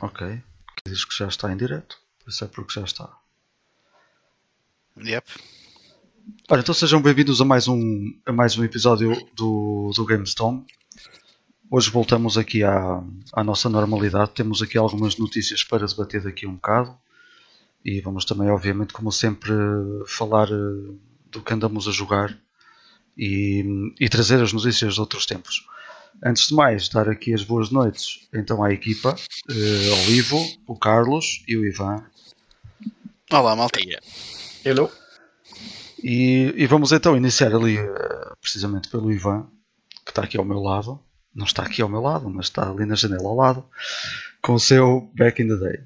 Ok. Diz que já está em direto. Por isso é porque já está. Yep. Ora, então sejam bem-vindos a mais um, a mais um episódio do, do GameStorm. Hoje voltamos aqui à, à nossa normalidade. Temos aqui algumas notícias para debater daqui um bocado. E vamos também, obviamente, como sempre, falar eh, do que andamos a jogar e, e trazer as notícias de outros tempos. Antes de mais, dar aqui as boas noites então à equipa, eh, ao Ivo, o Carlos e o Ivan. Olá, malta. Hello. E, e vamos então iniciar ali eh, precisamente pelo Ivan, que está aqui ao meu lado. Não está aqui ao meu lado, mas está ali na janela ao lado, com o seu Back in the Day.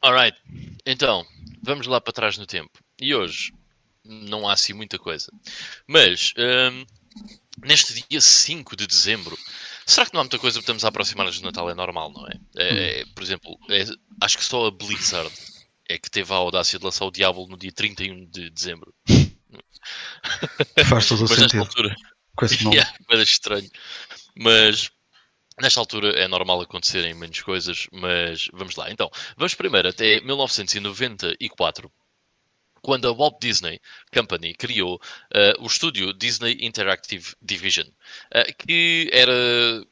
Alright, então, vamos lá para trás no tempo. E hoje não há assim muita coisa. Mas, hum, neste dia 5 de dezembro, será que não há muita coisa que estamos a aproximar-nos do Natal? É normal, não é? É, Por exemplo, é- acho que só a Blizzard é que teve a audácia de lançar o Diablo no dia 31 de dezembro. Faz todo o sentido altura, com esse nome. Yeah, é estranho. Mas nesta altura é normal acontecerem menos coisas, mas vamos lá. Então, vamos primeiro até 1994, quando a Walt Disney Company criou eh, o estúdio Disney Interactive Division, eh, que era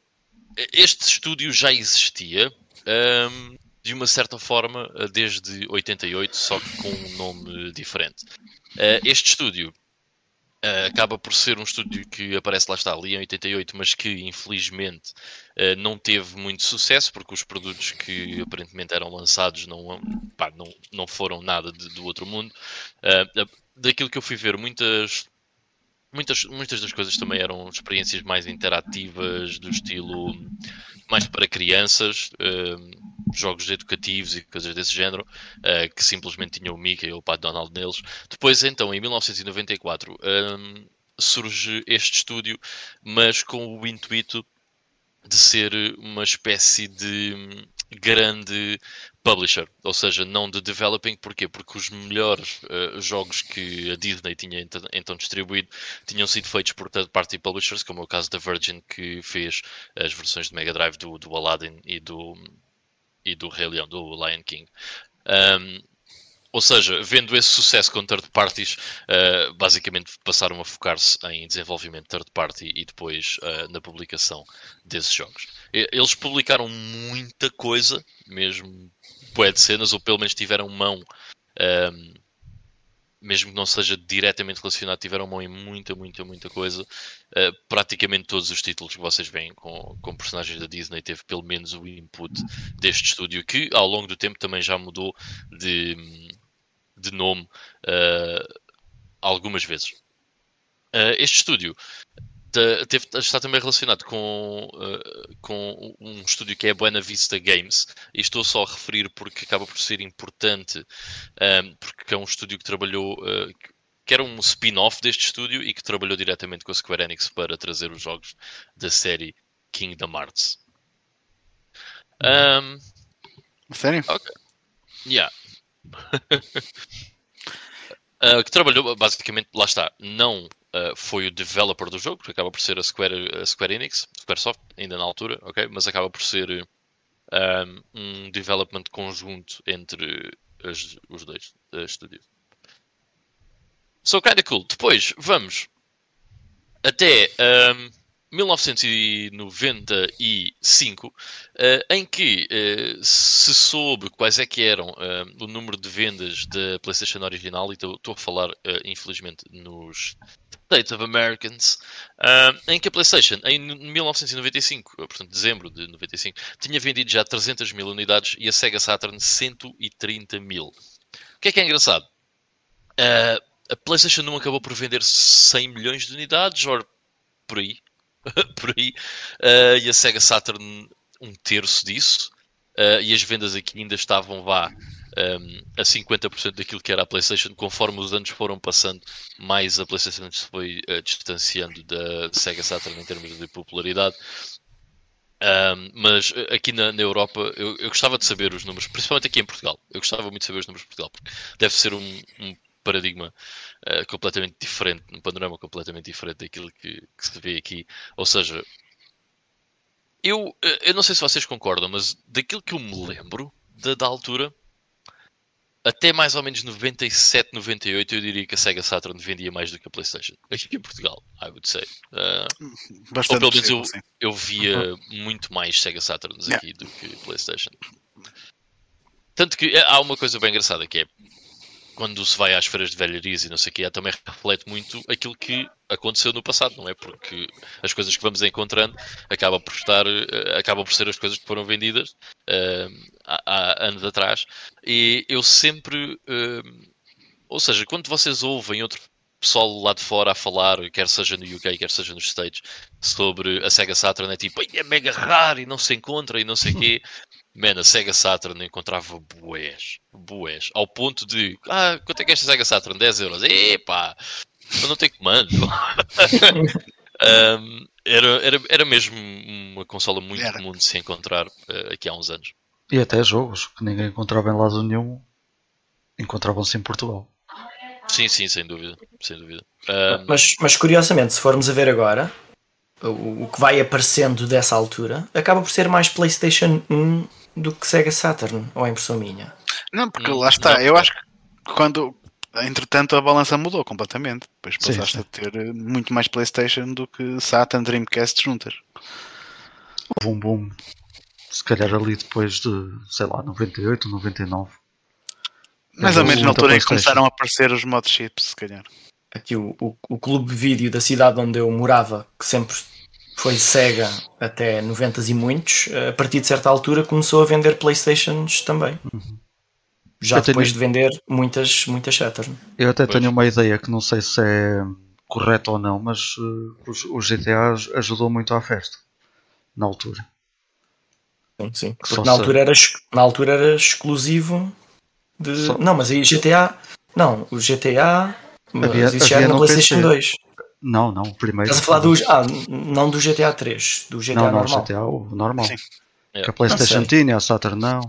este estúdio já existia ehm, de uma certa forma eh, desde 88, só que com um nome diferente. Eh, este estúdio Uh, acaba por ser um estúdio que aparece lá está ali em 88, mas que infelizmente uh, não teve muito sucesso porque os produtos que aparentemente eram lançados não, pá, não, não foram nada de- do outro mundo. Uh, daquilo que eu fui ver, muitas, muitas, muitas das coisas também eram experiências mais interativas, do estilo mais para crianças, uh, jogos educativos e coisas desse género, uh, que simplesmente tinham o Mickey ou o Pato Donald neles. Depois, então, em 1994, hum, surge este estúdio, mas com o intuito de ser uma espécie de hum, grande publisher, ou seja, não de developing, porquê? Porque os melhores eh, jogos que a Disney tinha ent- então distribuído tinham sido feitos por third party publishers, como é o caso da Virgin, que fez as versões de Mega Drive do, do Aladdin e do, e do Rei Leão, do Lion King. Um, ou seja, vendo esse sucesso com third parties, uh, basicamente passaram a focar-se em desenvolvimento third party e depois uh, na publicação desses jogos. Eles publicaram muita coisa, mesmo bué de cenas, ou pelo menos tiveram mão, um, mesmo que não seja diretamente relacionado, tiveram mão em muita, muita, muita coisa. Uh, praticamente todos os títulos que vocês veem com, com personagens da Disney teve pelo menos o input deste estúdio, que ao longo do tempo também já mudou de, de nome uh, algumas vezes. Uh, este estúdio ta- teve- está também relacionado com, uh, com um estúdio que é a Buena Vista Games, e estou só a referir porque acaba por ser importante, um, porque é um estúdio que trabalhou, uh, que era um spin-off deste estúdio e que trabalhou diretamente com a Square Enix para trazer os jogos da série Kingdom Hearts. Um, Sério? Yeah. Uh, que trabalhou basicamente, lá está, não uh, foi o developer do jogo, que acaba por ser a Square, a Square Enix, Squaresoft, ainda na altura, ok? Mas acaba por ser um, um development conjunto entre as- os dois uh, estúdios. So kinda cool. Depois vamos até um, 1995, eh, em que eh, se soube quais é que eram eh, o número de vendas da PlayStation original, e estou a falar, eh, infelizmente, nos Of Americans, ah, em que a PlayStation, em 1995, eh, portanto, dezembro de 95, tinha vendido já 300 mil unidades e a Sega Saturn 130 mil. O que é que é engraçado? Ah, a PlayStation não acabou por vender 100 milhões de unidades, ou por aí, por aí, Uh, e a Sega Saturn um terço disso, uh, e as vendas aqui ainda estavam vá um, a 50% daquilo que era a PlayStation, conforme os anos foram passando, mais a PlayStation se foi uh, distanciando da Sega Saturn em termos de popularidade. Um, mas uh, aqui na, na Europa eu, eu gostava de saber os números, principalmente aqui em Portugal. Eu gostava muito de saber os números de Portugal, porque deve ser um, um paradigma uh, completamente diferente, um panorama completamente diferente daquilo que, que se vê aqui. Ou seja, eu, eh, eu não sei se vocês concordam, mas daquilo que eu me lembro da, da altura, até mais ou menos 97, 98, eu diria que a Sega Saturn vendia mais do que a PlayStation. Aqui em Portugal, I would say. Uh, Bastante ou pelo menos eu, sim. eu via muito mais Sega Saturns aqui do que PlayStation. Tanto que eh, há uma coisa bem engraçada que é quando se vai às feiras de velharias e não sei o que, também reflete muito aquilo que aconteceu no passado, não é? Porque as coisas que vamos encontrando acabam por estar, eh, acabam por ser as coisas que foram vendidas eh, há, há anos atrás. E eu sempre, eh, ou seja, quando vocês ouvem outro pessoal lá de fora a falar, quer seja no UK, quer seja nos States, sobre a Sega Saturn, é tipo, "Ai, é mega raro e não se encontra e não sei o quê. Man, a Sega Saturn encontrava bués, bués, ao ponto de, ah, quanto é que é esta Sega Saturn? 10 euros. Epá, eu não tenho comando. Um, era, era, era mesmo uma consola muito Era. comum de se encontrar eh, aqui há uns anos. E até jogos que ninguém encontrava em lado nenhum, encontravam-se em Portugal. Sim, sim, sem dúvida. Sem dúvida. Um, Mas, mas curiosamente, se formos a ver agora, o, o que vai aparecendo dessa altura acaba por ser mais PlayStation 1 do que Sega Saturn, ou é impressão minha? Não, porque Não, lá está. não. Eu acho que quando. Entretanto, a balança mudou completamente. Depois Sim, passaste sim. a ter eh, muito mais PlayStation do que Saturn Dreamcast juntas. Houve um boom, se calhar ali depois de, sei lá, 98, 99. Mais ou menos na altura em que começaram a aparecer os mod chips, se calhar. Aqui o, o, o clube vídeo da cidade onde eu morava, que sempre foi Sega até 90 e muitos, a partir de certa altura começou a vender Playstations também. Já Eu tenho- depois de vender muitas, muitas Saturn. Eu até Pois. tenho uma ideia que não sei se é correta ou não, mas eh, os- o GTA ajudou muito à festa. Na altura. Sim, sim. Porque na sei. altura, era, na altura era exclusivo de. Só- Não, mas aí GTA. Não, o GTA. Havia- mas havia era no no PlayStation PC. 2. Não, não, o primeiro. Estás a falar do. Ah, não do GTA 3, do GTA Não, não, normal. GTA, o normal. Sim. Que É. a PlayStation Não sei. tinha, a Saturn não.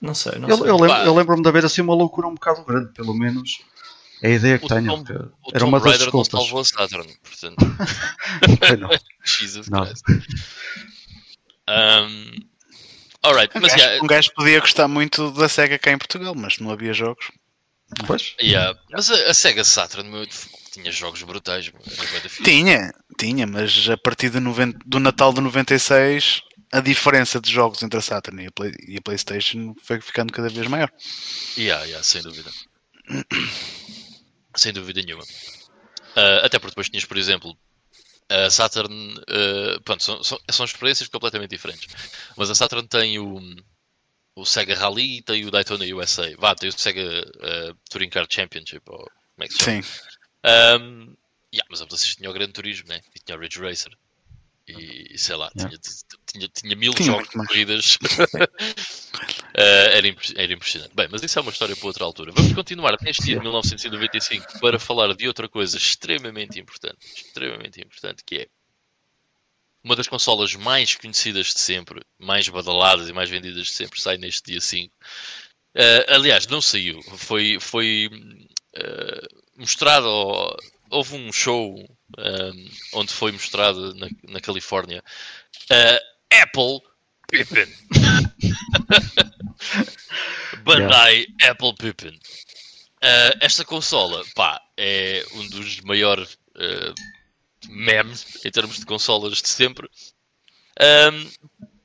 Não sei, não Eu, sei. eu lembro- Pá. eu lembro-me de haver assim uma loucura um bocado grande, pelo menos. É a ideia que O tenho. Tom- que o era uma das Raider não desculpas. salvou a Saturn, portanto. Foi não. Jesus Não. Christ. Um, alright, Um mas gajo, yeah, um gajo podia gostar muito da SEGA cá em Portugal, mas não havia jogos. Pois? yeah, mas a, a Sega Saturn meu, tinha jogos brutais. Tinha, tinha, mas a partir de 90 do Natal de 96, a diferença de jogos entre a Saturn e a, Play- e a PlayStation foi ficando cada vez maior. Yeah, yeah, sem dúvida. sem dúvida nenhuma. Ah, até porque depois tinhas, por exemplo, a Saturn. ah, pronto, são, são, são experiências completamente diferentes. Mas a Saturn tem o, o Sega Rally e tem o Daytona USA. Vá, tem o Sega ah, Touring Car Championship, ou como é que se chama? Sim. Um, yeah, mas a PlayStation tinha o Gran Turismo, né? E tinha o Ridge Racer. E sei lá, tinha, tinha, tinha mil jogos de corridas. Uh, era, era impressionante. Bem, mas isso é uma história para outra altura. Vamos continuar neste dia de 1995 para falar de outra coisa extremamente importante. Extremamente importante, que é uma das consolas mais conhecidas de sempre, mais badaladas e mais vendidas de sempre, sai neste dia 5. Uh, aliás, não saiu. Foi, foi uh, mostrado. houve um show um, onde foi mostrado na, na Califórnia uh, Apple Pippin. Bandai Apple Pippin. Uh, esta consola, pá, é um dos maiores uh, memes em termos de consolas de sempre. Um,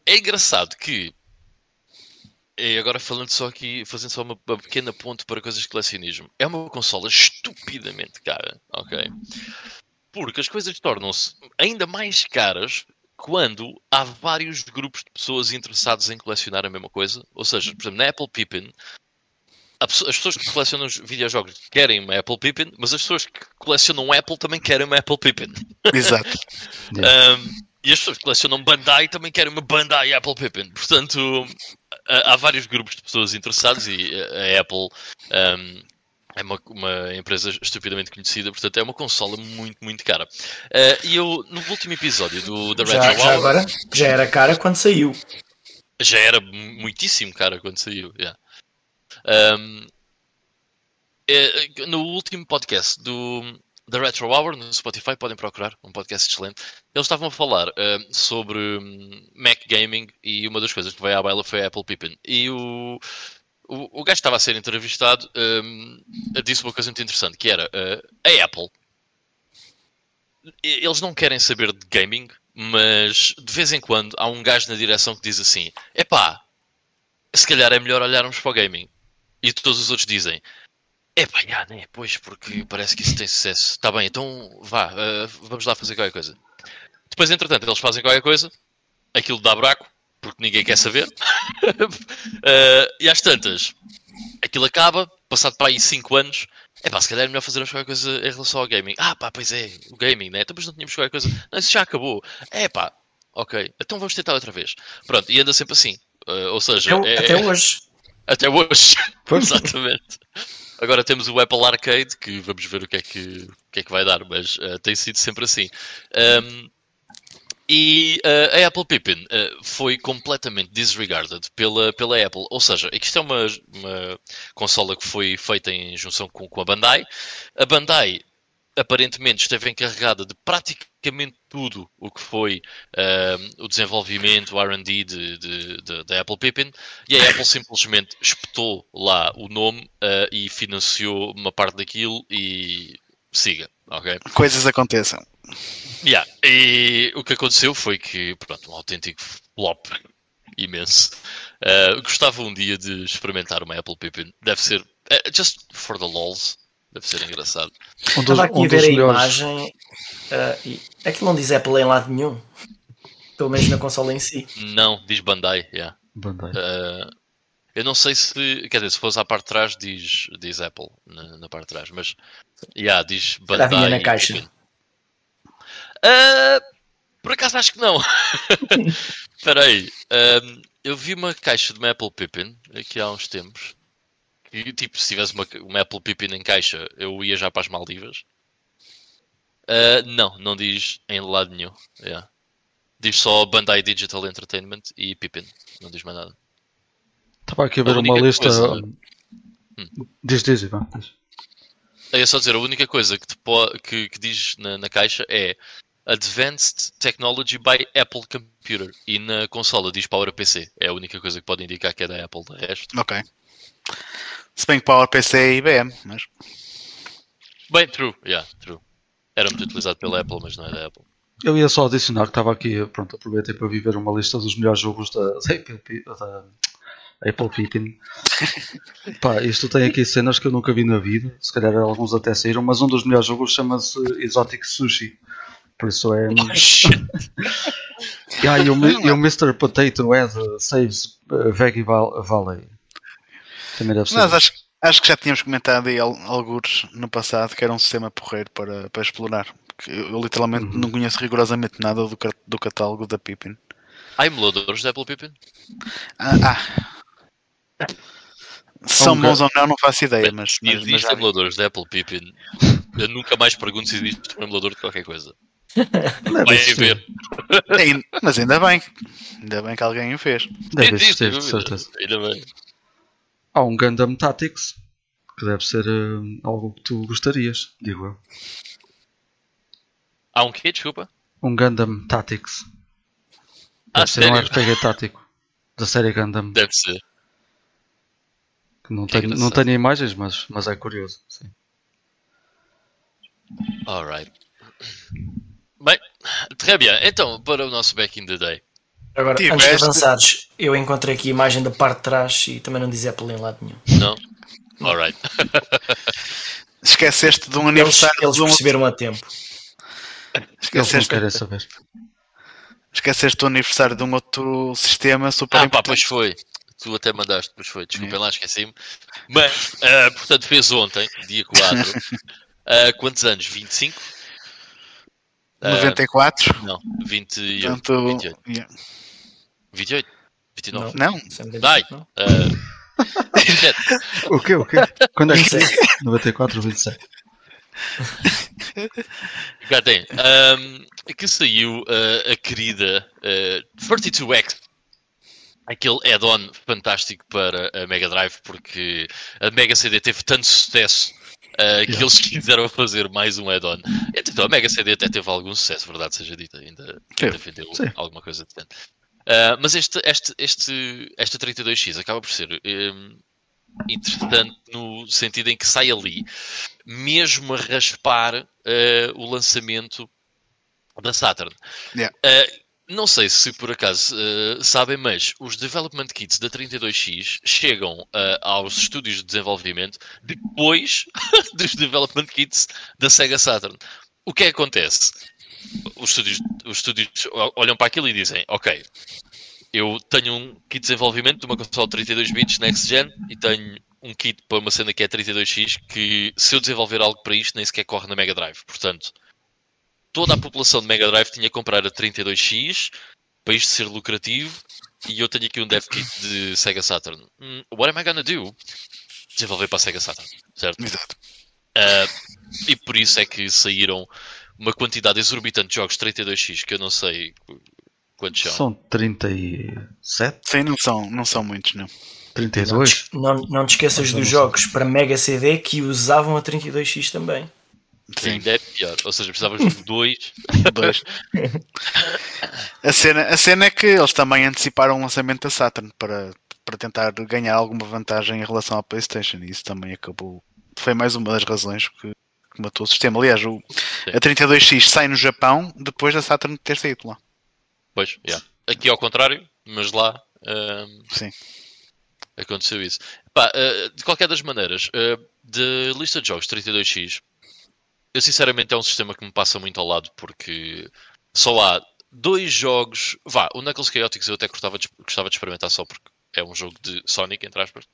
é engraçado que e agora falando só aqui, fazendo só uma, uma pequena ponte para coisas de colecionismo. É uma consola estupidamente cara, ok? Porque as coisas tornam-se ainda mais caras quando há vários grupos de pessoas interessados em colecionar a mesma coisa. Ou seja, por exemplo, na Apple Pippin, as pessoas que colecionam os videojogos querem uma Apple Pippin, mas as pessoas que colecionam Apple também querem uma Apple Pippin. Exato. Um, e as pessoas que colecionam Bandai também querem uma Bandai Apple Pippin. Portanto, há vários grupos de pessoas interessadas e a Apple um, é uma, uma empresa estupidamente conhecida, portanto é uma consola muito, muito cara. Uh, e eu, no último episódio do, da Já, Retro já Hour, agora, já era cara quando saiu. já era mu- muitíssimo cara quando saiu. yeah. Um, é, no último podcast do, da Retro Hour no Spotify, podem procurar, um podcast excelente. Eles estavam a falar uh, sobre um, Mac Gaming e uma das coisas que veio à baila foi a Apple Pippin. E o, o, o gajo que estava a ser entrevistado um, disse uma coisa muito interessante, que era uh, a Apple. Eles não querem saber de gaming, mas de vez em quando há um gajo na direção que diz assim: epá, se calhar é melhor olharmos para o gaming. E todos os outros dizem: é pá, já, né? Pois, porque parece que isso tem sucesso. Está bem, então vá, uh, vamos lá fazer qualquer coisa. Depois, entretanto, eles fazem qualquer coisa, aquilo dá buraco, porque ninguém quer saber. uh, e às tantas, aquilo acaba, passado para aí 5 anos. É pá, se calhar é melhor fazermos qualquer coisa em relação ao gaming. Ah pá, pois é, o gaming, né? Então, mas não tínhamos qualquer coisa. Não, isso já acabou. É pá, ok, então vamos tentar outra vez. Pronto, e anda sempre assim. Uh, ou seja, até, é, até hoje. Até hoje, exatamente. Agora temos o Apple Arcade, que vamos ver o que é que, o que, é que vai dar, mas uh, tem sido sempre assim. Um, e uh, a Apple Pippin uh, foi completamente disregarded pela, pela Apple. Ou seja, isto é uma, uma consola que foi feita em junção com, com a Bandai. A Bandai aparentemente esteve encarregada de praticamente tudo o que foi uh, o desenvolvimento, o RD de, de, de, da Apple Pippin, e a Apple simplesmente espetou lá o nome uh, e financiou uma parte daquilo e siga. Okay? Coisas aconteçam. Yeah. E o que aconteceu foi que, pronto, um autêntico flop imenso. Uh, gostava um dia de experimentar uma Apple Pippin. Deve ser, uh, just for the lols, deve ser engraçado. Um dos, Estava aqui um a ver a melhores... imagem uh, e aquilo não diz Apple em lado nenhum. Pelo menos na consola em si. Não, diz Bandai, yeah. Bandai. Uh, eu não sei se, quer dizer, se fosse à parte de trás diz, diz Apple na, na parte de trás, mas yeah, diz Bandai. Já vinha na caixa. Uh, por acaso acho que não. Espera aí. Um, eu vi uma caixa de uma Apple Pippin aqui há uns tempos. E, tipo, se tivesse uma, uma Apple Pippin em caixa, eu ia já para as Maldivas. Uh, não, não diz em lado nenhum. Yeah. Diz só Bandai Digital Entertainment e Pippin. Não diz mais nada. Estava aqui a ver a uma lista. Coisa... Hum. Diz, diz, Ivan. É só dizer, a única coisa que, te que, que diz na, na, caixa é Advanced Technology by Apple Computer. E na consola diz PowerPC. É a única coisa que pode indicar que é da Apple. De resto. Ok. Se bem que PowerPC é IBM, mas. Bem, true, yeah, true. Era muito utilizado pela Apple, mas não é da Apple. Eu ia só adicionar que estava aqui, pronto, aproveitei para viver uma lista dos melhores jogos da, da Apple, da Apple Pippin. Pá, isto tem aqui cenas que eu nunca vi na vida, se calhar alguns até saíram, mas um dos melhores jogos chama-se Exotic Sushi. Por isso é. yeah, e, o, e o Mr. Potato Head saves uh, Veggie Valley. Também deve ser. Mas acho, acho que já tínhamos comentado aí alguns no passado que era um sistema porreiro para, para explorar. Eu literalmente uhum. não conheço rigorosamente nada do, do catálogo da Pippin. Há emuladores da Apple Pippin? Ah, ah. São bons ou não, não faço ideia. Mas, mas, existem emuladores da Apple Pippin. Eu nunca mais pergunto se existe um emulador de qualquer coisa. Vai ver. mas ainda bem. Ainda bem que alguém o fez. Deve existir, de certeza. Ainda bem. Há um Gundam Tactics que deve ser uh, algo que tu gostarias, digo eu. Há um quê? Desculpa? Um Gundam Tactics. Deve ah, ser sério? um RPG tático da série Gundam. Deve ser. Que não, que tenho, não tenho imagens, mas, mas é curioso. Sim. Alright. Bem, très bien. Então, para o nosso Back in the Day. Agora, Tiveste... antes de avançares, eu encontrei aqui a imagem da parte de trás e também não dizia Apple em lado nenhum. Não? Alright. Esqueceste de um aniversário. Eles, eles perceberam a tempo. Esqueceste. Eles não saber. Esqueceste o aniversário de um outro sistema super ah, pá, pois foi. Tu até mandaste, pois foi. Desculpem é. lá, esqueci-me. Mas, uh, portanto, fez ontem, dia 4. uh, eh, quantos anos? 25? 94? Uh, não, 28. Portanto, 28. Yeah. 28? 29? Não. não. Dai! Uh, o quê? O quê? Quando é que é? 94 ou 27? Cá tem. Um, que saiu uh, a querida uh, 32X. Aquele add-on fantástico para a Mega Drive, porque a Mega CD teve tanto sucesso uh, que yeah. eles quiseram fazer mais um add-on. Então, a Mega CD até teve algum sucesso, verdade seja dita, ainda, ainda vendeu Sim. alguma coisa de dentro. Uh, mas este, este, este, esta 32X acaba por ser um, interessante no sentido em que sai ali, mesmo a raspar uh, o lançamento da Saturn. Yeah. Uh, não sei se por acaso uh, sabem, mas os development kits da 32X chegam uh, aos estúdios de desenvolvimento depois dos development kits da Sega Saturn. O que é que acontece? Os estúdios, os estúdios olham para aquilo e dizem: Ok, eu tenho um kit de desenvolvimento de uma console 32 bits Next Gen e tenho um kit para uma cena que é 32X que se eu desenvolver algo para isto nem sequer corre na Mega Drive. Portanto, toda a população de Mega Drive tinha que comprar a 32X para isto ser lucrativo e eu tenho aqui um dev kit de Sega Saturn. Mm, what am I gonna do? Desenvolver para a Sega Saturn, certo? Exato. Uh, e por isso é que saíram uma quantidade exorbitante de jogos 32X que eu não sei quantos são. São 37? Sim, não são, não são muitos, não. 32? Não, não te esqueças dos jogos para Mega CD que usavam a 32X também. Sim. Ainda é pior. Ou seja, precisavas de dois. dois. a, cena, a cena é que eles também anteciparam o lançamento da Saturn para, para tentar ganhar alguma vantagem em relação à PlayStation. E isso também acabou. Foi mais uma das razões que, que matou o sistema. Aliás, o, a 32X sai no Japão depois da Saturn ter saído lá. Pois, yeah. aqui ao contrário, mas lá. Um, Sim. Aconteceu isso. Pá, uh, de qualquer das maneiras, uh, de lista de jogos 32X, eu sinceramente é um sistema que me passa muito ao lado porque só há dois jogos. Vá, o Knuckles Chaotix eu até gostava de, gostava de experimentar só porque é um jogo de Sonic, entre aspas.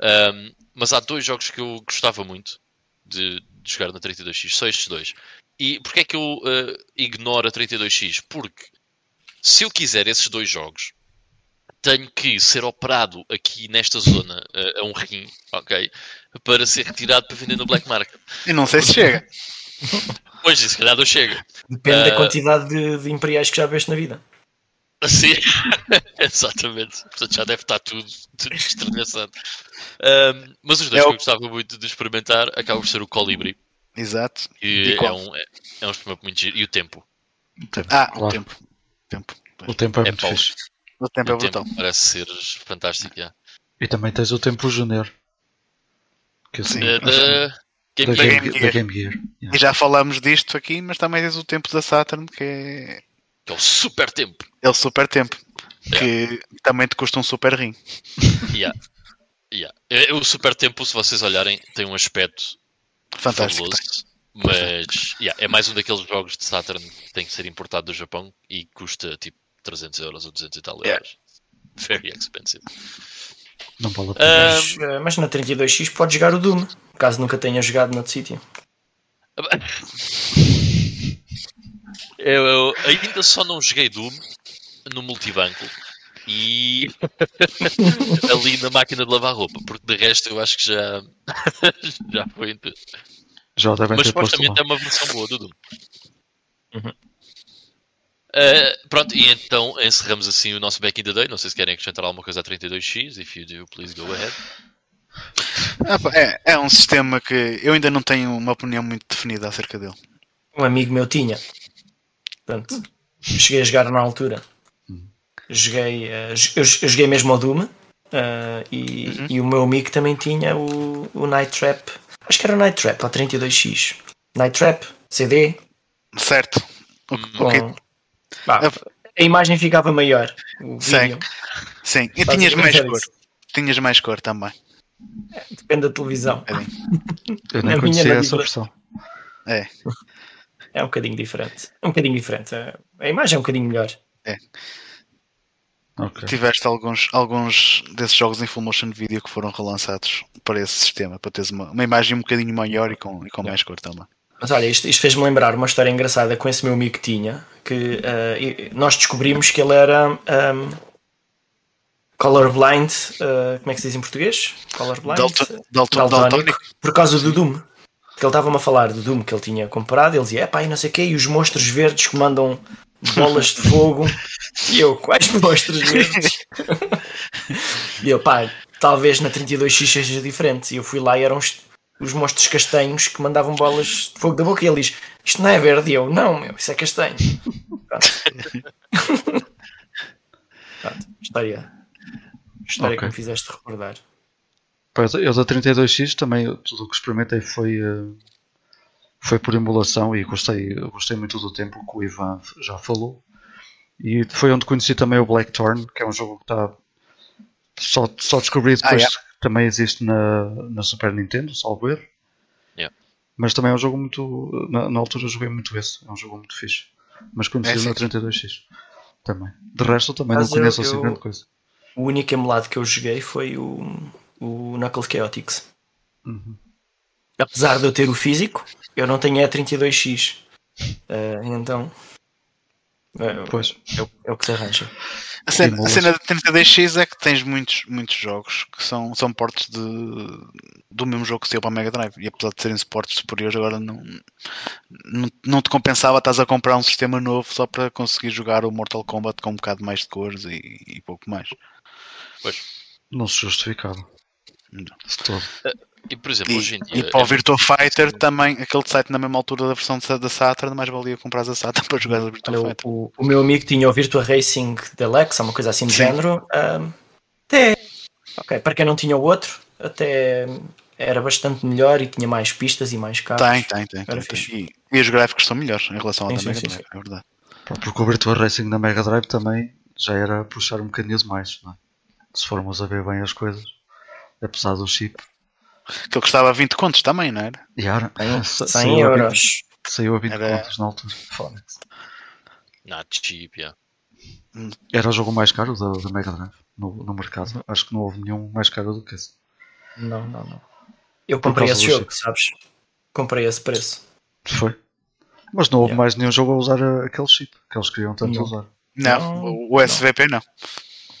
Um, mas há dois jogos que eu gostava muito de, de jogar na 32X, só estes dois. E porquê é que eu uh, ignoro a 32X? Porque se eu quiser esses dois jogos, tenho que ser operado aqui nesta zona uh, a um rim, ok? Para ser retirado para vender no Black Market. E não sei se chega. Pois, se calhar não chega. Depende uh... da quantidade de, de, imperiais que já veste na vida. Sim, exatamente. Portanto, já deve estar tudo, tudo estremeçado. Uh, mas os dois é que eu gostava muito de experimentar acabam por ser o Colibri. Exato. E é um, é, é um experimento muito giro. E o tempo. O tempo. Ah, claro. o tempo. O tempo, o tempo é, é muito fixe. O tempo o é brutal. Tempo parece ser fantástico, yeah. E também tens o tempo Júnior. Que assim, uh, da... Game, da, Game, Gear. Game Gear. Yeah. E já falamos disto aqui, mas também tens o tempo da Saturn, que é. Que é o super tempo. É o super tempo. Yeah. Que também te custa um super rim. Yeah. Yeah. É, o super tempo, se vocês olharem, tem um aspecto fantástico. Fabuloso, mas yeah, é mais um daqueles jogos de Saturn que tem que ser importado do Japão e custa tipo 300 euros ou 200 e tal euros. Very expensive. Não vale a pena. Mas, uh, mas na 32X pode jogar o Doom, caso nunca tenha jogado noutro sítio. Eu, eu, ainda só não joguei Doom no multibanco e ali na máquina de lavar roupa, porque de resto eu acho que já, já foi. Já devem Mas supostamente é uma versão boa do Doom. Uhum. Uh, pronto, e então encerramos assim o nosso Back in the Day. Não sei se querem acrescentar alguma coisa a 32X. If you do, please go ahead. É, é um sistema que eu ainda não tenho uma opinião muito definida acerca dele. Um amigo meu tinha. Portanto, cheguei a jogar na altura. Joguei, uh, eu, joguei mesmo ao Doom. Uh, e, uhum. e, o meu amigo também tinha o, o Night Trap. Acho que era o Night Trap, a 32X. Night Trap, CD. Certo. Com, a imagem ficava maior. Sim, sim. E tinhas mais cor. Tinhas mais cor também. É, depende da televisão. Eu nem conhecia essa versão. É. É um bocadinho diferente. É um bocadinho diferente. A imagem é um bocadinho melhor. É. Okay. Tiveste alguns, alguns desses jogos em full motion video que foram relançados para esse sistema, para teres uma, uma imagem um bocadinho maior e com, e com mais cor também. Mas olha, isto, isto fez-me lembrar uma história engraçada com esse meu amigo que tinha, que uh, nós descobrimos que ele era um, colorblind, uh, como é que se diz em português? Colorblind? Dalton, daltonic, Por causa do Doom. Que ele estava-me a falar do Doom que ele tinha comprado, ele dizia, epá, e não sei o quê, e os monstros verdes que mandam bolas de fogo. e eu, quais monstros verdes? e eu, pá, talvez na 32X seja diferente. E eu fui lá e eram os monstros castanhos que mandavam bolas de fogo da boca e ele diz: Isto não é verde. E eu, não, meu, isso é castanho. Pronto. Pronto, história. História okay. que me fizeste recordar. Eu da 32X também, tudo o que experimentei foi, eh, foi por emulação e gostei, gostei muito do tempo que o Ivan já falou. E foi onde conheci também o Blackthorn, que é um jogo que está. Só, só descobri depois ah, yeah. que também existe na, na Super Nintendo, salvo erro. Yeah. Mas também é um jogo muito. Na, na altura joguei muito esse, é um jogo muito fixe. Mas conheci é, na 32X também. De resto, também Mas não conheço eu, assim grande coisa. O único emulado que eu joguei foi o, o Knuckles Chaotix. Uhum. Apesar de eu ter o físico, eu não tenho E32X. Uh, então. É, pois. É, é, o que se arranja. A cena, a cena de 32X é que tens muitos, muitos jogos que são, são portes de, do mesmo jogo que saiu para a Mega Drive. E apesar de serem suportes superiores, agora não, não, não te compensava estás a comprar um sistema novo só para conseguir jogar o Mortal Kombat com um bocado mais de cores e, e pouco mais. Pois. Não se justificava. Não. E, por exemplo, e, hoje em dia. E para o é Virtua Fighter também, aquele site na mesma altura da versão da Saturn, mais valia comprar a Saturn para jogar a Virtua Olha, Fighter. O, o, meu amigo tinha o Virtua Racing Deluxe, uma coisa assim do género. Um, até. Ok, para quem não tinha o outro, até era bastante melhor e tinha mais pistas e mais carros. Tem, tem, tem. tem, tem. E, e, os gráficos são melhores em relação ao da Mega Drive, é verdade. Porque o Virtua Racing da Mega Drive também já era puxar um bocadinho mais, não é? Se formos a ver bem as coisas, apesar do chip. Que ele custava 20 contos também, não era? E era, 100 euros. 20, saiu a 20 era... contos na altura. Foda Not cheap, yeah. Era o jogo mais caro da, da Mega Drive no, no mercado. Acho que não houve nenhum mais caro do que esse. Não, não, não. Eu comprei esse jogo, chip. sabes? Comprei esse preço. Foi. Mas não houve yeah. mais nenhum jogo a usar aquele chip que eles queriam tanto não. usar. Não, não, o SVP não.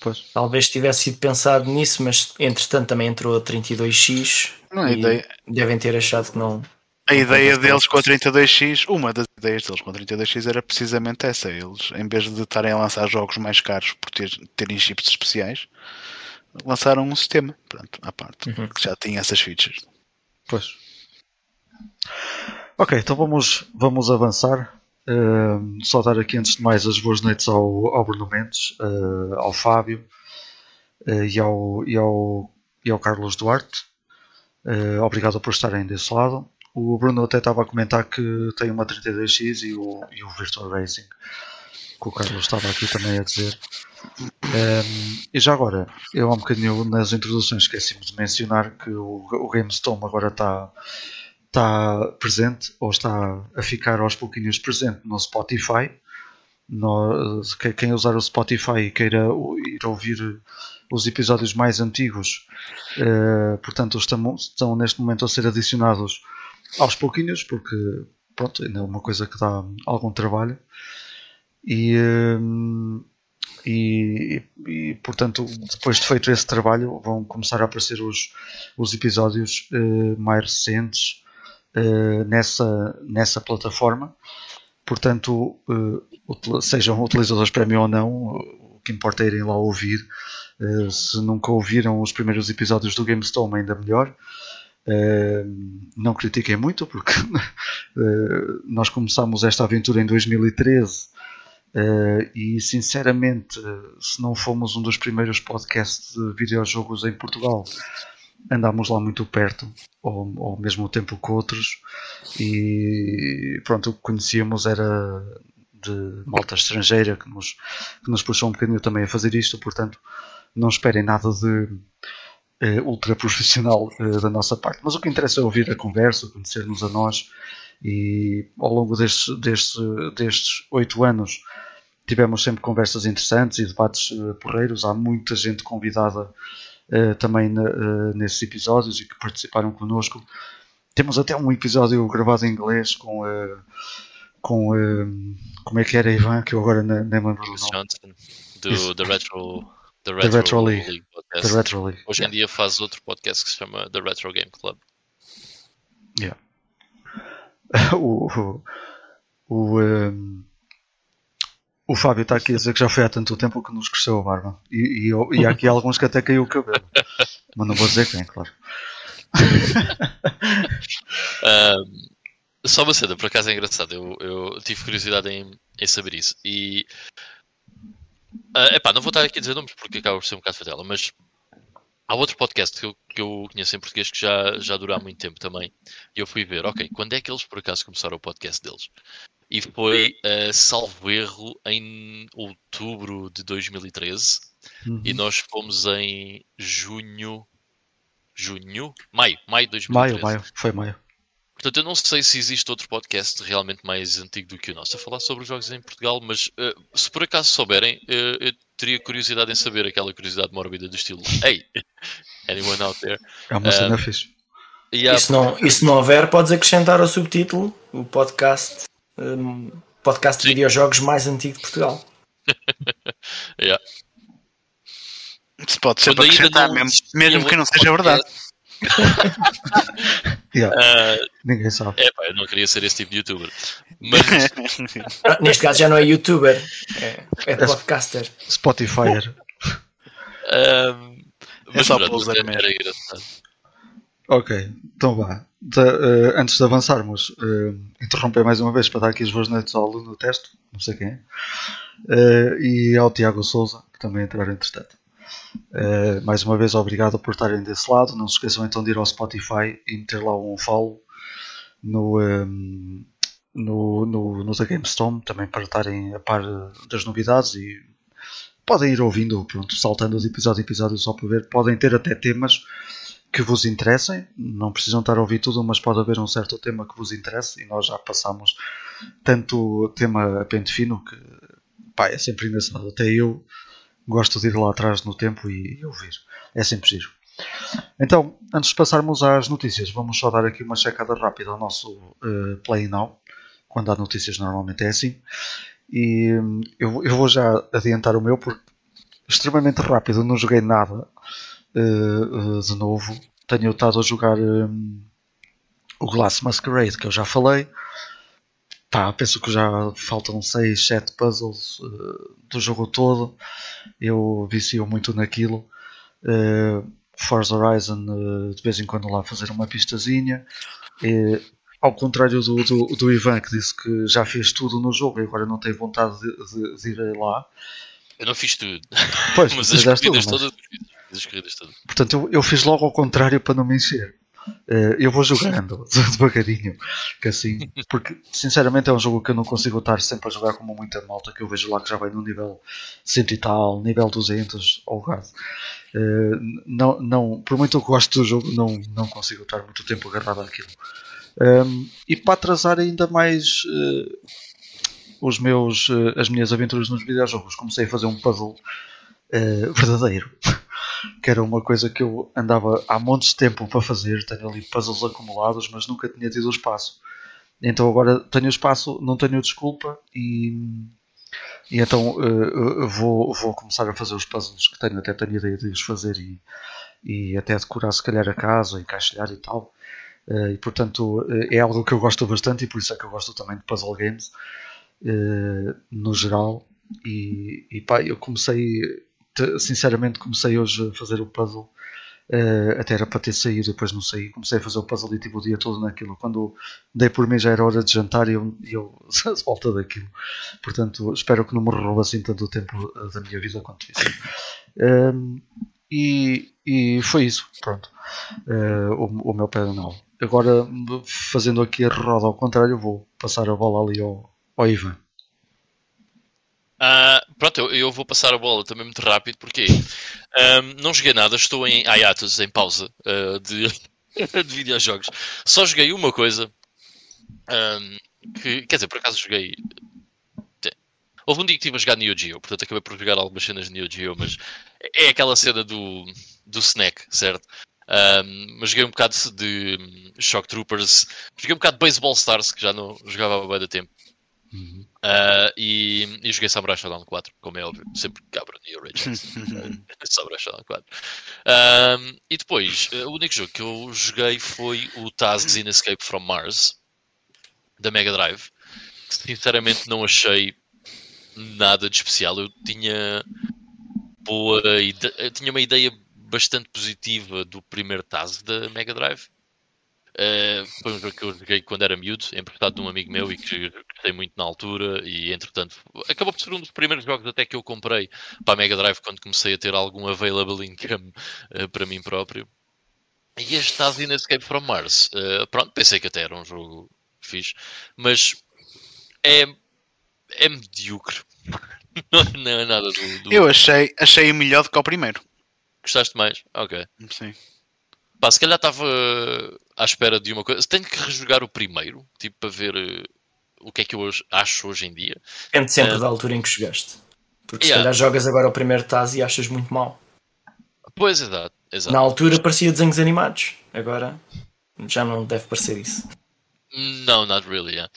Pois. Talvez tivesse sido pensado nisso, mas entretanto também entrou a 32X. Não, e ideia... devem ter achado que não. A ideia deles com a 32X, uma das ideias deles com a 32X era precisamente essa. Eles, em vez de estarem a lançar jogos mais caros por ter, terem chips especiais, lançaram um sistema, pronto, à parte, uhum. que já tinha essas features. Pois. Ok, então vamos, vamos avançar. Só dar aqui antes de mais as boas noites ao, ao Bruno Mendes, uh, ao Fábio uh, e, ao, e, ao, e ao Carlos Duarte. obrigado por estarem desse lado. O Bruno até estava a comentar que tem uma 32X e o, e o Virtual Racing, que o Carlos estava aqui também a dizer. Um, e já agora, eu há um bocadinho nas introduções esqueci-me de mencionar que o, o GameStone agora está está presente ou está a ficar aos pouquinhos presente no Spotify. No, quem usar o Spotify e queira ir ouvir os episódios mais antigos, uh, portanto, estão, estão neste momento a ser adicionados aos pouquinhos, porque pronto, ainda é uma coisa que dá algum trabalho. E, uh, e, e, portanto, depois de feito esse trabalho, vão começar a aparecer os, os episódios uh, mais recentes uh, nessa, nessa plataforma. Portanto, uh, sejam utilizadores premium ou não, o que importa é irem lá ouvir. Uh, se nunca ouviram os primeiros episódios do GameStone, ainda melhor. não critiquem muito, porque nós começámos esta aventura em 2013 Uh, e sinceramente, se não fomos um dos primeiros podcasts de videojogos em Portugal, andámos lá muito perto, ou ao mesmo tempo que outros, e pronto, o que conhecíamos era de malta estrangeira que nos, que nos puxou um bocadinho também a fazer isto, portanto, não esperem nada de uh, ultra profissional uh, da nossa parte. Mas o que interessa é ouvir a conversa, conhecer-nos a nós, e ao longo destes, destes, destes oito anos tivemos sempre conversas interessantes e debates uh, porreiros. Há muita gente convidada uh, também uh, nesses episódios e que participaram connosco. Temos até um episódio gravado em inglês com. Uh, com como é que era, Ivan? Que eu agora nem, nem lembro do nome. Johnson, do The Retro, The Retro, The Retro League. League The Retro League. Hoje em dia faz outro podcast que se chama The Retro Game Club. Yeah. o, o, o um, o Fábio está aqui a dizer que já foi há tanto tempo que nos cresceu a barba. E, e, e há aqui alguns que até caiu o cabelo. Mas não vou dizer quem, claro. um, só uma cena, por acaso é engraçado. Eu, eu tive curiosidade em, em saber isso. E. Uh, epá, não vou estar aqui a dizer nomes porque acaba por ser um bocado fatela, mas há outro podcast que eu, que eu conheço em português que já, já dura há muito tempo também. E eu fui ver, ok, quando é que eles por acaso começaram o podcast deles? E foi, uh, salvo erro, em outubro de 2013. Uhum. E nós fomos em junho. Junho? Maio, maio de 2013. Maio, maio, foi maio. Portanto, eu não sei se existe outro podcast realmente mais antigo do que o nosso a falar sobre os jogos em Portugal, mas uh, se por acaso souberem, uh, eu teria curiosidade em saber aquela curiosidade mórbida do estilo Hey, anyone out there? É uma cena um, fixe. E, se, não, e se não houver, podes acrescentar ao subtítulo o podcast, um, podcast de videojogos mais antigo de Portugal. yeah. Se pode sempre acrescentar, mesmo, mesmo que não seja verdade. yeah. uh, Ninguém sabe. É pá, eu não queria ser esse tipo de youtuber. Mas... Ah, neste caso já não é youtuber, é, é podcaster. Spotifyer. um, mas é só pronto, era, era engraçado. Ok, então vá. De, uh, antes de avançarmos, uh, interromper mais uma vez para dar aqui os boas noites ao aluno do teste, não sei quem é, uh, e ao Tiago Souza, que também entraram entretanto. Uh, mais uma vez, obrigado por estarem desse lado. Não se esqueçam então de ir ao Spotify e meter lá um follow no, um, ehm, no, no, no The GameStorm também para estarem a par das novidades e podem ir ouvindo, pronto, saltando de episódio a episódio só para ver. Podem ter até temas que vos interessem, não precisam estar a ouvir tudo, mas pode haver um certo tema que vos interesse e nós já passamos tanto tema a pente fino que pá, é sempre engraçado. Até eu gosto de ir lá atrás no tempo e ouvir. É sempre giro. Então, antes de passarmos às notícias, vamos só dar aqui uma checada rápida ao nosso uh, Play Now. Quando há notícias, normalmente é assim. E eu, eu vou já adiantar o meu, porque extremamente rápido, não joguei nada uh, uh, de novo. Tenho estado a jogar um, o Glass Masquerade, que eu já falei. Pá, penso que já faltam 6, 7 puzzles uh, do jogo todo. Eu vicio muito naquilo. Uh, Forza Horizon, uh, de vez em quando lá fazer uma pistazinha. E, ao contrário do, do, do, Ivan, que disse que já fez tudo no jogo e agora não tem vontade de, de, de ir lá. Eu não fiz tudo. Pois, mas as corridas, tudo, mas... todas, as corridas todas. Portanto, eu, eu fiz logo ao contrário para não me encher. Uh, eu vou jogando devagarinho, que assim, porque sinceramente é um jogo que eu não consigo estar sempre a jogar como muita malta que eu vejo lá que já vai no nível 100 e tal, nível 200 ou oh, uh, não, não, por muito que eu gosto do jogo, não, não consigo estar muito tempo agarrado àquilo. Ehm, e para atrasar ainda mais uh, os meus, as minhas aventuras nos videojogos, comecei a fazer um puzzle verdadeiro que era uma coisa que eu andava há montes de tempo para fazer. Tenho ali puzzles acumulados, mas nunca tinha tido o espaço. Então agora tenho espaço, não tenho desculpa e, e então uh, vou, vou começar a fazer os puzzles que tenho, até tenho ideia de os fazer e, e até decorar se calhar a casa, encaixilhar e tal. Uh, e portanto uh, é algo que eu gosto bastante e por isso é que eu gosto também de puzzle games no geral. E, e pá, eu comecei sinceramente comecei hoje a fazer o puzzle. Uh, até era para ter saído, depois não saí. Comecei a fazer o puzzle e tipo o dia todo naquilo. Quando dei por mim já era hora de jantar e eu, eu volta daquilo. Portanto, espero que não me roube assim tanto tempo da minha vida quanto isso. Um, ehm, e, e foi isso, pronto. Uh, o, o meu pé não. Agora, fazendo aqui a roda ao contrário, vou passar a bola ali ao, ao Ivan. Uh, pronto, eu, eu, vou passar a bola também muito rápido porque um, não joguei nada, estou em hiatus, em pausa uh, de, de videojogos. Só joguei uma coisa um, que, quer dizer, por acaso joguei. Houve um dia que estive a jogar Neo Geo, portanto acabei por jogar algumas cenas de Neo Geo, mas é aquela cena do, do snack, certo? Um, mas joguei um bocado de Shock Troopers, joguei um bocado de Baseball Stars, que já não jogava há bem tempo. Uhum. Uh, e, e joguei Samurai Shodown 4, como é óbvio, sempre que abro New Origins. Samurai Shodown 4. Um, e depois, o único jogo que eu joguei foi o Taz in Escape from Mars, da Mega Drive. Sinceramente, não achei nada de especial. Eu tinha boa ideia, tinha uma ideia bastante positiva do primeiro Taz da Mega Drive. Uh, foi um jogo que eu joguei quando era miúdo, emprestado de um amigo meu e que gostei muito na altura. E entretanto, acabou por ser um dos primeiros jogos até que eu comprei para a Mega Drive quando comecei a ter algum available income uh, para mim próprio. E este in Escape from Mars, uh, pronto, pensei que até era um jogo fixe, mas é, é medíocre. não, não, é nada do, do, Eu achei, achei melhor do que o primeiro. Gostaste mais? Ok. Sim. Pá, se calhar estava à espera de uma coisa. Tenho que rejogar o primeiro, tipo, para ver uh, o que é que eu hoje, acho hoje em dia. Depende sempre uh, da altura em que chegaste. Porque yeah. se calhar jogas agora o primeiro Taz e achas muito mal. Pois, exato, exato. Na altura parecia desenhos animados. Agora já não deve parecer isso. Não, not really, yeah.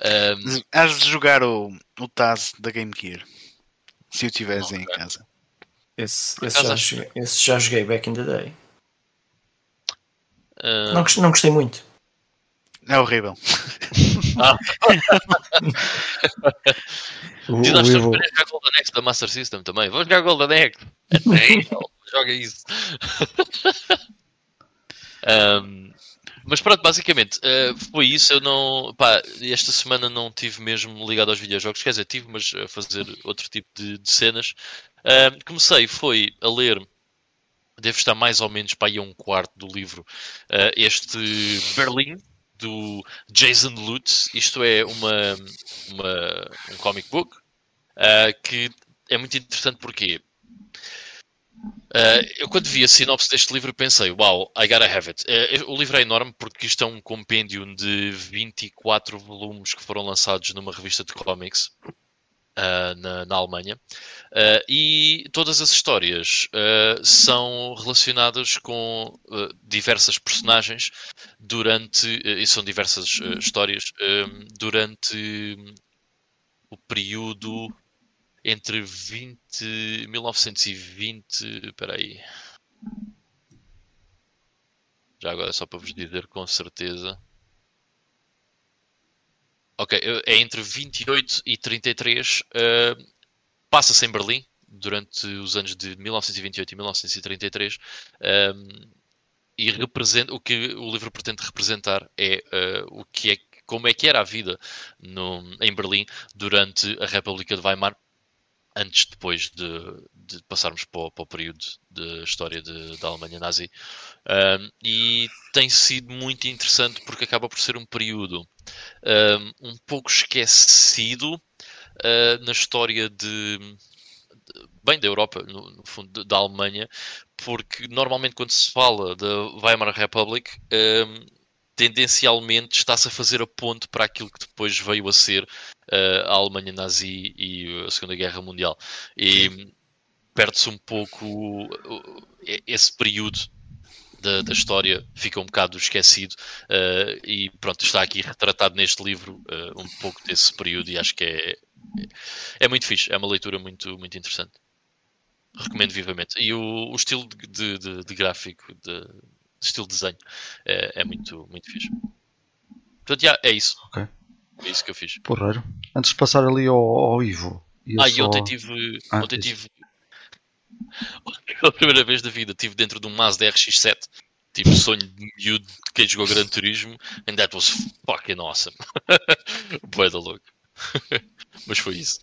Um... Has de jogar o, o Taz da Game Gear. Se o tivesse okay. em casa. Esse, esse, já, acho... esse já joguei back in the day. Uh... Não, não gostei muito. É horrível. Ah. Diz nós estamos a jogar Golden Axe da Master System também. Vamos jogar Golden Axe. É Joga isso. um, mas pronto, basicamente uh, foi isso. Eu não. Pá, esta semana não tive mesmo ligado aos videojogos. Quer dizer, tive, mas a fazer outro tipo de, de cenas. Uh, comecei, foi a ler deve estar mais ou menos para aí a um quarto do livro. Uh, este Berlim, do Jason Lutz, isto é uma, uma um comic book uh, que é muito interessante porque uh, eu quando vi a sinopse deste livro pensei, wow, I gotta have it. o livro é enorme porque isto é um compêndio de 24 volumes que foram lançados numa revista de comics uh, na, na, Alemanha. Uh, e todas as histórias uh, são relacionadas com diversas personagens durante, e são diversas histórias, durante o período entre 20, 1920, espera aí. Já agora só para vos dizer com certeza. Ok, é entre 28 e 33. Uh, Passa-se em Berlim durante os anos de 1928 e 1933. Um, e representa o que o livro pretende representar é uh, o que é como é que era a vida no, em Berlim durante a República de Weimar antes depois de, de passarmos para o, para o, período da história de, da Alemanha nazi e tem sido muito interessante porque acaba por ser um período um, um pouco esquecido uh, na história de, de, bem da Europa, no, no fundo da Alemanha, porque normalmente quando se fala da Weimar Republic um, tendencialmente está-se a fazer a ponte para aquilo que depois veio a ser uh, a Alemanha nazi e a Segunda Guerra Mundial. E perde-se um pouco esse período da, da, história fica um bocado esquecido uh, e pronto, está aqui retratado neste livro uh, um pouco desse período e acho que é, é, muito fixe, é uma leitura muito, muito interessante. Recomendo vivamente. E o, o estilo de, de, de gráfico, de, de, estilo de desenho, é, é, muito, muito fixe. Portanto, já, é isso. Okay. É isso que eu fiz. Porreiro. Antes de passar ali ao, ao Ivo. Ah, e ontem tive. Ah, ontem tive pela primeira vez da vida estive dentro de um Mazda RX-7 tipo sonho de miúdo de quem jogou Gran Turismo and that was fucking awesome. Boa da louco. Mas foi isso.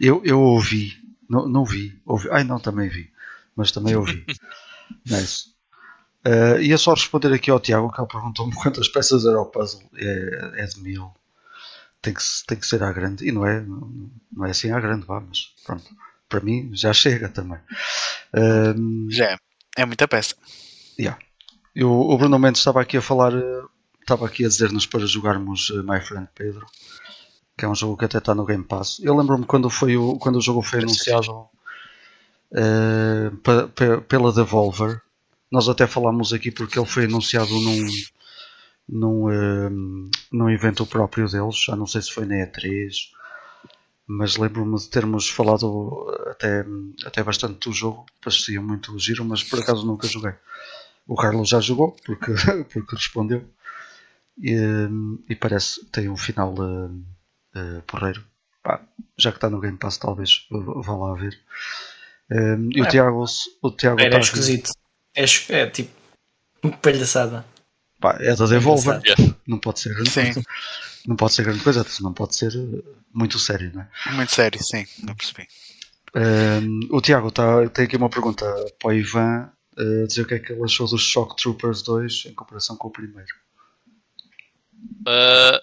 Eu, eu ouvi. Não, não vi, ouvi. Ai não também vi. Mas também ouvi. Nice. Uh, ia só responder aqui ao Tiago que ele perguntou-me quantas peças era o puzzle. É, é de mil. Tem que, tem que ser à grande. E não é, não, não é assim à grande vá, mas pronto para mim já chega também. Um, já é, é muita peça. Yeah. Eu, o Bruno Mendes estava aqui a falar, estava aqui a dizer-nos para jogarmos eh, My Friend Pedro, que é um jogo que até está no Game Pass. Eu lembro-me quando, foi o, quando o jogo foi anunciado uh, pela Devolver. Nós até falámos aqui porque ele foi anunciado num, num, uh, num evento próprio deles, já não sei se foi na E3 mas lembro-me de termos falado até, até bastante do jogo, parecia muito giro, mas por acaso nunca joguei. O Carlos já jogou, porque, porque respondeu, e, e parece que tem um final uh, uh, porreiro. Pá, já que está no Game Pass, talvez vá lá ver. Um, e o É. Tiago, o Tiago Era tá esquisito. É, é tipo. Palhaçada. Pá, é da Devolver. Não pode ser grande Sim, coisa. Não pode ser grande coisa, não pode ser eh, muito sério, não é? muito sério, sim, não percebi. Um, o Tiago tá, tem aqui uma pergunta para o Ivan, eh, dizer o que é que ele achou dos Shock Troopers 2 em comparação com o primeiro. Ah,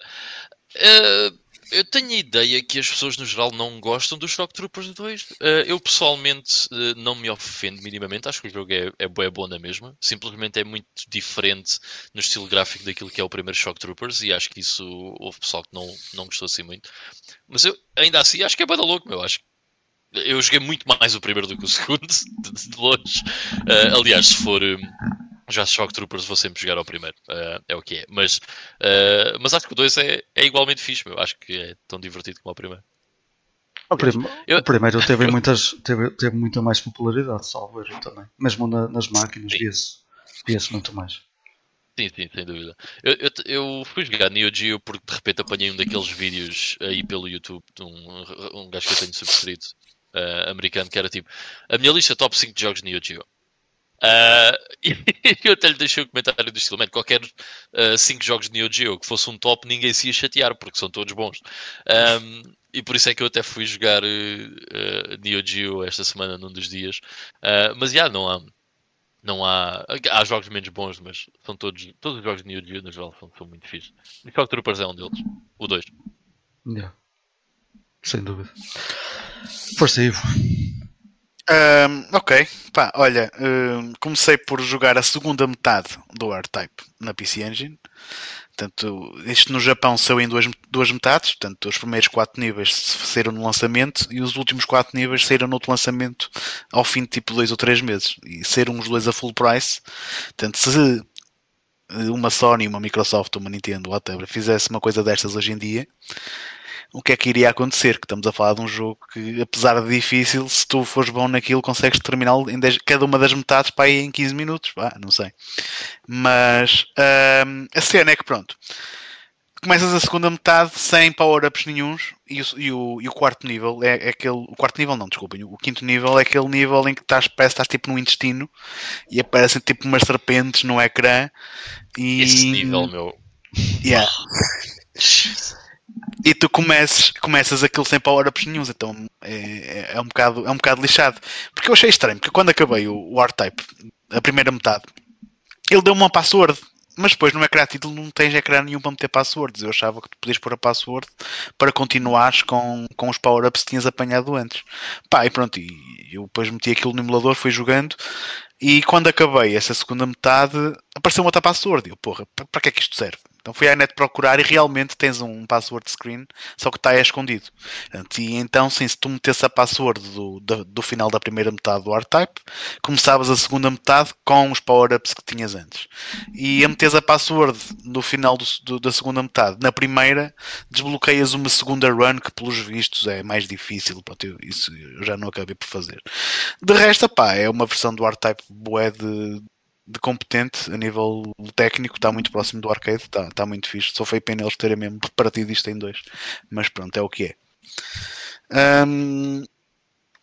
ah, eu tenho a ideia que as pessoas no geral não gostam do Shock Troopers 2. Ah, eu pessoalmente ah, não me ofendo minimamente, acho que o jogo é, é, bué bom na mesma. Simplesmente é muito diferente no estilo gráfico daquilo que é o primeiro Shock Troopers e acho que isso houve pessoal que não, não gostou assim muito. Mas eu ainda assim acho que é bada louco, meu. Acho eu joguei muito mais o primeiro do que o segundo, de, de longe. Ah, aliás, se for. hum, já Shock Troopers vou sempre jogar ao primeiro, ah, é o que é. Mas, ah, mas acho que o 2 é, é igualmente fixe, meu. Acho que é tão divertido como o primeiro. O, prim- Eu- o primeiro teve, muitas, teve, teve muita mais popularidade, salvo erro também. Mesmo na- nas máquinas via-se via muito mais. Sim, sim, sem dúvida. Eu, eu, eu fui jogar Neo Geo porque de repente apanhei um daqueles vídeos aí pelo YouTube de um, um gajo que eu tenho subscrito ah, americano que era tipo a minha lista top 5 de jogos de Neo Geo. Ah, e eu até lhe deixei o comentário do estilo, "Man, qualquer 5 jogos de Neo Geo que fosse um top, ninguém se ia chatear porque são todos bons. Ahm, e por isso é que eu até fui jogar eh, Neo Geo esta semana num dos dias. Ah, mas já não há. Não há. Há jogos menos bons, mas são todos. Todos os jogos de Neo Geo no geral são, são muito fixos. E Shock Troopers é um deles. O 2. Yeah. Sem dúvida. Força, Ivo. Ahm, ok, pá, olha, ahm, comecei por jogar a segunda metade do R-Type na PC Engine. Portanto, isto no Japão saiu em duas, duas metades. Portanto, os primeiros quatro níveis saíram no lançamento e os últimos quatro níveis saíram no outro lançamento ao fim de tipo dois ou três meses. E saíram os dois a full price. Portanto, se uma Sony, uma Microsoft, uma Nintendo, whatever, fizesse uma coisa destas hoje em dia, o que é que iria acontecer? Que estamos a falar de um jogo que, apesar de difícil, se tu fores bom naquilo, consegues terminá-lo em 10 cada uma das metades para aí em 15 minutos. Ah, não sei. Mas a cena é que pronto. Começas a segunda metade sem power-ups nenhuns e o, e, o, e o quarto nível é, é aquele. O quarto nível não, desculpem. O quinto nível é aquele nível em que estás, parece que estás tipo no intestino e aparecem tipo umas serpentes no ecrã. E, Esse nível, meu. Yeah. e tu começas, começas aquilo sem power-ups nenhums, então é, é, é um bocado, é um bocado lixado. Porque eu achei estranho, porque quando acabei o, o R-Type, a primeira metade, ele deu-me uma password, mas depois no ecrã título não tens ecrã nenhum para meter passwords. Eu achava que tu podias pôr a password para continuares com, com os power-ups que tinhas apanhado antes. Pá, e pronto, e eu depois meti aquilo no emulador, fui jogando. E quando acabei essa segunda metade, apareceu outra password. E eu, porra, para que é que isto serve? Então fui à net procurar e realmente tens um password screen, só que está escondido. E então, sim, se tu metesse a password do, do, do final da primeira metade do R-Type, começavas a segunda metade com os power-ups que tinhas antes. E a meteres a password no final do, do- da segunda metade, na primeira, desbloqueias uma segunda run que, pelos vistos, é mais difícil. Pronto, eu- isso eu já não acabei por fazer. De resto, pá, é uma versão do R-Type bué de, de competente a nível técnico, está muito próximo do arcade, está tá muito fixe. Só foi pena eles terem mesmo partido isto em dois. Mas pronto, é o que é. Ahm,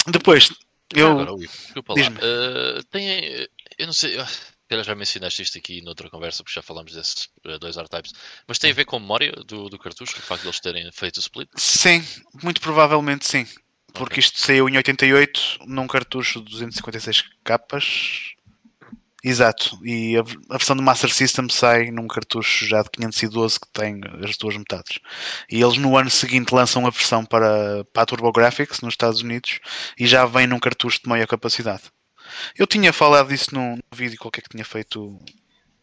depois, eu. Agora, Ui, desculpa lá. Ah, tem, eu não sei, ah, calhar já mencionaste isto aqui noutra conversa, porque já falámos desses ah, dois R-Types, mas tem a ver com a memória do, do cartucho, o facto de eles terem feito o split? Sim, muito provavelmente sim. Porque isto saiu em 88 num cartucho de 256 capas. Exato. E a, a versão do Master System sai num cartucho já de 512 que tem as duas metades. E eles no ano seguinte lançam a versão para, para a TurboGrafx nos Estados Unidos e já vem num cartucho de maior capacidade. Eu tinha falado disso num, vídeo qualquer que tinha feito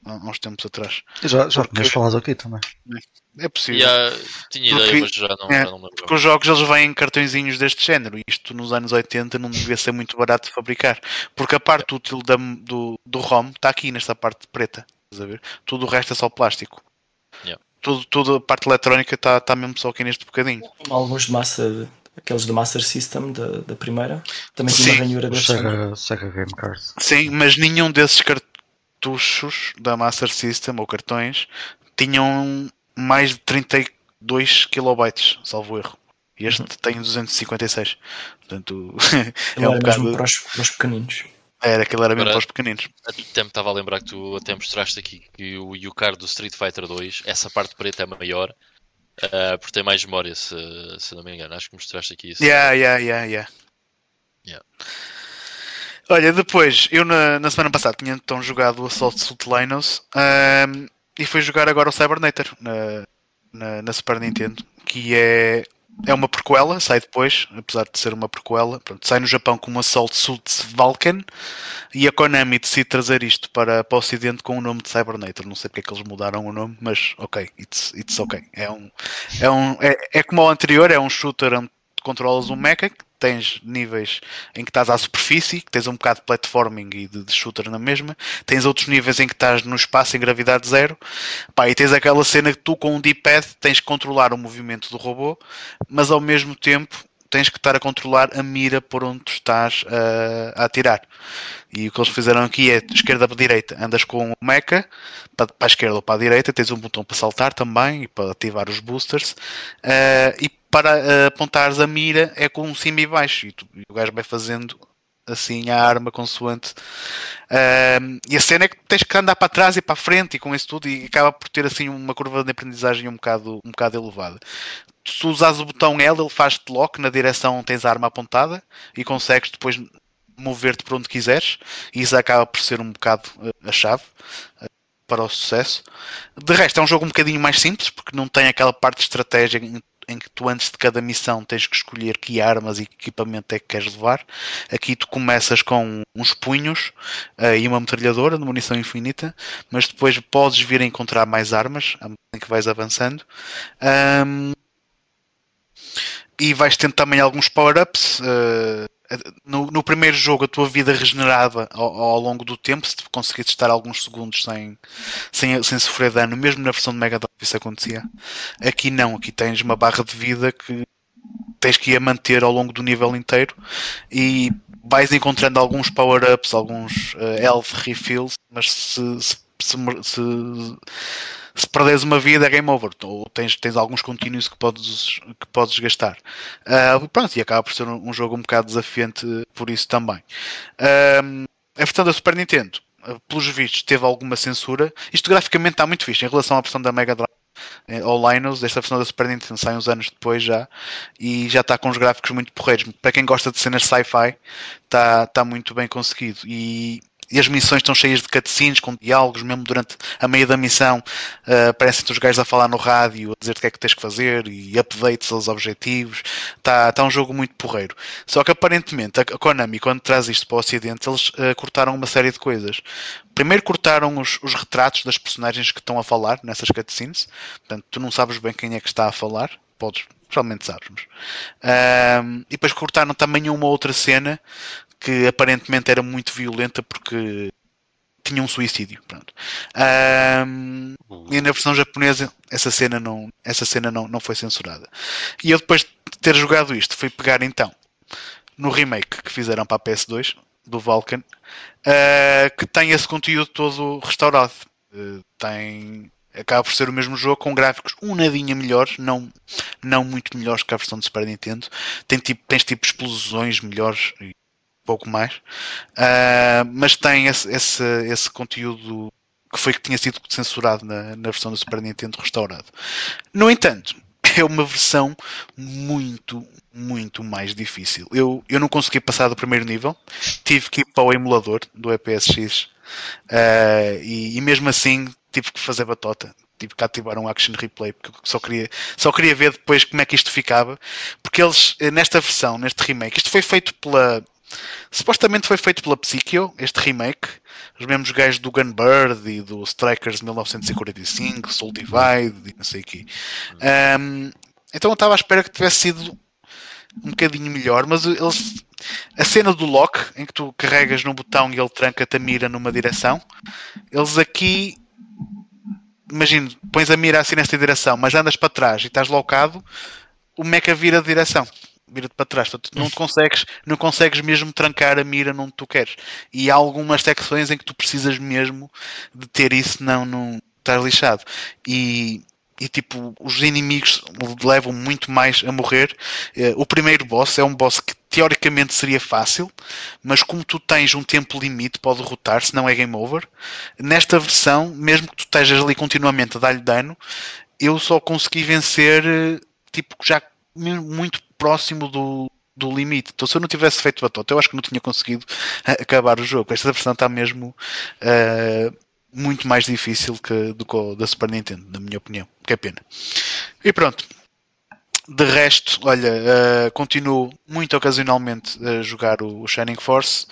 há há uns tempos atrás. Já, já Porque- tinhas falado aqui também. É possível. Há- tinha Porque- ideia, mas já não, é, já não lembro. Porque os jogos eles vêm em cartõezinhos deste género isto nos anos 80 não devia ser muito barato de fabricar. Porque a parte útil da- do, do ROM está aqui nesta parte preta. Estás a ver? Tudo o resto é só plástico. Yeah. Tudo, tudo a parte eletrónica está está mesmo só aqui neste bocadinho. Alguns de Master, aqueles do Master System da, da primeira, também tinha uma ranhura O deste. Sega, Sega Game Card. Sim, mas nenhum desses cartuchos da Master System ou cartões tinham mais de 32 kilobytes, salvo erro. Este uhum. tem 256. Portanto, é um bocado. Para os, para os pequeninos. Era, aquilo era mesmo para os pequeninos. Até me estava a lembrar que tu até mostraste aqui que o Yukar do Street Fighter 2, essa parte preta é maior, uh, porque tem mais memória, se, se não me engano. Acho que mostraste aqui isso. Yeah, yeah, yeah, yeah. yeah. Olha, depois, eu na, na semana passada tinha então jogado o Assault Suit Linus um, e fui jogar agora o Cybernator na, na, na Super Nintendo, que é é uma prequela, sai depois, apesar de ser uma prequela. Pronto, sai no Japão com uma Assault Suit Vulcan e a Konami decide trazer isto para, para o Ocidente com o nome de Cybernator. Não sei porque é que eles mudaram o nome, mas ok, it's, it's ok. É, um, é, um, é, é como o anterior, é um shooter controlas um mecha tens níveis em que estás à superfície, que tens um bocado de platforming e de, de, shooter na mesma, tens outros níveis em que estás no espaço em gravidade zero, pá, e tens aquela cena que tu com um D-pad tens que controlar o movimento do robô, mas ao mesmo tempo tens que estar a controlar a mira por onde tu estás a atirar. E o que eles fizeram aqui é esquerda para direita, andas com o mecha para, para a esquerda ou para a direita, tens um botão para saltar também e para ativar os boosters. Uh, e para uh, apontares a mira é com um cima e baixo. E, tu, e o gajo vai fazendo assim a arma consoante. Uh, e a cena é que tens que andar para trás e para a frente e com isso tudo e acaba por ter assim uma curva de aprendizagem um bocado, um bocado elevada se usas o botão L, ele faz-te lock na direção onde tens a arma apontada e consegues depois mover-te para onde quiseres. E isso acaba por ser um bocado eh, a chave eh, para o sucesso. De resto, é um jogo um bocadinho mais simples porque não tem aquela parte de estratégia em que tu antes de cada missão tens que escolher que armas e que equipamento é que queres levar. Aqui tu começas com uns punhos uh, e uma metralhadora de munição infinita, mas depois podes vir a encontrar mais armas medida que vais avançando. Um, e vais tendo também alguns power-ups. Uh, no, no, primeiro jogo a tua vida regenerava ao, ao, longo do tempo, se conseguisse estar alguns segundos sem, sem, sem sofrer dano, mesmo na versão de Mega Drive isso acontecia. Aqui não, aqui tens uma barra de vida que tens que ir a manter ao longo do nível inteiro e vais encontrando alguns power-ups, alguns uh, health refills, mas se, se, se, se se perderes uma vida é game over, ou tens, tens alguns contínuos que podes, que podes gastar. Uh, pronto, e acaba por ser um, um, jogo um bocado desafiante por isso também. Uh, a versão da Super Nintendo, uh, pelos vistos, teve alguma censura. Isto graficamente está muito fixe em relação à versão da Mega Drive eh, Linus, desta versão da Super Nintendo sai uns anos depois já e já está com os gráficos muito porreiros. Para quem gosta de cenas sci-fi, está, está muito bem conseguido. E e as missões estão cheias de cutscenes com diálogos, mesmo durante a meia da missão uh, aparecem-te os gajos a falar no rádio, a dizer-te o que é que tens que fazer e updates aos objetivos. Está tá um jogo muito porreiro. Só que aparentemente a Konami, quando traz isto para o Ocidente, eles uh, cortaram uma série de coisas. Primeiro cortaram os, os retratos das personagens que estão a falar nessas cutscenes, portanto tu não sabes bem quem é que está a falar, podes provavelmente sabes. Mas, uh, e depois cortaram também uma outra cena que aparentemente era muito violenta porque tinha um suicídio. Pronto. Um, e na versão japonesa essa cena, não, essa cena não, não foi censurada. E eu depois de ter jogado isto fui pegar então no remake que fizeram para a PS2 do Vulcan uh, que tem esse conteúdo todo restaurado. Uh, tem acaba por ser o mesmo jogo com gráficos um nadinha melhores, não, não muito melhores que a versão de Super Nintendo. Tem tipo, tens tipo explosões melhores pouco mais, uh, mas tem esse, esse, esse, conteúdo que foi que tinha sido censurado na, na versão do Super Nintendo restaurado. No entanto, é uma versão muito, muito mais difícil. Eu, eu não consegui passar do primeiro nível, tive que ir para o emulador do EPSX uh, e, e, mesmo assim tive que fazer batota. Tive que ativar um action replay porque só queria, só queria ver depois como é que isto ficava. Porque eles, nesta versão, neste remake, isto foi feito pela Supostamente foi feito pela Psycho, este remake. Os mesmos gajos do Gunbird e do Strikers 1945, Soul Divide e não sei o quê. Um, então eu estava à espera que tivesse sido um bocadinho melhor, mas eles. A cena do lock, em que tu carregas no botão e ele tranca-te a mira numa direção, eles aqui. Imagino, pões a mira assim nesta direção, mas andas para trás e estás locado, o mecha vira de direção vira-te para trás. Portanto, não consegues, não consegues mesmo trancar a mira onde tu queres. E há algumas secções em que tu precisas mesmo de ter isso, não, não estar lixado. E e tipo, os inimigos levam muito mais a morrer. Uh, o primeiro boss é um boss que teoricamente seria fácil, mas como tu tens um tempo limite para derrotar, se não é game over, nesta versão, mesmo que tu estejas ali continuamente a dar-lhe dano, eu só consegui vencer tipo já muito próximo do, do limite. Então, se eu não tivesse feito batota, eu acho que não tinha conseguido acabar o jogo. Esta versão está mesmo uh, muito mais difícil que do que da Super Nintendo, na minha opinião. Que é pena. E pronto. De resto, olha, uh, continuo muito ocasionalmente a jogar o Shining Force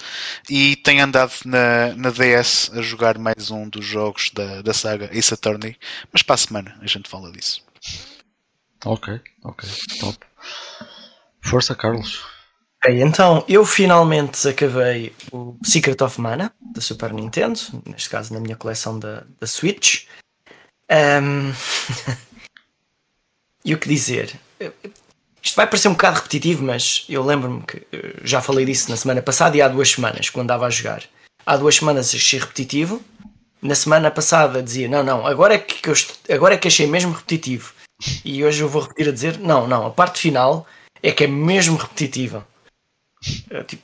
e tenho andado na, na DS a jogar mais um dos jogos da, da saga Ace Attorney, mas para a semana a gente fala disso. Ok, ok, top. Força, Carlos. Então eu finalmente acabei o Secret of Mana da Super Nintendo, neste caso na minha coleção da, da Switch. Um... e o que dizer? Isto vai parecer um bocado repetitivo, mas eu lembro-me que já falei disso na semana passada e há duas semanas, quando andava a jogar. Há duas semanas achei repetitivo. Na semana passada dizia, não, não, agora é que, eu, agora é que achei mesmo repetitivo. E hoje eu vou repetir a dizer, não, não, a parte final é que é mesmo repetitiva. É, tipo,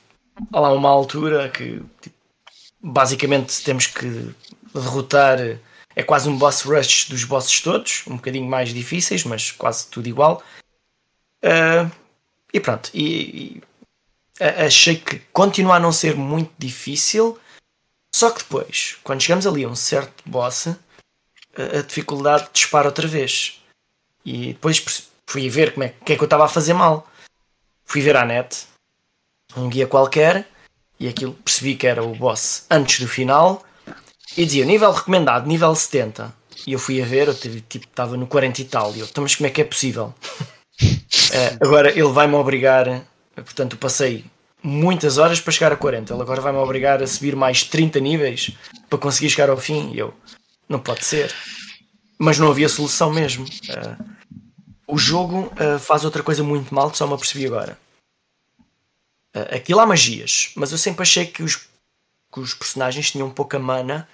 há lá uma altura que tipo, basicamente temos que derrotar. É quase um boss rush dos bosses todos, um bocadinho mais difíceis, mas quase tudo igual. Uh, e pronto, e, e, achei que continua a não ser muito difícil. Só que depois, quando chegamos ali a um certo boss, a, a dificuldade dispara outra vez. E depois fui ver como é, que é que eu estava a fazer mal. Fui ver à net um guia qualquer e aquilo percebi que era o boss antes do final e dizia nível recomendado, nível 70. E eu fui a ver, eu tipo, estava no 40 e tal. E eu, então, mas como é que é possível? uh, agora ele vai-me obrigar, portanto, eu passei muitas horas para chegar a 40. Ele agora vai-me obrigar a subir mais 30 níveis para conseguir chegar ao fim. E eu, não pode ser. Mas não havia solução mesmo. Uh, o jogo uh, faz outra coisa muito mal que só me apercebi agora. Uh, aquilo há magias, mas eu sempre achei que os, que os personagens tinham pouca mana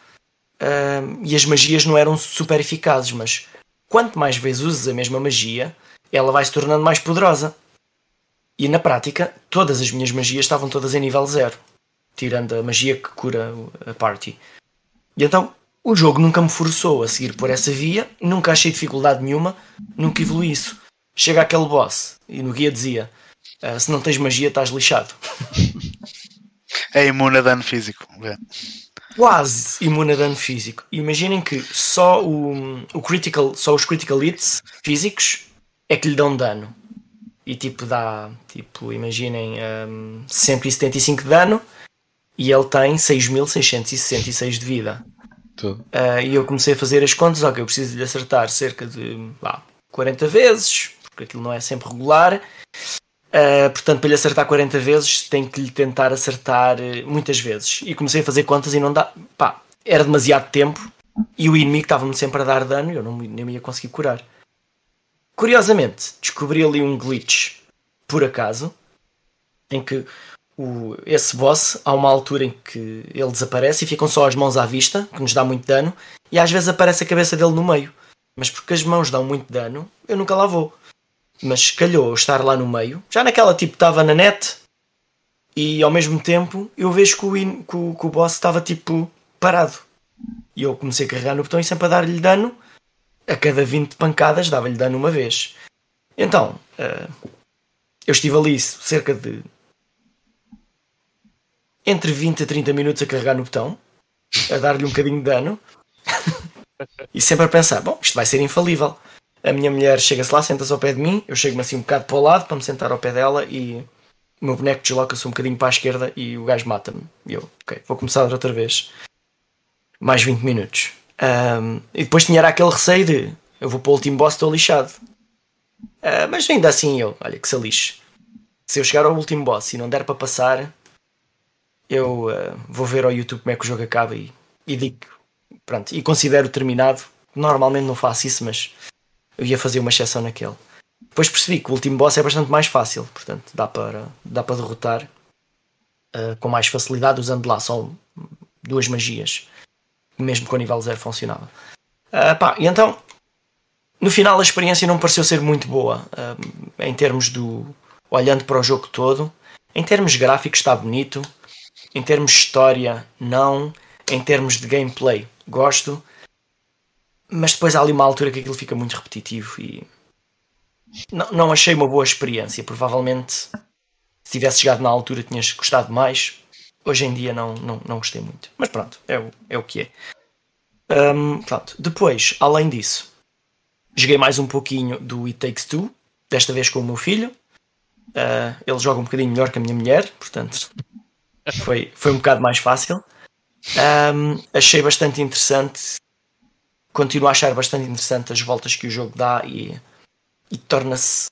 uh, e as magias não eram super eficazes. Mas quanto mais vezes usas a mesma magia, ela vai se tornando mais poderosa. E na prática, todas as minhas magias estavam todas em nível zero, tirando a magia que cura a party. E então o jogo nunca me forçou a seguir por essa via, nunca achei dificuldade nenhuma, nunca evolui isso. Chega aquele boss e no guia dizia: ah, se não tens magia, estás lixado. É imune a dano físico. Quase imune a dano físico. Imaginem que só o, o critical, só os critical hits físicos é que lhe dão dano. E tipo dá, tipo, imaginem um, 175 de dano e ele tem 6666 de vida. Uh, e eu comecei a fazer as contas, ok, eu preciso de acertar cerca de lá, 40 vezes, porque aquilo não é sempre regular. Uh, portanto, para lhe acertar 40 vezes, tenho que lhe tentar acertar uh, muitas vezes. E comecei a fazer contas e não dá. Pá, era demasiado tempo e o inimigo estava-me sempre a dar dano e eu não, nem me ia conseguir curar. Curiosamente, descobri ali um glitch por acaso em que o, esse boss, há uma altura em que ele desaparece e ficam só as mãos à vista, que nos dá muito dano, e às vezes aparece a cabeça dele no meio. Mas porque as mãos dão muito dano, eu nunca lá vou. Mas calhou estar lá no meio, já naquela tipo estava na net, e ao mesmo tempo eu vejo que o, in, que o, que o boss estava tipo parado. E eu comecei a carregar no botão e sempre a dar-lhe dano. A cada 20 pancadas dava-lhe dano uma vez. Então, uh, eu estive ali cerca de entre 20 a 30 minutos a carregar no botão, a dar-lhe um bocadinho de dano, e sempre a pensar: bom, isto vai ser infalível. A minha mulher chega-se lá, senta-se ao pé de mim, eu chego-me assim um bocado para o lado para me sentar ao pé dela e o meu boneco desloca-se um bocadinho para a esquerda e o gajo mata-me. E eu, ok, vou começar outra vez. Mais 20 minutos. Um, e depois tinha aquele receio de eu vou para o último boss, estou lixado. Uh, mas ainda assim eu, olha que se lixe. Se eu chegar ao último boss e não der para passar, eu uh, vou ver ao YouTube como é que o jogo acaba e, e digo, pronto, e considero terminado. Normalmente não faço isso, mas eu ia fazer uma exceção naquele. Depois percebi que o último boss é bastante mais fácil, portanto dá para, dá para derrotar uh, com mais facilidade usando lá só duas magias, mesmo com o nível 0 funcionava. Uh, pá, e então no final a experiência não pareceu ser muito boa um, em termos do olhando para o jogo todo. Em termos gráficos está bonito, em termos de história não, em termos de gameplay gosto, mas depois há ali uma altura que aquilo fica muito repetitivo e não, não achei uma boa experiência. Provavelmente se tivesse chegado na altura tinhas gostado mais. Hoje em dia não, não, não gostei muito. Mas pronto, é o, é o que é. Um, pronto. Depois, além disso, joguei mais um pouquinho do It Takes Two, desta vez com o meu filho. Uh, ele joga um bocadinho melhor que a minha mulher, portanto foi, foi um bocado mais fácil. Um, achei bastante interessante, continuo a achar bastante interessante as voltas que o jogo dá e, e torna-se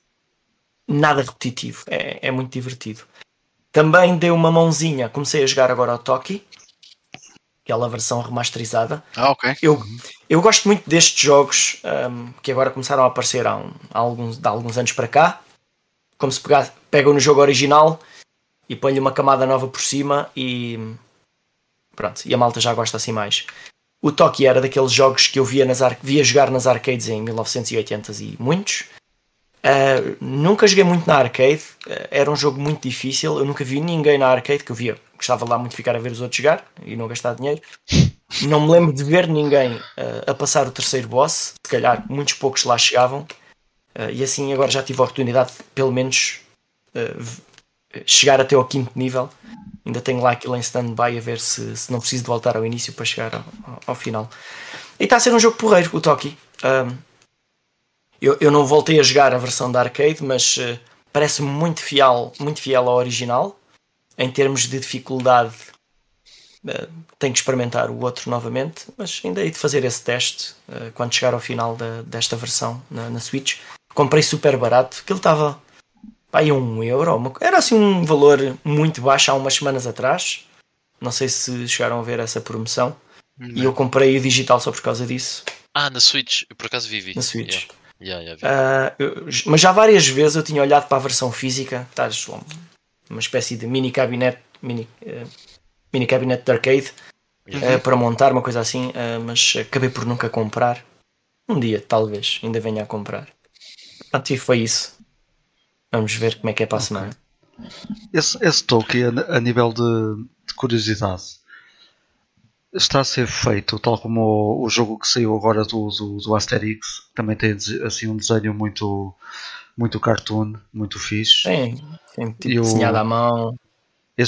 nada repetitivo, é, é muito divertido. Também dei uma mãozinha, comecei a jogar agora ao Toki, aquela versão remasterizada. Ah, ok. Eu, eu gosto muito destes jogos um, que agora começaram a aparecer há, um, há alguns, há alguns anos para cá. Como se pegar, pegam no jogo original e põe-lhe uma camada nova por cima e pronto, e a malta já gosta assim mais. O Toki era daqueles jogos que eu via, nas via jogar nas arcades em 1980 e muitos. Uh, nunca joguei muito na arcade, uh, era um jogo muito difícil. Eu nunca vi ninguém na arcade que eu via, gostava lá muito de ficar a ver os outros jogar e não gastar dinheiro. Não me lembro de ver ninguém uh, a passar o terceiro boss, se calhar muitos poucos lá chegavam. e assim agora já tive a oportunidade de pelo menos chegar até ao quinto nível. Ainda tenho lá aquilo em stand-by a ver se, se, não preciso de voltar ao início para chegar ao, ao, final. E está a ser um jogo porreiro, o Toki. Um, eu, eu não voltei a jogar a versão da arcade, mas uh, parece muito fiel, muito fiel ao original. Em termos de dificuldade, uh, tenho que experimentar o outro novamente, mas ainda hei de fazer esse teste uh, quando chegar ao final da, desta versão na, na Switch. Comprei super barato, que ele estava aí um euro, era assim um valor muito baixo há umas semanas atrás. Não sei se chegaram a ver essa promoção. Não. E eu comprei o digital só por causa disso. Ah, na Switch, eu por acaso vivi. Na Switch. Yeah. Yeah, yeah, uh, eu, mas já várias vezes eu tinha olhado para a versão física, estás uma espécie de mini cabinet, mini, uh, mini cabinet de arcade uhum. uh, para montar, uma coisa assim, mas acabei por nunca comprar. Um dia, talvez, ainda venha a comprar. Pronto, e foi isso. Vamos ver como é que é para a semana. Esse, esse Tolkien, a nível de, de, curiosidade, está a ser feito tal como o, o jogo que saiu agora do, do, do, Asterix, também tem assim um desenho muito, muito cartoon, muito fixe. Sim, tem tipo desenhado à mão.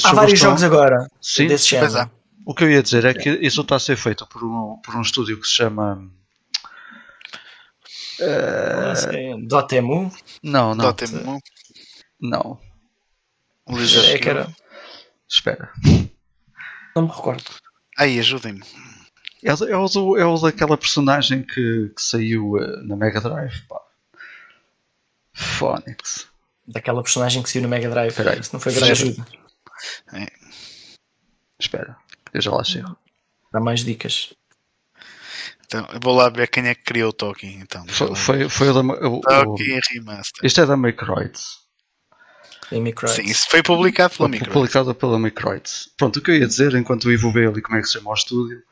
Há vários está... jogos agora Sim, desse género. O que eu ia dizer é que isso está a ser feito por um, por um estúdio que se chama. Uh... Dotemu? Não, não. Dotemu? Não. É que era. Espera. Não me recordo. Aí, ajudem-me. É, é, o, é o daquela personagem que, que saiu uh, na Mega Drive. Pá. Phonics. Daquela personagem que saiu na Mega Drive. Peraí. Isso não foi grande ajuda. É. Espera, eu já lá chego. Dá mais dicas. Então, eu vou lá ver quem é que criou o Tolkien. Então, foi, foi, foi o da. O, Tolkien Remaster. Isto é da Microids. Sim, isso foi publicado pela Microids. Publicado pela Microids. Pronto, o que eu ia dizer, enquanto o Ivo vê ali como é que se chama o estúdio,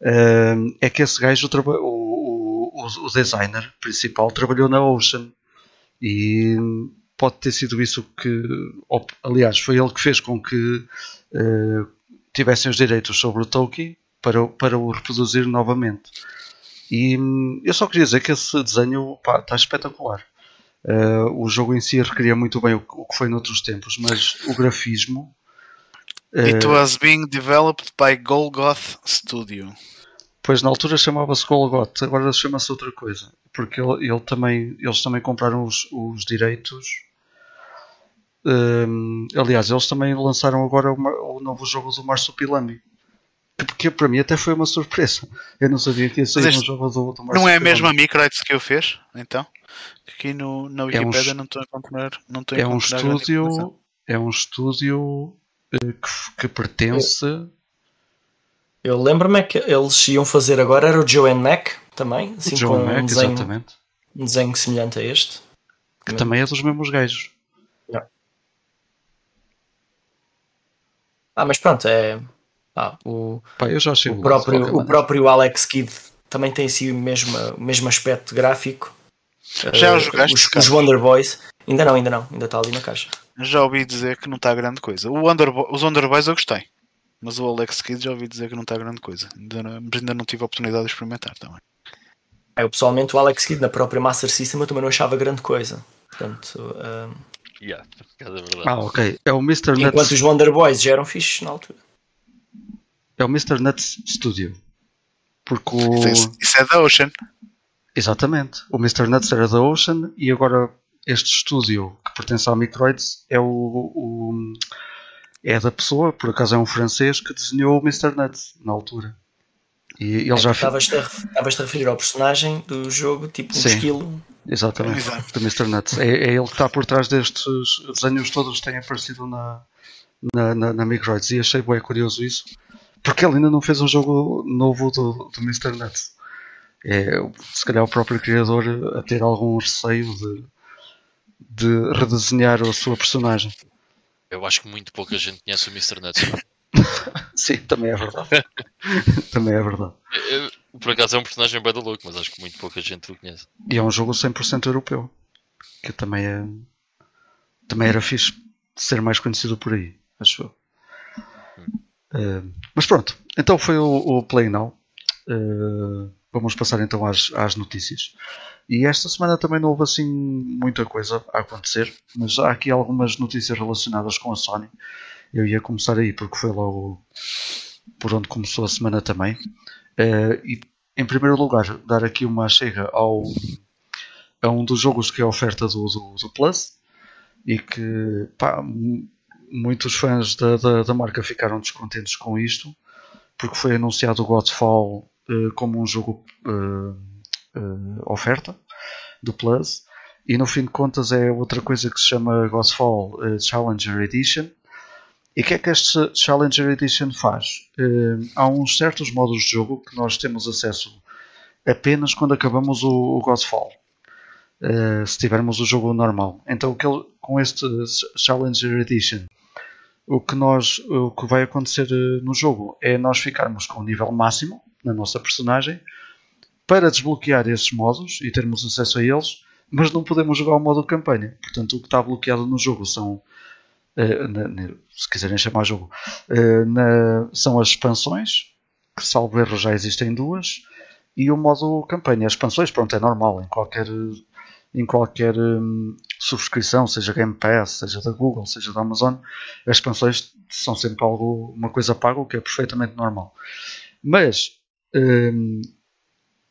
ehm, é que esse gajo, o, o, o designer principal, trabalhou na Ocean. E pode ter sido isso que. Aliás, foi ele que fez com que uh, tivessem os direitos sobre o Tolkien para, para o reproduzir novamente. E hum, eu só queria dizer que esse desenho pá, está espetacular. Uh, o jogo em si requeria muito bem o, o, que foi noutros tempos, mas o grafismo. Uh, It was being developed by Golgoth Studio. Pois na altura chamava-se Golgoth, agora chama-se outra coisa. Porque ele, ele, também, eles também compraram os, os direitos. Um, aliás, eles também lançaram agora o, o novo jogo do Marsupilami porque para mim até foi uma surpresa. Eu não sabia que ia sair um jogo do, do Não é a mesma Microids que eu fez, então? Aqui no, na Wikipedia é um, não estou a encontrar. Não estou a é, um estúdio, é um estúdio eh, que, que pertence. Eu, eu lembro-me que eles iam fazer agora era o Joe Mac também, assim, o Joe Mac, um desenho, exatamente. um desenho semelhante a este. Que também é dos mesmos gajos. Yeah. Ah, mas pronto, é ah, o, Pá, eu já achei o, próprio, o próprio Alex Kidd também tem assim o mesmo, o mesmo aspecto gráfico. Já uh, jogaste? Os, os Wonder Boys. Ainda não, ainda não. Ainda está ali na caixa. Já ouvi dizer que não está grande coisa. O Wonder, os Wonder Boys eu gostei. Mas o Alex Kidd já ouvi dizer que não está grande coisa. Ainda não, ainda não tive a oportunidade de experimentar também. Eu pessoalmente o Alex Kidd na própria Master System eu também não achava grande coisa. Portanto, um... yeah, é. Ah, ok. É o Mr. Enquanto Nuts... os Wonder Boys já eram fixos na altura. É o Mr. Nuts Studio. Porque o... Isso, isso é da Ocean. Exatamente. O Mr. Nuts era da Ocean e agora este estúdio que pertence à Microids é o, o, é da pessoa, por acaso é um francês que desenhou o Mr. Nuts na altura. E ele é, já Estavas-te a, a referir ao personagem do jogo, tipo um Sim, esquilo. Exatamente, do Mr. Nuts. É, é, ele que está por trás destes desenhos todos que têm aparecido na, na, na, na Microids. E achei bem curioso isso, porque ele ainda não fez um jogo novo do, do Mr. Nuts. É, se calhar o próprio criador a ter algum receio de, de redesenhar a sua personagem. Eu acho que muito pouca gente conhece o Mr. Nuts. Sim, também é verdade. também é verdade. Eu, por acaso é um personagem bem louco, mas acho que muito pouca gente o conhece. E é um jogo 100% europeu. Que também é. Também era fixe ser mais conhecido por aí, acho eu. Uh, mas pronto, então foi o, o Play Now. Uh, vamos passar então às, às notícias. E esta semana também não houve assim muita coisa a acontecer, mas há aqui algumas notícias relacionadas com a Sony. Eu ia começar aí porque foi logo por onde começou a semana também. Uh, e em primeiro lugar, dar aqui uma chega ao a um dos jogos que é oferta do, do, do Plus e que pá, muitos fãs da, da, da, marca ficaram descontentes com isto porque foi anunciado o Godfall uh, como um jogo uh, uh, oferta do Plus. E no fim de contas é outra coisa que se chama Godfall Challenger Edition. E o que é que este Challenger Edition faz? Há uns certos modos de jogo que nós temos acesso apenas quando acabamos o, o Godfall. Uh, se tivermos o jogo normal. Então, com este Challenger Edition, o que, nós, o que vai acontecer no jogo é nós ficarmos com o nível máximo na nossa personagem para desbloquear esses modos e termos acesso a eles, mas não podemos jogar o modo campanha. Portanto, o que está bloqueado no jogo são, na, se quiserem chamar jogo, na, são as expansões, que salvo erro já existem duas, e o modo campanha. As expansões, pronto, é normal em qualquer, em qualquer um, subscrição, seja Game Pass, seja da Google, seja da Amazon, as expansões são sempre algo, uma coisa paga, o que é perfeitamente normal. Mas um,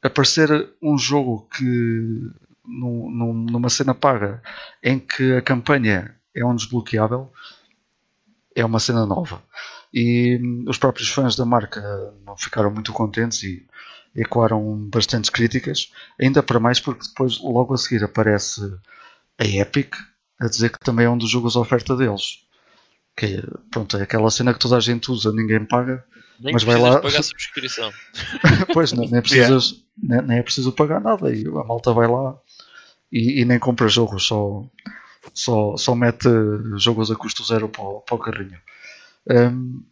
aparecer um jogo que num, num, numa cena paga em que a campanha é um desbloqueável é uma cena nova e os próprios fãs da marca não ficaram muito contentes e ecoaram bastantes críticas ainda para mais porque depois logo a seguir aparece a Epic a dizer que também é um dos jogos à oferta deles. Que é, pronto, é aquela cena que toda a gente usa, ninguém paga nem mas vai lá. pagar a subscrição. Pois, nem, nem precisas nem, nem, é preciso pagar nada e a malta vai lá e, e nem compra jogos, só, só, só mete jogos a custo zero para o, para o carrinho. Um,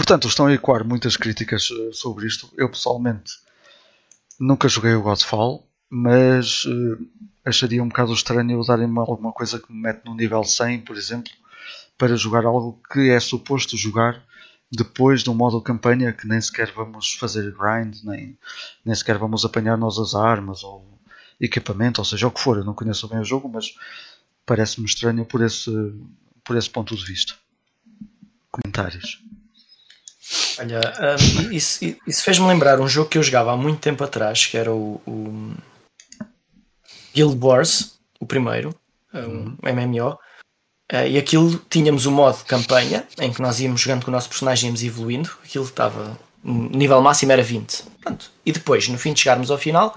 portanto, estão a ecoar muitas críticas eh, sobre isto. Eu pessoalmente nunca joguei o Godfall, mas uh, acharia um bocado estranho darem-me alguma coisa que me mete no nível 100, por exemplo, para jogar algo que é suposto jogar depois de um modo campanha que nem sequer vamos fazer grind, nem, nem sequer vamos apanhar nós as armas ou equipamento, ou seja, o que for. Eu não conheço bem o jogo, mas parece-me estranho por esse, por esse ponto de vista. Comentários. Olha, um, isso, isso fez-me lembrar um jogo que eu jogava há muito tempo atrás, que era o, o Guild Wars, o primeiro, um uhum. MMO. Uh, e aquilo tínhamos o modo campanha, em que nós íamos jogando com o nosso personagem íamos evoluindo. Aquilo estava. O nível máximo era 20. Pronto. E depois, no fim de chegarmos ao final,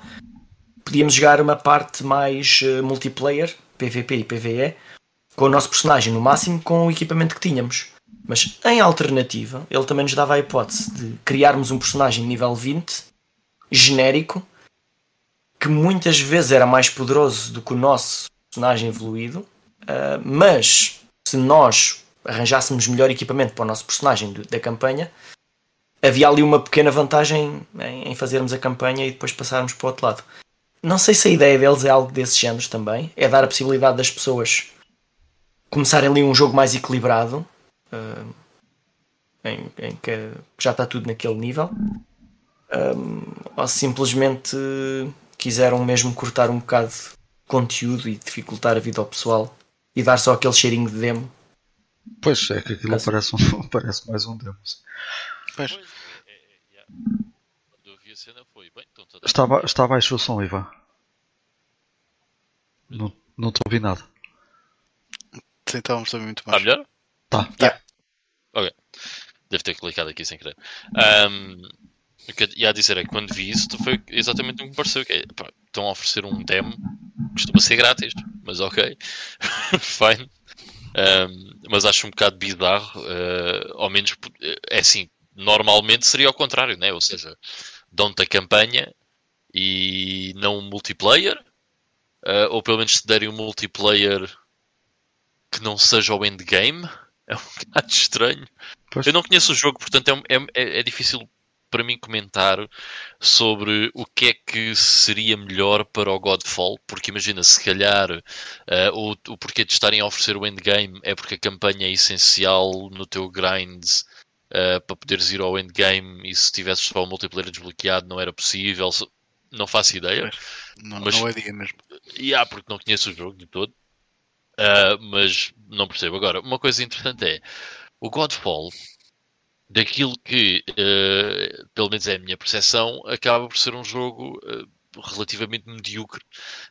podíamos jogar uma parte mais uh, multiplayer, PVP e PVE, com o nosso personagem no máximo com o equipamento que tínhamos. Mas em alternativa, ele também nos dava a hipótese de criarmos um personagem nível 20, genérico, que muitas vezes era mais poderoso do que o nosso personagem evoluído Uh, mas se nós arranjássemos melhor equipamento para o nosso personagem da campanha, havia ali uma pequena vantagem em, fazermos a campanha e depois passarmos para o outro lado. não sei se a ideia deles é algo desse género também. É dar a possibilidade das pessoas começarem ali um jogo mais equilibrado. Uh, em, em, que já está tudo naquele nível. Um, ou simplesmente quiseram mesmo cortar um bocado de conteúdo e dificultar a vida ao pessoal e dar só aquele cheirinho de demo. Pois é, que aquilo parece, um, parece mais um demo. Pois. É, é, é, cena foi. Bem, então tá está, está baixo o som, Ivan. Não estou a ouvir nada. Estávamos também muito baixo. Está melhor? Tá. Yeah. Ok. Devo ter clicado aqui sem querer. Um, o que eu ia dizer é que quando vi isso, foi exatamente o que me pareceu. Que é, pá, estão a oferecer um demo, costuma ser grátis, mas ok, fine. Um, mas acho um bocado bizarro, uh, ao menos é assim, normalmente seria ao contrário, né? ou seja, dão-te a campanha e não um multiplayer, uh, ou pelo menos se derem um multiplayer que não seja o endgame, é um bocado estranho. Pois. Eu não conheço o jogo, portanto é, é, é difícil para mim comentar sobre o que é que seria melhor para o Godfall, porque imagina, se calhar uh, o, o porquê de estarem a oferecer o endgame é porque a campanha é essencial no teu grind uh, para poderes ir ao endgame e se tivesses só o multiplayer desbloqueado não era possível, não faço ideia. Não, mas, não é dia mesmo. E há, porque não conheço o jogo de todo. Uh, mas não percebo. Agora, uma coisa interessante é o Godfall daquilo que, uh, pelo menos é a minha percepção, acaba por ser um jogo uh, relativamente medíocre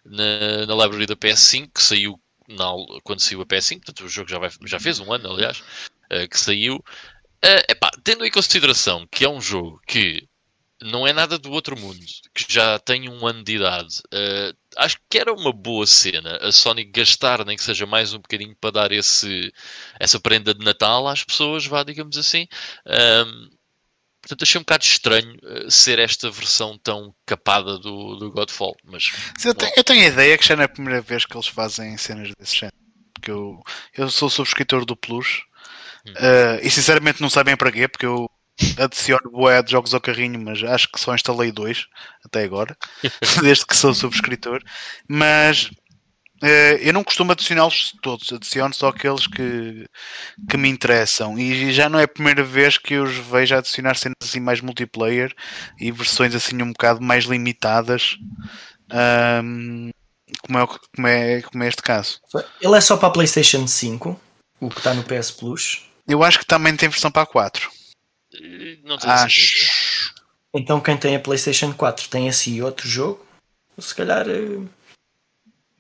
na, na library da PS5, que saiu na, quando saiu a PS5, portanto o jogo já, vai, já fez um ano, aliás, que saiu. Epá, tendo em consideração que é um jogo que não é nada do outro mundo, que já tem um ano de idade. Uh, acho que era uma boa cena a Sony gastar, nem que seja mais um bocadinho para dar esse, essa prenda de Natal às pessoas, vá, digamos assim. Um, portanto, achei um bocado estranho uh, ser esta versão tão capada do, do Godfall. Mas, eu, tenho, eu tenho a ideia que já não é a primeira vez que eles fazem cenas desse género. Porque eu, eu sou subscritor do Plus. Hum. Uh, e sinceramente não sabem para quê, porque eu adiciono boé de jogos ao carrinho, mas acho que só instalei dois até agora, desde que sou subscritor. Mas uh, eu não costumo adicioná-los todos, adiciono só aqueles que, que me interessam. E já não é a primeira vez que eu os vejo adicionar cenas assim mais multiplayer e versões assim um bocado mais limitadas. Um, como, é, como, é, como é este caso. Ele é só para a PlayStation 5, o que está no PS Plus. Eu acho que também tem versão para a 4. Não tenho Acho. Então quem tem a PlayStation 4 tem esse outro jogo? Se calhar. Eh,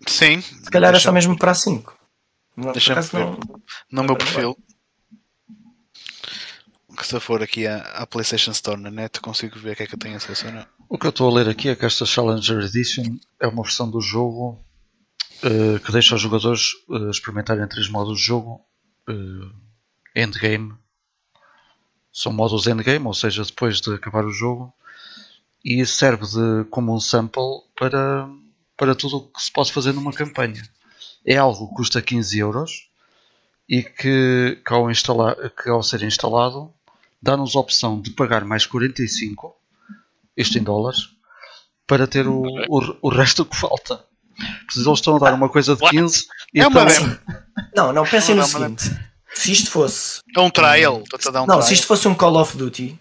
Sim. Se calhar é só mesmo para a 5. Deixa me ver. No não meu perfil. Que se eu for aqui à, à, PlayStation Store na net, consigo ver o que é que eu tenho acesso ou não. O que eu estou a ler aqui é que esta Challenger Edition é uma versão do jogo uh, que deixa os jogadores uh, experimentarem três modos de jogo: uh, endgame, são modos endgame, ou seja, depois de acabar o jogo, e serve de, como um sample para, para tudo o que se pode fazer numa campanha. É algo que custa 15 euros e que, que, ao, instalar, que ao ser instalado dá-nos a opção de pagar mais 45, isto em dólares, para ter o, o, o resto que falta. Portanto, eles estão a dar uma coisa de 15 e é uma estão... Não, não, pensem no seguinte. Se isto fosse. É um trial. Um... Um não, trial. se isto fosse um Call of Duty,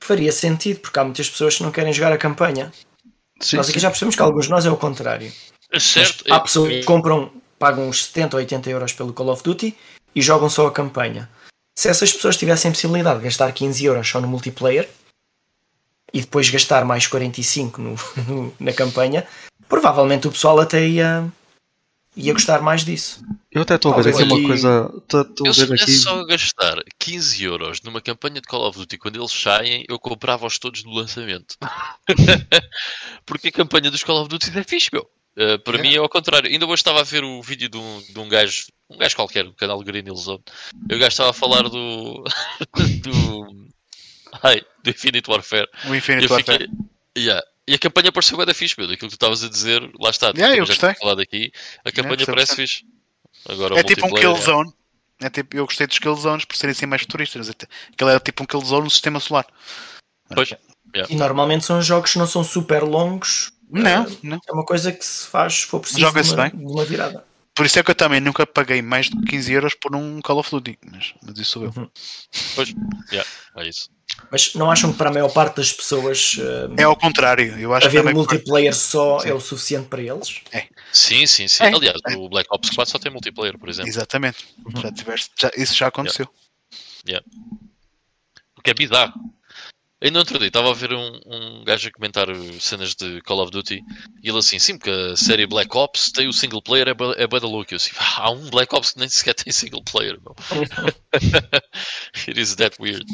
faria sentido, porque há muitas pessoas que não querem jogar a campanha. Sim, nós aqui sim. já percebemos que alguns de nós é o contrário. É certo. Mas há pessoas que compram, pagam uns 70 ou 80 euros pelo Call of Duty e jogam só a campanha. Se essas pessoas tivessem a possibilidade de gastar 15 euros só no multiplayer e depois gastar mais 45 no, no, na campanha, provavelmente o pessoal até ia, ia gostar mais disso. Eu até estou a ver aqui uma coisa. Estou a ver aqui. só gastar 15 euros numa campanha de Call of Duty quando eles saem, eu comprava-os todos no lançamento. Porque a campanha dos Call of Duty é fixe, meu. Uh, para é. mim é ao contrário. Ainda hoje estava a ver o vídeo de um, de um gajo, um gajo qualquer, do canal Green Hill Zone. E o gajo estava a falar do. do. Ai, do Infinite Warfare. O Infinite Warfare. Fiquei, yeah, e a campanha pareceu bem da fixe, meu. Daquilo que tu estavas a dizer, lá está. Yeah, eu gostei. Falado aqui, a campanha yeah, parece fixe. Agora, é tipo um Killzone. É. é tipo, eu gostei dos Killzones por serem assim mais futuristas. Aquele era tipo um Killzone no sistema solar. Pois. Yeah. E normalmente são jogos que não são super longos Não, uh, não. É uma coisa que se faz se for preciso uma, bem. uma virada. Por isso é que eu também nunca paguei mais de 15 euros por um Call of Duty, mas, mas isso sou eu. Uhum. Pois, yeah, é isso. Mas não acham que para a maior parte das pessoas uh, é ao contrário? Eu acho haver que multiplayer só sim. é o suficiente para eles? É. Sim, sim, sim. É. Aliás, é. o Black Ops 4 só tem multiplayer, por exemplo. Exatamente. Uhum. Já tiveste, já, isso já aconteceu. Yeah. Yeah. O que é bizarro. Ainda outro dia estava a ver um, um gajo a comentar cenas de Call of Duty e ele assim, sim, porque a série Black Ops tem o single player, é, é bada louco. Eu assim, ah, há um Black Ops que nem sequer tem single player, meu. It is that weird.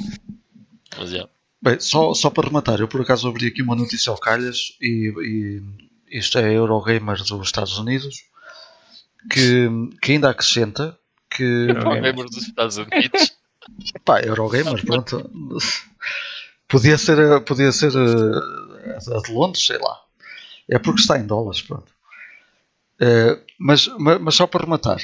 Mas yeah. Bem, só, só para rematar, eu por acaso abri aqui uma notícia ao calhas e, e isto é Eurogamer dos Estados Unidos que, que ainda acrescenta que. Eurogamer dos Estados Unidos. Pá, Eurogamer, pronto. Podia ser, podia ser a de Londres, sei lá. É porque está em dólares, pronto. Uh, mas, mas, só para rematar,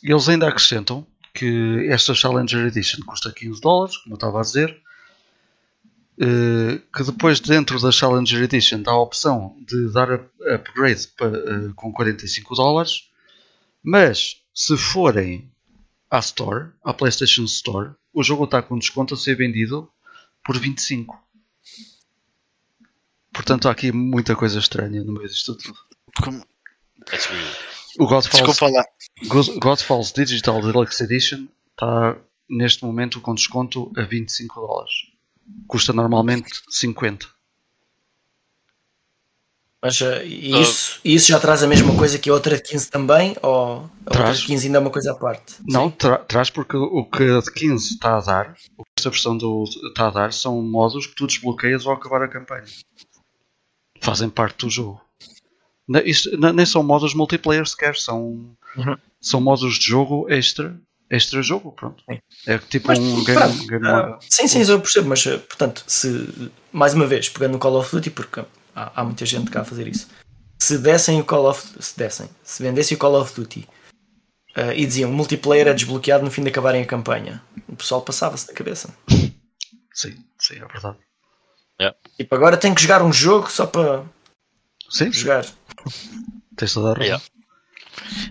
eles ainda acrescentam que esta Challenger Edition custa 15 dólares, como eu estava a dizer. Que depois dentro da Challenger Edition dá a opção de dar upgrade para, com 45 dólares. Mas se forem à Store, à PlayStation Store, o jogo está com desconto a ser vendido por 25. Portanto, há aqui muita coisa estranha no meio disto tudo. Como... O Godfalls, lá. Godfalls Digital Deluxe Edition está neste momento com desconto a 25 dólares. Custa normalmente 50. Mas uh, isso, uh, isso já traz a mesma coisa que a outra de 15 também? Ou a traz. outra de 15 ainda é uma coisa à parte? Não, tra traz porque o que a de 15 está a dar, o que esta versão do, está a dar, são modos que tu desbloqueias ao acabar a campanha. Fazem parte do jogo. Não, isto, não, nem são modos multiplayer sequer, são, uhum. são modos de jogo extra. Extra jogo, pronto. Sim. É tipo mas, um game, game uh, Sim, sim, eu percebo, mas portanto, se mais uma vez, pegando no Call of Duty, porque há, há muita gente cá a fazer isso. Se dessem o Call of se dessem, se vendessem o Call of Duty uh, e diziam multiplayer é desbloqueado no fim de acabarem a campanha, o pessoal passava-se da cabeça. Sim, sim, é verdade. Yeah. Tipo, agora tem que jogar um jogo só para sim. jogar. Tens toda a razão. Yeah.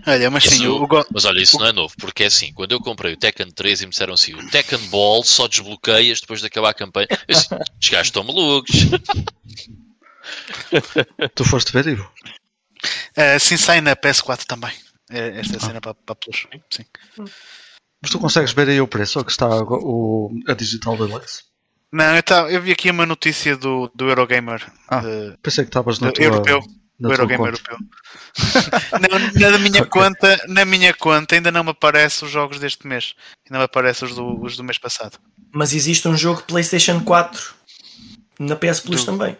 Olha, mas, sim, o, o, mas olha, isso o... não é novo, porque é assim, quando eu comprei o Tekken 3 e me disseram assim, o Tekken Ball só desbloqueias depois de acabar a campanha, eu disse, os gajos estão malucos. tu foste ver, Ivo? Uh, sim, sai na PS4 também. É, esta é a cena para, para Plus. Sim. Mas tu consegues ver aí o preço ou que está o, a Digital Deluxe? Não, eu, tá, eu vi aqui uma notícia do, do Eurogamer. Ah, de, pensei que estavas no europeu. o Eurogamer europeu. na, na, minha okay. conta, na minha conta ainda não me aparecem os jogos deste mês. Ainda me aparecem os do, os do mês passado. Mas existe um jogo de PlayStation 4 na PS Plus do, também.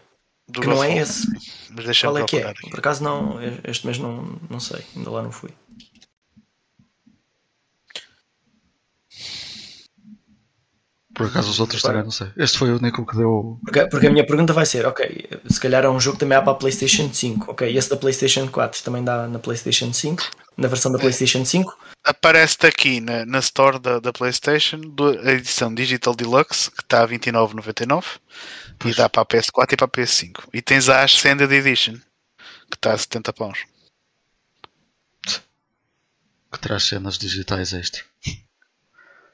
Do que não é esse. Mas Qual é que é? Aqui. Por acaso não, este mês não, não sei, ainda lá não fui. Por acaso os outros também não sei. Este foi o único que deu. Porque, porque, a minha pergunta vai ser: ok, se calhar é um jogo que também há para a PlayStation 5. Ok, esse da PlayStation 4 também dá na PlayStation 5, na versão da é. PlayStation 5. Aparece-te aqui na, na Store da, da PlayStation a edição Digital Deluxe, que está a 29,99 e dá para a PS4 e para a PS5. E tens a Ascended Edition, que está a 70 pounds. Que traz cenas digitais extra.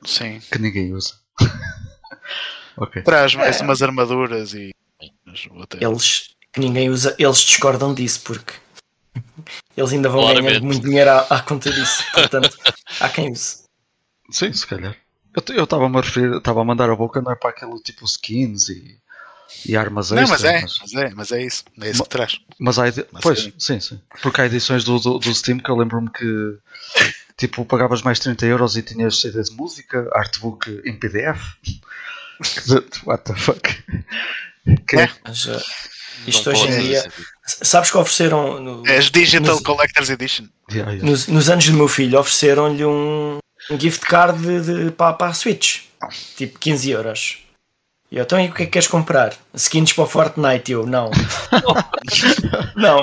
Sim. Que ninguém usa. okay. Traz mais é. umas armaduras e. Eles que ninguém usa, eles discordam disso porque eles ainda vão Claramente. ganhando muito dinheiro à, à, conta disso. Portanto, há quem use. Sim, se calhar. Eu estava a referir, estava a mandar a boca, não é para aquele tipo skins e e armas Não, mas é, mas... mas... é, mas é isso, é isso que traz. Mas há, edi... pois, sim, sim. Porque há edições do, do, do Steam que eu lembro-me que tipo pagavas mais 30 euros e tinhas CD de música, artbook em PDF. What the fuck? Que... É. Mas, uh, isto hoje em dia. Sabes que ofereceram. No, é as Digital nos, Collectors Edition. Yeah, yeah. Nos, nos, anos do meu filho ofereceram-lhe um, um gift card de, de, para, para a Switch. Tipo 15 euros. E eu, então e o que é que queres comprar? Skins para o Fortnite? Eu, não. não.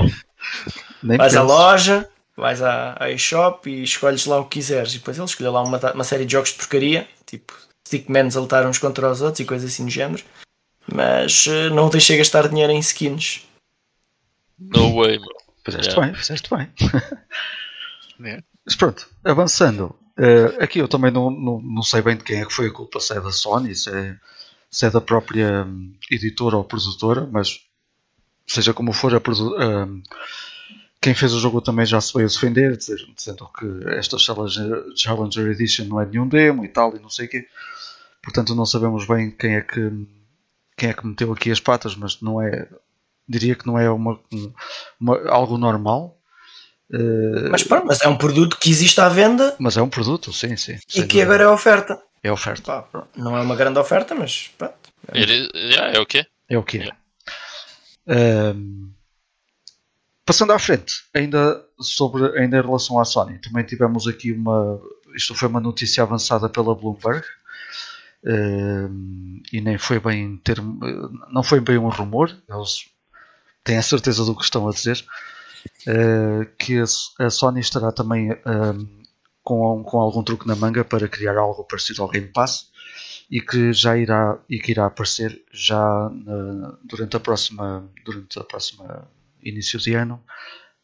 Nem vais penso. à loja, vais à, à eShop e escolhes lá o que quiseres. E depois ele escolheu lá uma, uma série de jogos de porcaria, tipo Stickmans a lutar uns contra os outros e coisas assim do género. Mas uh, não o deixei gastar dinheiro em skins. No way, meu. Fizeste Yeah. bem, fizeste bem. É. Mas pronto, avançando. eh, aqui eu também não, não, não sei bem de quem é que foi a culpa, se é da Sony, se é, se é da própria hum, editora ou produtora, mas seja como for, a hum, quem fez o jogo também já se veio a defender, dizer- dizendo que esta Challenger, Challenger Edition não é nenhum demo e tal, e não sei o quê. Portanto, não sabemos bem quem é que quem é que meteu aqui as patas, mas não é. Diria que não é uma, uma- algo normal. Eh, Mas pronto, mas é um produto que existe à venda mas é um produto, sim, sim. e que dúvida. agora é oferta. É oferta. Pá, pronto. Não é uma grande oferta, mas pronto. Yeah, é o quê? É o que é. Ahm, passando à frente, ainda sobre ainda em relação à Sony, também tivemos aqui uma. Isto foi uma notícia avançada pela Bloomberg. ahm, e nem foi bem ter, não foi bem um rumor, eles têm a certeza do que estão a dizer. ah, que a, a Sony estará também ahm, com, com algum truque na manga para criar algo parecido ao Game Pass e que já irá e que irá aparecer já na- durante a próxima durante a próxima início de ano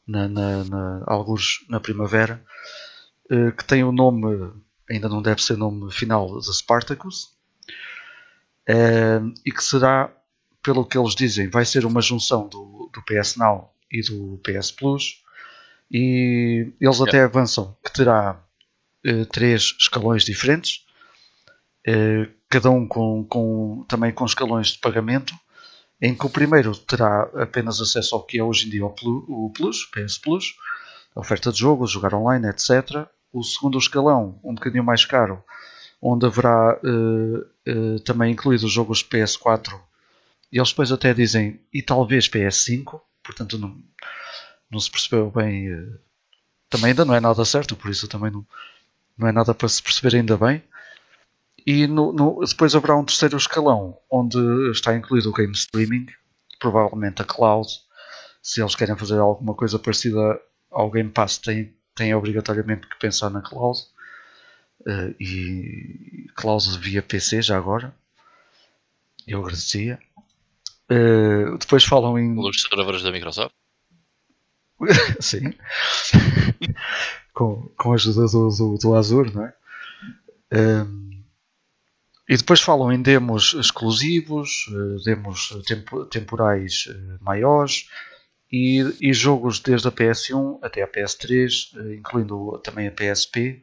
na, na, na alguns na primavera eh, que tem o nome ainda não deve ser nome final de Spartacus eh, e que será pelo que eles dizem vai ser uma junção do, do PS Now e do PS Plus e eles até avançam que terá eh, três escalões diferentes eh, cada um com, com- também com escalões de pagamento, em que o primeiro terá apenas acesso ao que é hoje em dia o Plu- o Plus, PS Plus, a oferta de jogos, jogar online, etc. O segundo escalão, um bocadinho mais caro, onde haverá eh, também incluído os jogos de PS4, e eles depois até dizem, e talvez PS5, portanto não, não se percebeu bem, também ainda não é nada certo, por isso também não, não é nada para se perceber ainda bem. E no- no- depois haverá um terceiro escalão onde está incluído o game streaming, provavelmente a cloud. Se eles querem fazer alguma coisa parecida ao Game Pass, têm, têm obrigatoriamente que pensar na cloud. Eh, e cloud via PC já agora. Eu agradecia. Eh, depois falam em. Pelos servidores da Microsoft? Sim. com, com a ajuda do, do, do Azure, não é? Ehm, e depois falam em demos exclusivos, eh, demos tempo- temporais eh, maiores e, e jogos desde a PS1 até a PS3, eh, incluindo também a PSP.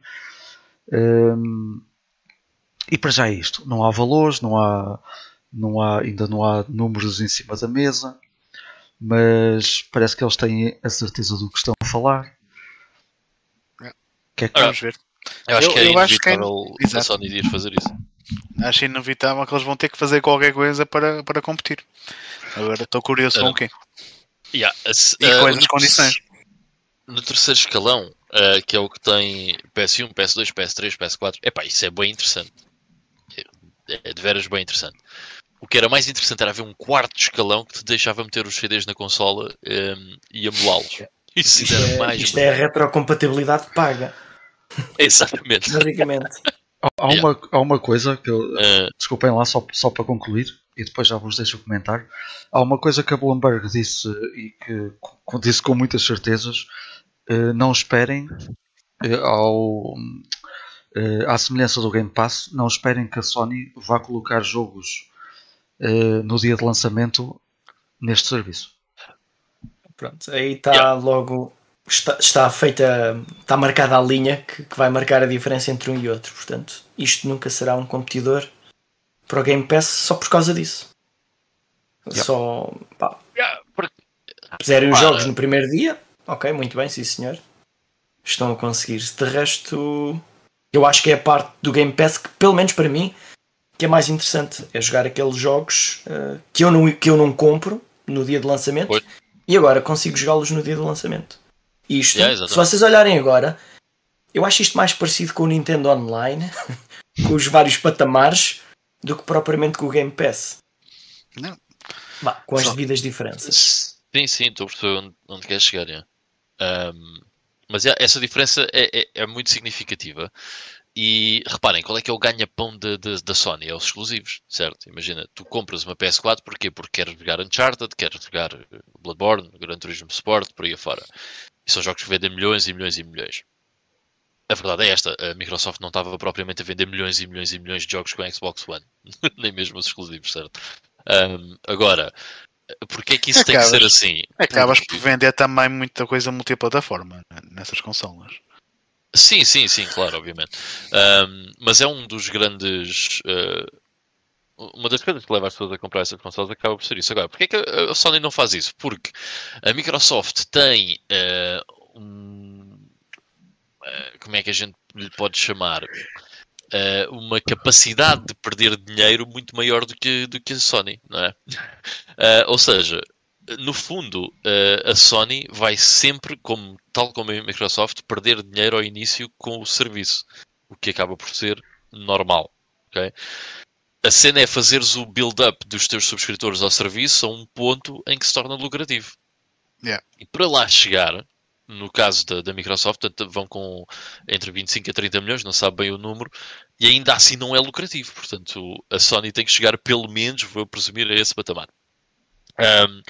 Ehm, e para já é isto. Não há valores, não há, não há, ainda não há números em cima da mesa mas parece que eles têm a certeza do que estão a falar. É. Que é que- Vamos ver. Eu acho Eu- que é acho que é- inevitável a. Sony ir fazer isso. Acho inevitável que eles vão ter que fazer qualquer coisa para, para competir. Agora estou curioso com o quê? Yeah, E uh, quais as condições? No terceiro escalão, uh, que é o que tem PS1, PS2, PS3, PS4, epá, isso é bem interessante. É, é de veras bem interessante. O que era mais interessante era haver um quarto escalão que te deixava meter os CDs na consola um, e emulá-los. Isso Isto era é, mais. isto é a retrocompatibilidade paga, Exatamente. basicamente. há, há uma, há uma coisa que eu. Uh, Desculpem lá, só, só para concluir, e depois já vos deixo comentar. Há uma coisa que a Bloomberg disse e que co- disse com muitas certezas: eh, não esperem, eh, ao, eh, à semelhança do Game Pass, não esperem que a Sony vá colocar jogos eh, no dia de lançamento neste serviço. Pronto, aí está Yeah. logo. Está, está feita, está marcada a linha que, que vai marcar a diferença entre um e outro. Portanto, isto nunca será um competidor para o Game Pass só por causa disso. Yeah. Só pá, yeah, porque- fizerem os jogos no primeiro dia, ok, muito bem, sim senhor. Estão a conseguir. De resto, eu acho que é a parte do Game Pass que, pelo menos para mim, que é mais interessante. É jogar aqueles jogos eh, que, eu não, que eu não compro no dia de lançamento Pois. e agora consigo jogá-los no dia do lançamento. Isto, Yeah, se vocês olharem agora, eu acho isto mais parecido com o Nintendo Online, com os vários patamares, do que propriamente com o Game Pass. Não. Vá, com as Só- devidas diferenças. Sim, sim, estou a perceber onde, onde queres chegar. Um, mas yeah, essa diferença é, é- é muito significativa e reparem, qual é que é o ganha-pão da Sony? É os exclusivos, certo? Imagina, tu compras uma PS4 porquê? Porque queres jogar Uncharted, queres jogar Bloodborne, Gran Turismo Sport, por aí afora. E são jogos que vendem milhões e milhões e milhões. A verdade é esta, a Microsoft não estava propriamente a vender milhões e milhões e milhões de jogos com a Xbox One. Nem mesmo os exclusivos, certo? Um, agora, porque é que isso acabas, tem que ser assim? Acabas por vender também muita coisa multiplataforma nessas consolas. Sim, sim, sim, claro, obviamente. Um, mas é um dos grandes. Uh, uma das coisas que leva as pessoas a comprar essas consolas acaba por ser isso. Agora, porquê é que a Sony não faz isso? Porque a Microsoft tem uh, um. Uh, como é que a gente lhe pode chamar? uma capacidade de perder dinheiro muito maior do que, do que a Sony, não é? ou seja, no fundo, uh, a Sony vai sempre, como, tal como a Microsoft, perder dinheiro ao início com o serviço, o que acaba por ser normal. Okay? A cena é fazeres o build-up dos teus subscritores ao serviço a um ponto em que se torna lucrativo. Yeah. E para lá chegar, no caso da, da, Microsoft, vão com entre 25 a 30 milhões, não sabe bem o número, e ainda assim não é lucrativo. Portanto, a Sony tem que chegar pelo menos, vou presumir, a esse patamar. Um,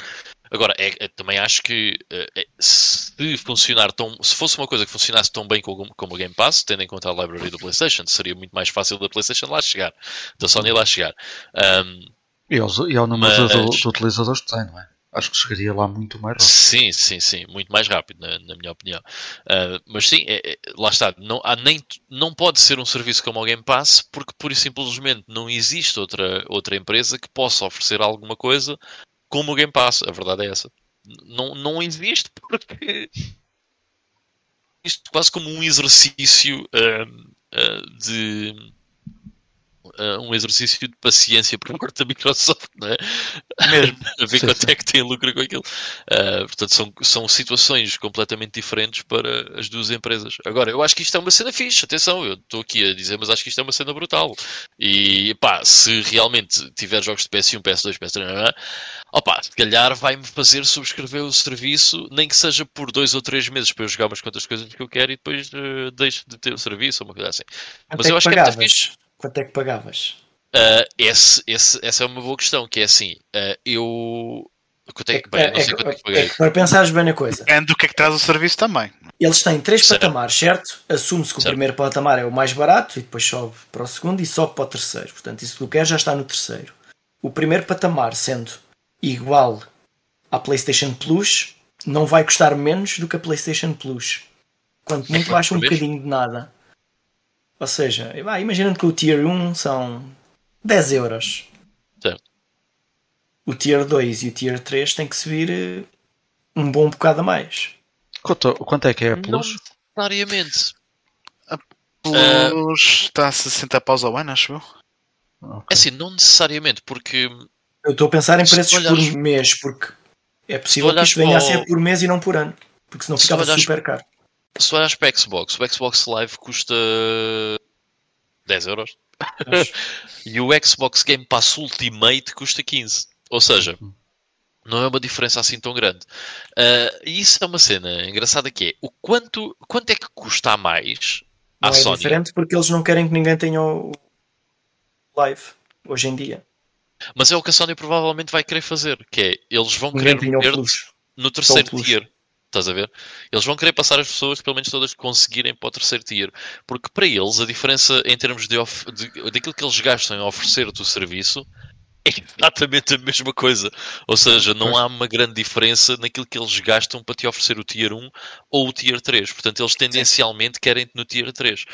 agora, é, é, também acho que é, se funcionar tão. Se fosse uma coisa que funcionasse tão bem como, como o Game Pass, tendo em conta a library do PlayStation, seria muito mais fácil da PlayStation lá chegar, da Sony lá chegar. Um, e, aos, e ao número mas... de, de utilizadores que tem, não é? Acho que chegaria lá muito mais rápido. Sim, sim, sim, muito mais rápido, na, na minha opinião. Uh, mas sim, é, é, lá está, não, há nem, não pode ser um serviço como o Game Pass, porque pura e simplesmente não existe outra, outra empresa que possa oferecer alguma coisa como o Game Pass. A verdade é essa. Não, não existe porque isto quase como um exercício uh, uh, de uh, um exercício de paciência por parte da Microsoft, não é? Mesmo. a ver quanto é que tem lucro com aquilo. Uh, portanto, são, são situações completamente diferentes para as duas empresas. Agora, eu acho que isto é uma cena fixe, atenção, eu estou aqui a dizer, mas acho que isto é uma cena brutal. E pá, se realmente tiver jogos de PS1, PS2, PS3, opa, se calhar vai-me fazer subscrever o serviço, nem que seja por dois ou três meses para eu jogar umas quantas coisas que eu quero e depois uh, deixo de ter o serviço ou uma coisa assim. Mas eu acho pagavas? que é muito fixe. Quanto é que pagavas? Uh, esse, esse, essa é uma boa questão, que é assim, uh, eu... Quanto é que, bem, não sei quanto é que paguei. para pensares bem na coisa. Depende do que é que traz o serviço também. Eles têm três certo. patamares, certo? Assume-se que certo. o primeiro patamar é o mais barato e depois sobe para o segundo e sobe para o terceiro. Portanto, isso que tu queres já está no terceiro. O primeiro patamar sendo igual à PlayStation Plus, não vai custar menos do que a PlayStation Plus. Quanto muito baixa um bocadinho de nada. Ou seja, imaginando que o Tier 1 são 10 euros. Certo. O Tier 2 e o Tier 3 têm que subir eh, um bom bocado a mais. Quanto, quanto é que é a Plus? Não necessariamente. A Plus uh, está a 60 paus ao ano, acho eu. Okay. É assim, não necessariamente, porque. Eu estou a pensar em preços olhares... por mês, porque é possível que isto venha a ser por mês e não por ano. Porque senão ficava se super caro se olhas para o Xbox, o Xbox Live custa 10 euros. e o Xbox Game Pass Ultimate custa 15. Ou seja, não é uma diferença assim tão grande. Uh, e isso é uma cena engraçada que é o quanto, quanto é que custa a mais à não Sony? É diferente porque eles não querem que ninguém tenha o live hoje em dia. Mas é o que a Sony provavelmente vai querer fazer, que é eles vão ninguém querer ver no terceiro tier. Estás a ver? Eles vão querer passar as pessoas, pelo menos todas, conseguirem para o terceiro tier. Porque para eles, a diferença em termos de, de daquilo que eles gastam em oferecer-te o serviço é exatamente a mesma coisa. Ou seja, não há uma grande diferença naquilo que eles gastam para te oferecer o tier 1 ou o tier 3. Portanto, eles tendencialmente querem-te no tier 3.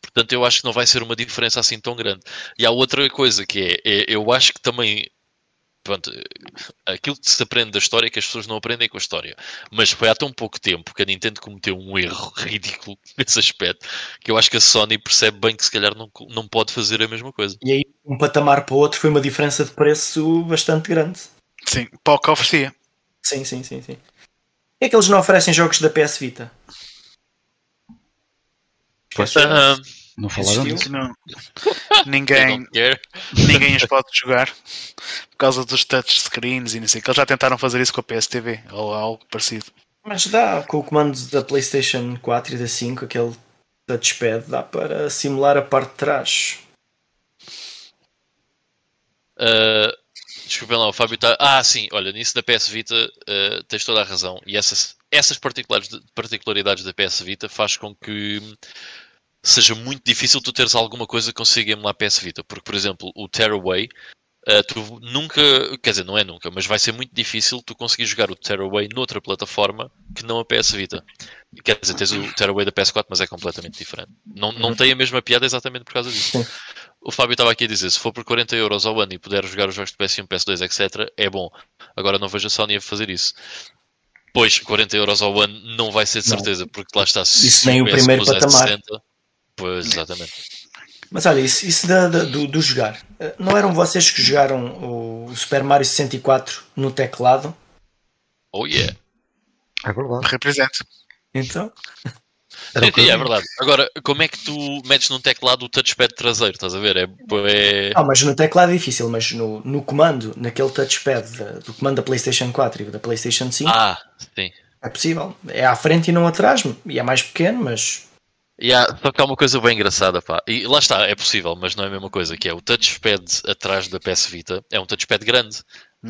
Portanto, eu acho que não vai ser uma diferença assim tão grande. E há outra coisa que é, é eu acho que também pronto, aquilo que se aprende da história é que as pessoas não aprendem com a história. Mas foi há tão pouco tempo que a Nintendo cometeu um erro ridículo nesse aspecto que eu acho que a Sony percebe bem que se calhar não, não pode fazer a mesma coisa. E aí, um patamar para o outro foi uma diferença de preço bastante grande. Sim, para o que oferecia. Sim, sim, sim, sim. É que eles não oferecem jogos da PS Vita. Pois, uh, não falaram disso? Não. ninguém, ninguém os pode jogar por causa dos touchscreens e não sei. Que eles já tentaram fazer isso com a PSTV ou algo parecido. Mas dá com o comando da PlayStation 4 e da 5, aquele touchpad dá para simular a parte de trás. Uh, desculpem lá, o Fábio está. Ah, sim, olha, nisso da PS Vita uh, tens toda a razão. E essas, essas particularidades da PS Vita faz com que seja muito difícil tu teres alguma coisa que consiga emular PS Vita. Porque, por exemplo, o Tearaway, uh, tu nunca, quer dizer, não é nunca, mas vai ser muito difícil tu conseguir jogar o Tearaway noutra plataforma que não a PS Vita. Quer dizer, tens o Tearaway da PS4, mas é completamente diferente. Não, não tem a mesma piada exatamente por causa disso. O Fábio estava aqui a dizer: se for por 40 euros ao ano e puder jogar os jogos de PS1, PS2, etc., é bom. Agora não vejo a Sony a fazer isso. Pois, 40 euros ao ano não vai ser de certeza, não. porque lá está. Isso nem o primeiro patamar. 60, pois, exatamente. Mas olha, isso, isso da, da, do, do, jogar. Eh, não eram vocês que jogaram o Super Mario 64 no teclado? Oh yeah. É verdade. Represento. Então. Sim, é verdade. Agora, como é que tu metes num teclado o touchpad traseiro? Estás a ver? É, é... Não, mas no teclado é difícil, mas no, no comando, naquele touchpad do comando da PlayStation 4 e da PlayStation 5, ah, sim. é possível. É à frente e não atrás, e é mais pequeno, mas. Yeah, só que há uma coisa bem engraçada, pá. E lá está, é possível, mas não é a mesma coisa. Que é o touchpad atrás da PS Vita, é um touchpad grande,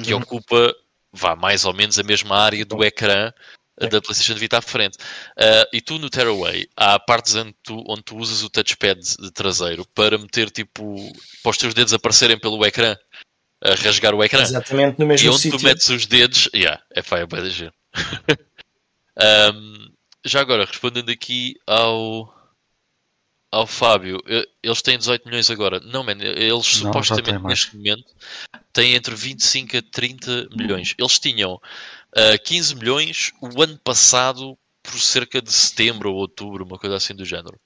que uhum. ocupa, vá, mais ou menos a mesma área do ecrã é. da PlayStation Vita à frente. Uh, e tu no Tearaway, há partes onde tu, onde tu usas o touchpad de traseiro para meter tipo para os teus dedos aparecerem pelo ecrã, a rasgar o ecrã. Exatamente no mesmo E onde sítio. tu metes os dedos, yeah, é pá, é bem de um, Já agora, respondendo aqui ao ao Fábio, eles têm 18 milhões agora. Não, man, eles não, supostamente neste momento têm entre 25 a 30 milhões. Eles tinham uh, 15 milhões o ano passado por cerca de setembro ou outubro, uma coisa assim do género.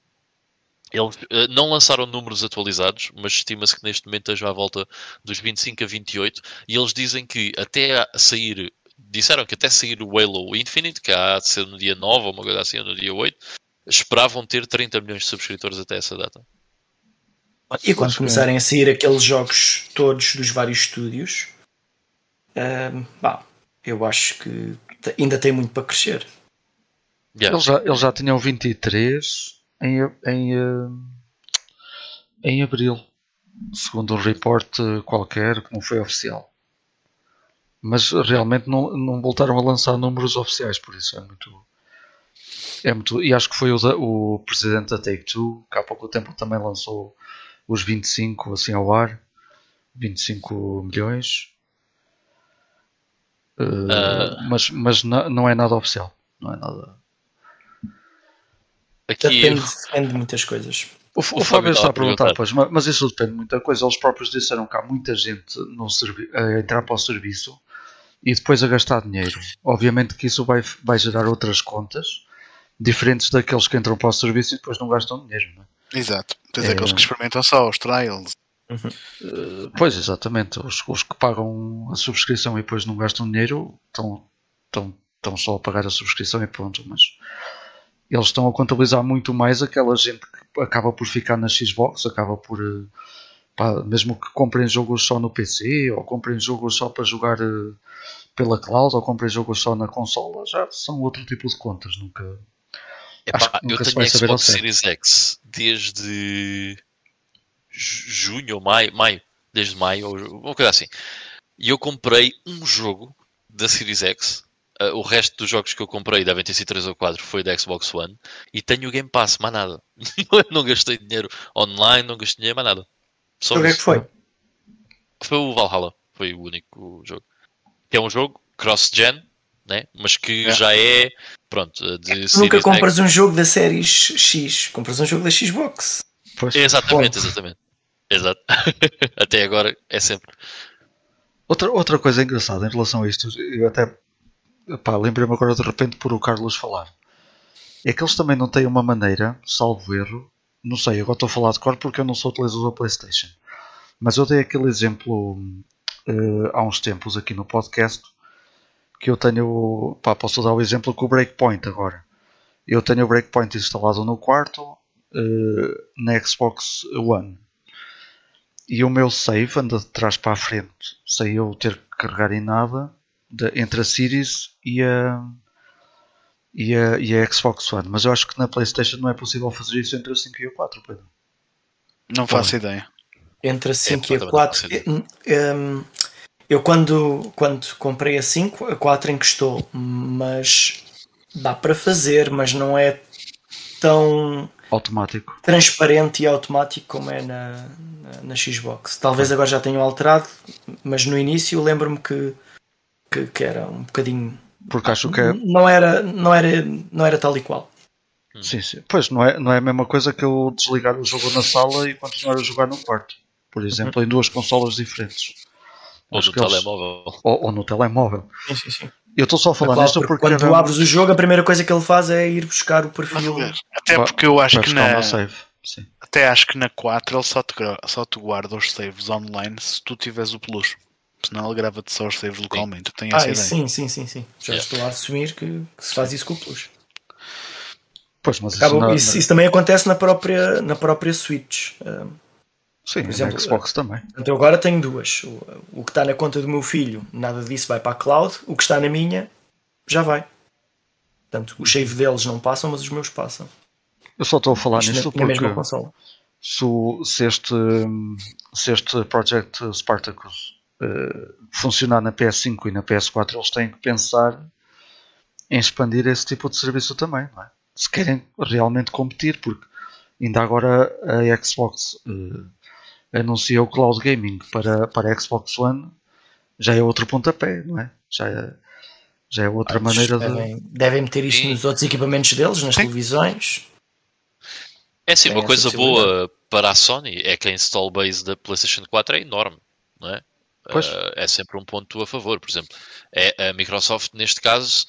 Eles uh, não lançaram números atualizados, mas estima-se que neste momento esteja à volta dos 25 a 28. E eles dizem que até sair, disseram que até sair o Halo Infinite, que há de ser no dia 9 ou uma coisa assim, ou no dia 8, esperavam ter 30 milhões de subscritores até essa data. E quando começarem a sair aqueles jogos todos dos vários estúdios, uh, bah, eu acho que ainda tem muito para crescer. Yeah. Eles, já, eles já tinham 23 em, em, eh, em abril, segundo um report qualquer que não foi oficial. Mas realmente não, não voltaram a lançar números oficiais, por isso é muito. É muito e acho que foi o, o presidente da Take Two que há pouco tempo também lançou os 25 assim ao ar 25 milhões Uh, mas mas não, não é nada oficial. Não é nada. Aqui depende, depende de muitas coisas. O, o, o Fábio está a perguntar, pois, mas, mas isso depende de muita coisa. Eles próprios disseram que há muita gente no a entrar para o serviço e depois a gastar dinheiro. Obviamente que isso vai, vai gerar outras contas diferentes daqueles que entram para o serviço e depois não gastam dinheiro. Não é? Exato. Tens é, aqueles que experimentam só os trials Uhum. Uh, pois, exatamente. Os, os, que pagam a subscrição e depois não gastam dinheiro estão, estão, estão só a pagar a subscrição e pronto. Mas eles estão a contabilizar muito mais aquela gente que acaba por ficar na Xbox, acaba por. Uh, pá, mesmo que comprem jogos só no PC ou comprem jogos só para jogar uh, pela cloud ou comprem jogos só na consola, já são outro tipo de contas. Nunca. Epá, nunca eu tenho Xbox Series X desde junho ou maio, maio, desde maio, ou uma coisa assim. E eu comprei um jogo da Series X. Uh, o resto dos jogos que eu comprei, devem ter sido 3 ou 4, foi da Xbox One. E tenho o Game Pass, mais nada. não gastei dinheiro online, não gastei dinheiro, mais nada. Só o que é que foi? Foi o Valhalla, foi o único jogo. Que é um jogo cross-gen, né? mas que é. já é. Pronto, de Nunca compras X. um jogo da série X, compras um jogo da Xbox. Pois, exatamente, exatamente. Exato. até agora é sempre. Outra, outra coisa engraçada em relação a isto, eu até lembrei-me agora de repente por o Carlos falar. É que eles também não têm uma maneira, salvo erro, não sei, agora estou a falar de cor porque eu não sou utilizador da PlayStation. Mas eu dei aquele exemplo uh, há uns tempos aqui no podcast que eu tenho, pá, posso dar o exemplo com o Breakpoint agora. Eu tenho o Breakpoint instalado no quarto uh, na Xbox One e o meu save anda de trás para a frente, sem eu ter que carregar em nada, de, entre a Series e a, e a, e a Xbox One. Mas eu acho que na PlayStation não é possível fazer isso entre a 5 e a 4, Pedro. Não faço ideia. Entre a 5 é, e a 4. Eu, um, eu quando, quando comprei a 5, a 4 encostou, mas dá para fazer, mas não é tão automático. transparente e automático como é na, na, na Xbox. Talvez agora já tenham alterado, mas no início lembro-me que, que, que, era um bocadinho. Porque acho que é... não, era, não, era, não era tal e qual. Sim, sim. Pois não é, não é a mesma coisa que eu desligar o jogo na sala e continuar a jogar no quarto. Por exemplo, em duas consolas diferentes. Ou no telemóvel. Ou, ou, no telemóvel. Sim, sim, sim. Eu estou só a falar nisto porque. Quando tu abres o jogo, a primeira coisa que ele faz é ir buscar o perfil. Até porque eu acho que na. Até acho que na 4 ele só te, só te guarda os saves online se tu tiveres o plus. Senão ele grava-te só os saves localmente. Tenho ah, sim, sim, sim, sim. Já yeah. estou a assumir que, que, se faz isso com o plus. Pois, mas Acaba, isso, não, isso, isso, também acontece na própria, na própria Switch. Um, Sim, Por exemplo, na Xbox também. Então agora tenho duas. O, o, que está na conta do meu filho, nada disso vai para a cloud. O que está na minha, já vai. Portanto, o save deles não passam, mas os meus passam. Eu só estou a falar Isto nisto na, porque na se, se, este, se este Project Spartacus funcionar na PS5 e na PS4, eles têm que pensar em expandir esse tipo de serviço também, não é? Se querem realmente competir, porque ainda agora a Xbox uh, anunciou o cloud gaming para, para a Xbox One, já é outro pontapé, não é? Já é, já é outra ah, maneira devem, de. Devem meter isto Sim. nos outros equipamentos deles, nas Sim. televisões. É sim, uma coisa boa para a Sony é que a install base da PlayStation 4 é enorme, não é? Uh, é sempre um ponto a favor. Por exemplo, é, a Microsoft, neste caso,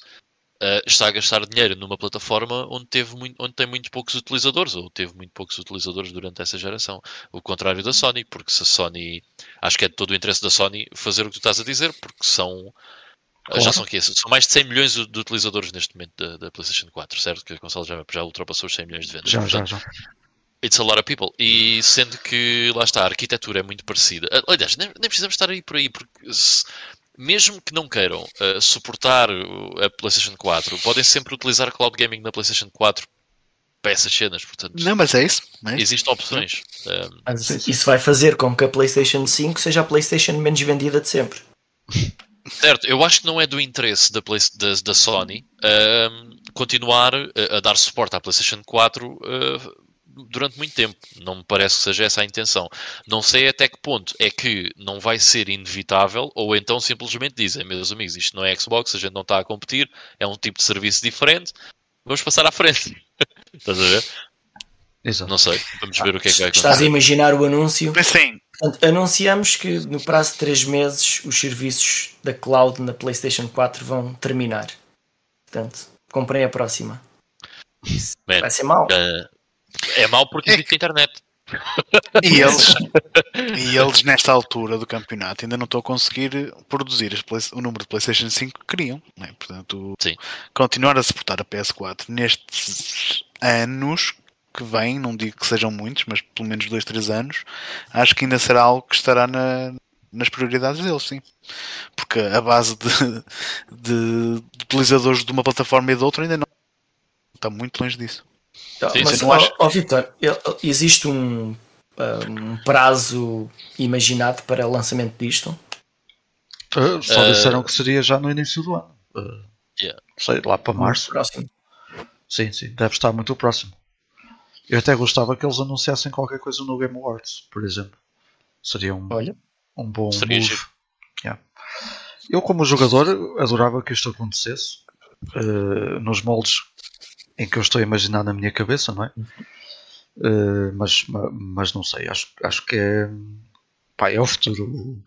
uh, está a gastar dinheiro numa plataforma onde, teve muito, onde tem muito poucos utilizadores, ou teve muito poucos utilizadores durante essa geração. O contrário da Sony, porque se a Sony. Acho que é de todo o interesse da Sony fazer o que tu estás a dizer, porque são. Claro. Já são que São mais de 100 milhões de utilizadores neste momento da, da PlayStation 4, certo? Que a console já, já ultrapassou os 100 milhões de vendas. Já, Portanto, já, já. It's a lot of people. E sendo que, lá está, a arquitetura é muito parecida. Aliás, nem, nem precisamos estar aí por aí, porque se, mesmo que não queiram uh, suportar a PlayStation 4, podem sempre utilizar cloud gaming na PlayStation 4 para essas cenas. Portanto, não, mas é isso. É isso. Existem opções. Um, isso vai fazer com que a PlayStation 5 seja a PlayStation menos vendida de sempre. Certo, eu acho que não é do interesse da, Play, da, da Sony uh, continuar a, a, dar suporte à PlayStation 4 uh, durante muito tempo. Não me parece que seja essa a intenção. Não sei até que ponto é que não vai ser inevitável, ou então simplesmente dizem, meus amigos, isto não é Xbox, a gente não está a competir, é um tipo de serviço diferente, vamos passar à frente. Estás a ver? Exato. Não sei, vamos ver o que é que vai acontecer. Estás a imaginar o anúncio? Sim. Portanto, anunciamos que no prazo de 3 meses os serviços da cloud na PlayStation 4 vão terminar. Portanto, comprei a próxima. Man, vai ser mal. Uh, é mau porque é existe internet. E eles, e eles, nesta altura do campeonato, ainda não estão a conseguir produzir o número de PlayStation 5 que queriam. Né? Portanto, Sim. continuar a suportar a PS4 nestes anos que vêm, não digo que sejam muitos, mas pelo menos 2, 3 anos, acho que ainda será algo que estará na, nas prioridades deles, sim. Porque a base de, de, de utilizadores de uma plataforma e de outra ainda não está muito longe disso. Sim, Mas, ó, acha... Vitor, existe um, um, prazo imaginado para o lançamento disto? Uh, só uh... disseram que seria já no início do ano. Uh, yeah. Sei, lá para março. Próximo. Sim, sim, deve estar muito próximo. Eu até gostava que eles anunciassem qualquer coisa no Game Awards, por exemplo. Seria um, Olha. um bom seria move. Yeah. Eu, como jogador, adorava que isto acontecesse uh, nos moldes em que eu estou a imaginar na minha cabeça, não é? Uh, mas, mas não sei, acho, acho que é, pá, é o futuro.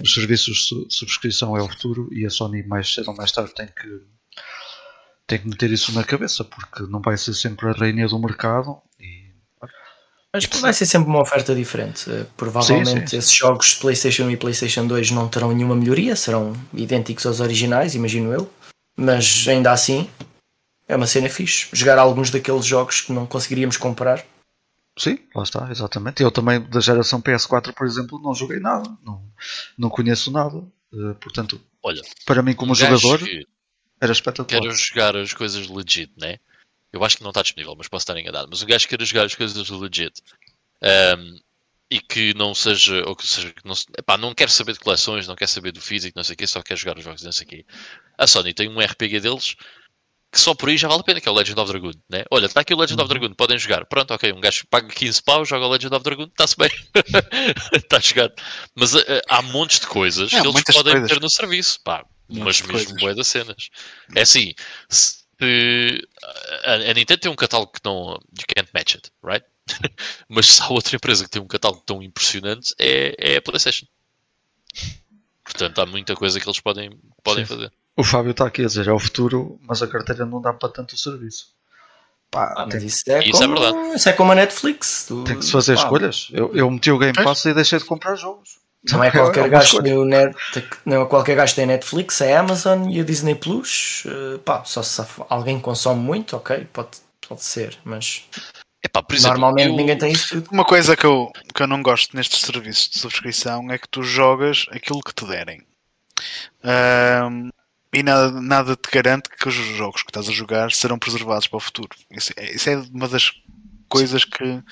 Os serviços de subscrição é o futuro e a Sony mais cedo ou mais tarde tem que, tem que meter isso na cabeça porque não vai ser sempre a rainha do mercado. E, mas vai ser sempre uma oferta diferente. Eh, provavelmente sim, sim. esses jogos de PlayStation e PlayStation 2 não terão nenhuma melhoria, serão idênticos aos originais, imagino eu. Mas ainda assim, é uma cena fixe. Jogar alguns daqueles jogos que não conseguiríamos comprar. Sim, lá está, exatamente. Eu também, da geração PS4, por exemplo, não joguei nada. Não, não conheço nada. Uh, portanto, Olha, para mim, como um jogador. Era espetacular. quer jogar as coisas legit, né? Eu acho que não está disponível, mas posso estar enganado. Mas o gajo quer jogar as coisas legit um, e que não seja, ou que seja, que não, epá, não quer saber de coleções, não quer saber do físico, não sei o quê, só quer jogar os jogos, não sei o quê. A Sony tem um RPG deles que só por aí já vale a pena, que é o Legend of Dragoon, né? Olha, está aqui o Legend of Dragoon, podem jogar. Pronto, ok, um gajo paga 15 pau, joga o Legend of Dragoon, está-se bem. está jogado. Mas uh, há montes de coisas É, que eles podem coisas. ter no serviço, pá. Muitas Mas mesmo bué das cenas. É assim, se a, a Nintendo tem um catálogo que não. You can't match it, right? Mas se há outra empresa que tem um catálogo tão impressionante, é, é a PlayStation. Portanto, há muita coisa que eles podem, podem Sim. fazer. O Fábio está aqui a dizer, é o futuro, mas a carteira não dá para tanto serviço. Pá, Ah, mas tem, isso é, Isso é como, verdade. isso é como a Netflix. Tu- tem que se fazer pá, escolhas. Eu, eu meti o Game. Pass e deixei de comprar jogos. Não é qualquer uma gajo tem o net, não é qualquer gajo que tem a Netflix, é a Amazon e a Disney Plus. eh, pá, só se alguém consome muito, ok, pode, pode ser, mas Epá, por exemplo, normalmente eu- ninguém tem isso tudo. Uma coisa que eu, que eu não gosto nestes serviços de subscrição é que tu jogas aquilo que te derem. E nada, nada te garante que os jogos que estás a jogar serão preservados para o futuro. Isso, é- isso é uma das coisas que,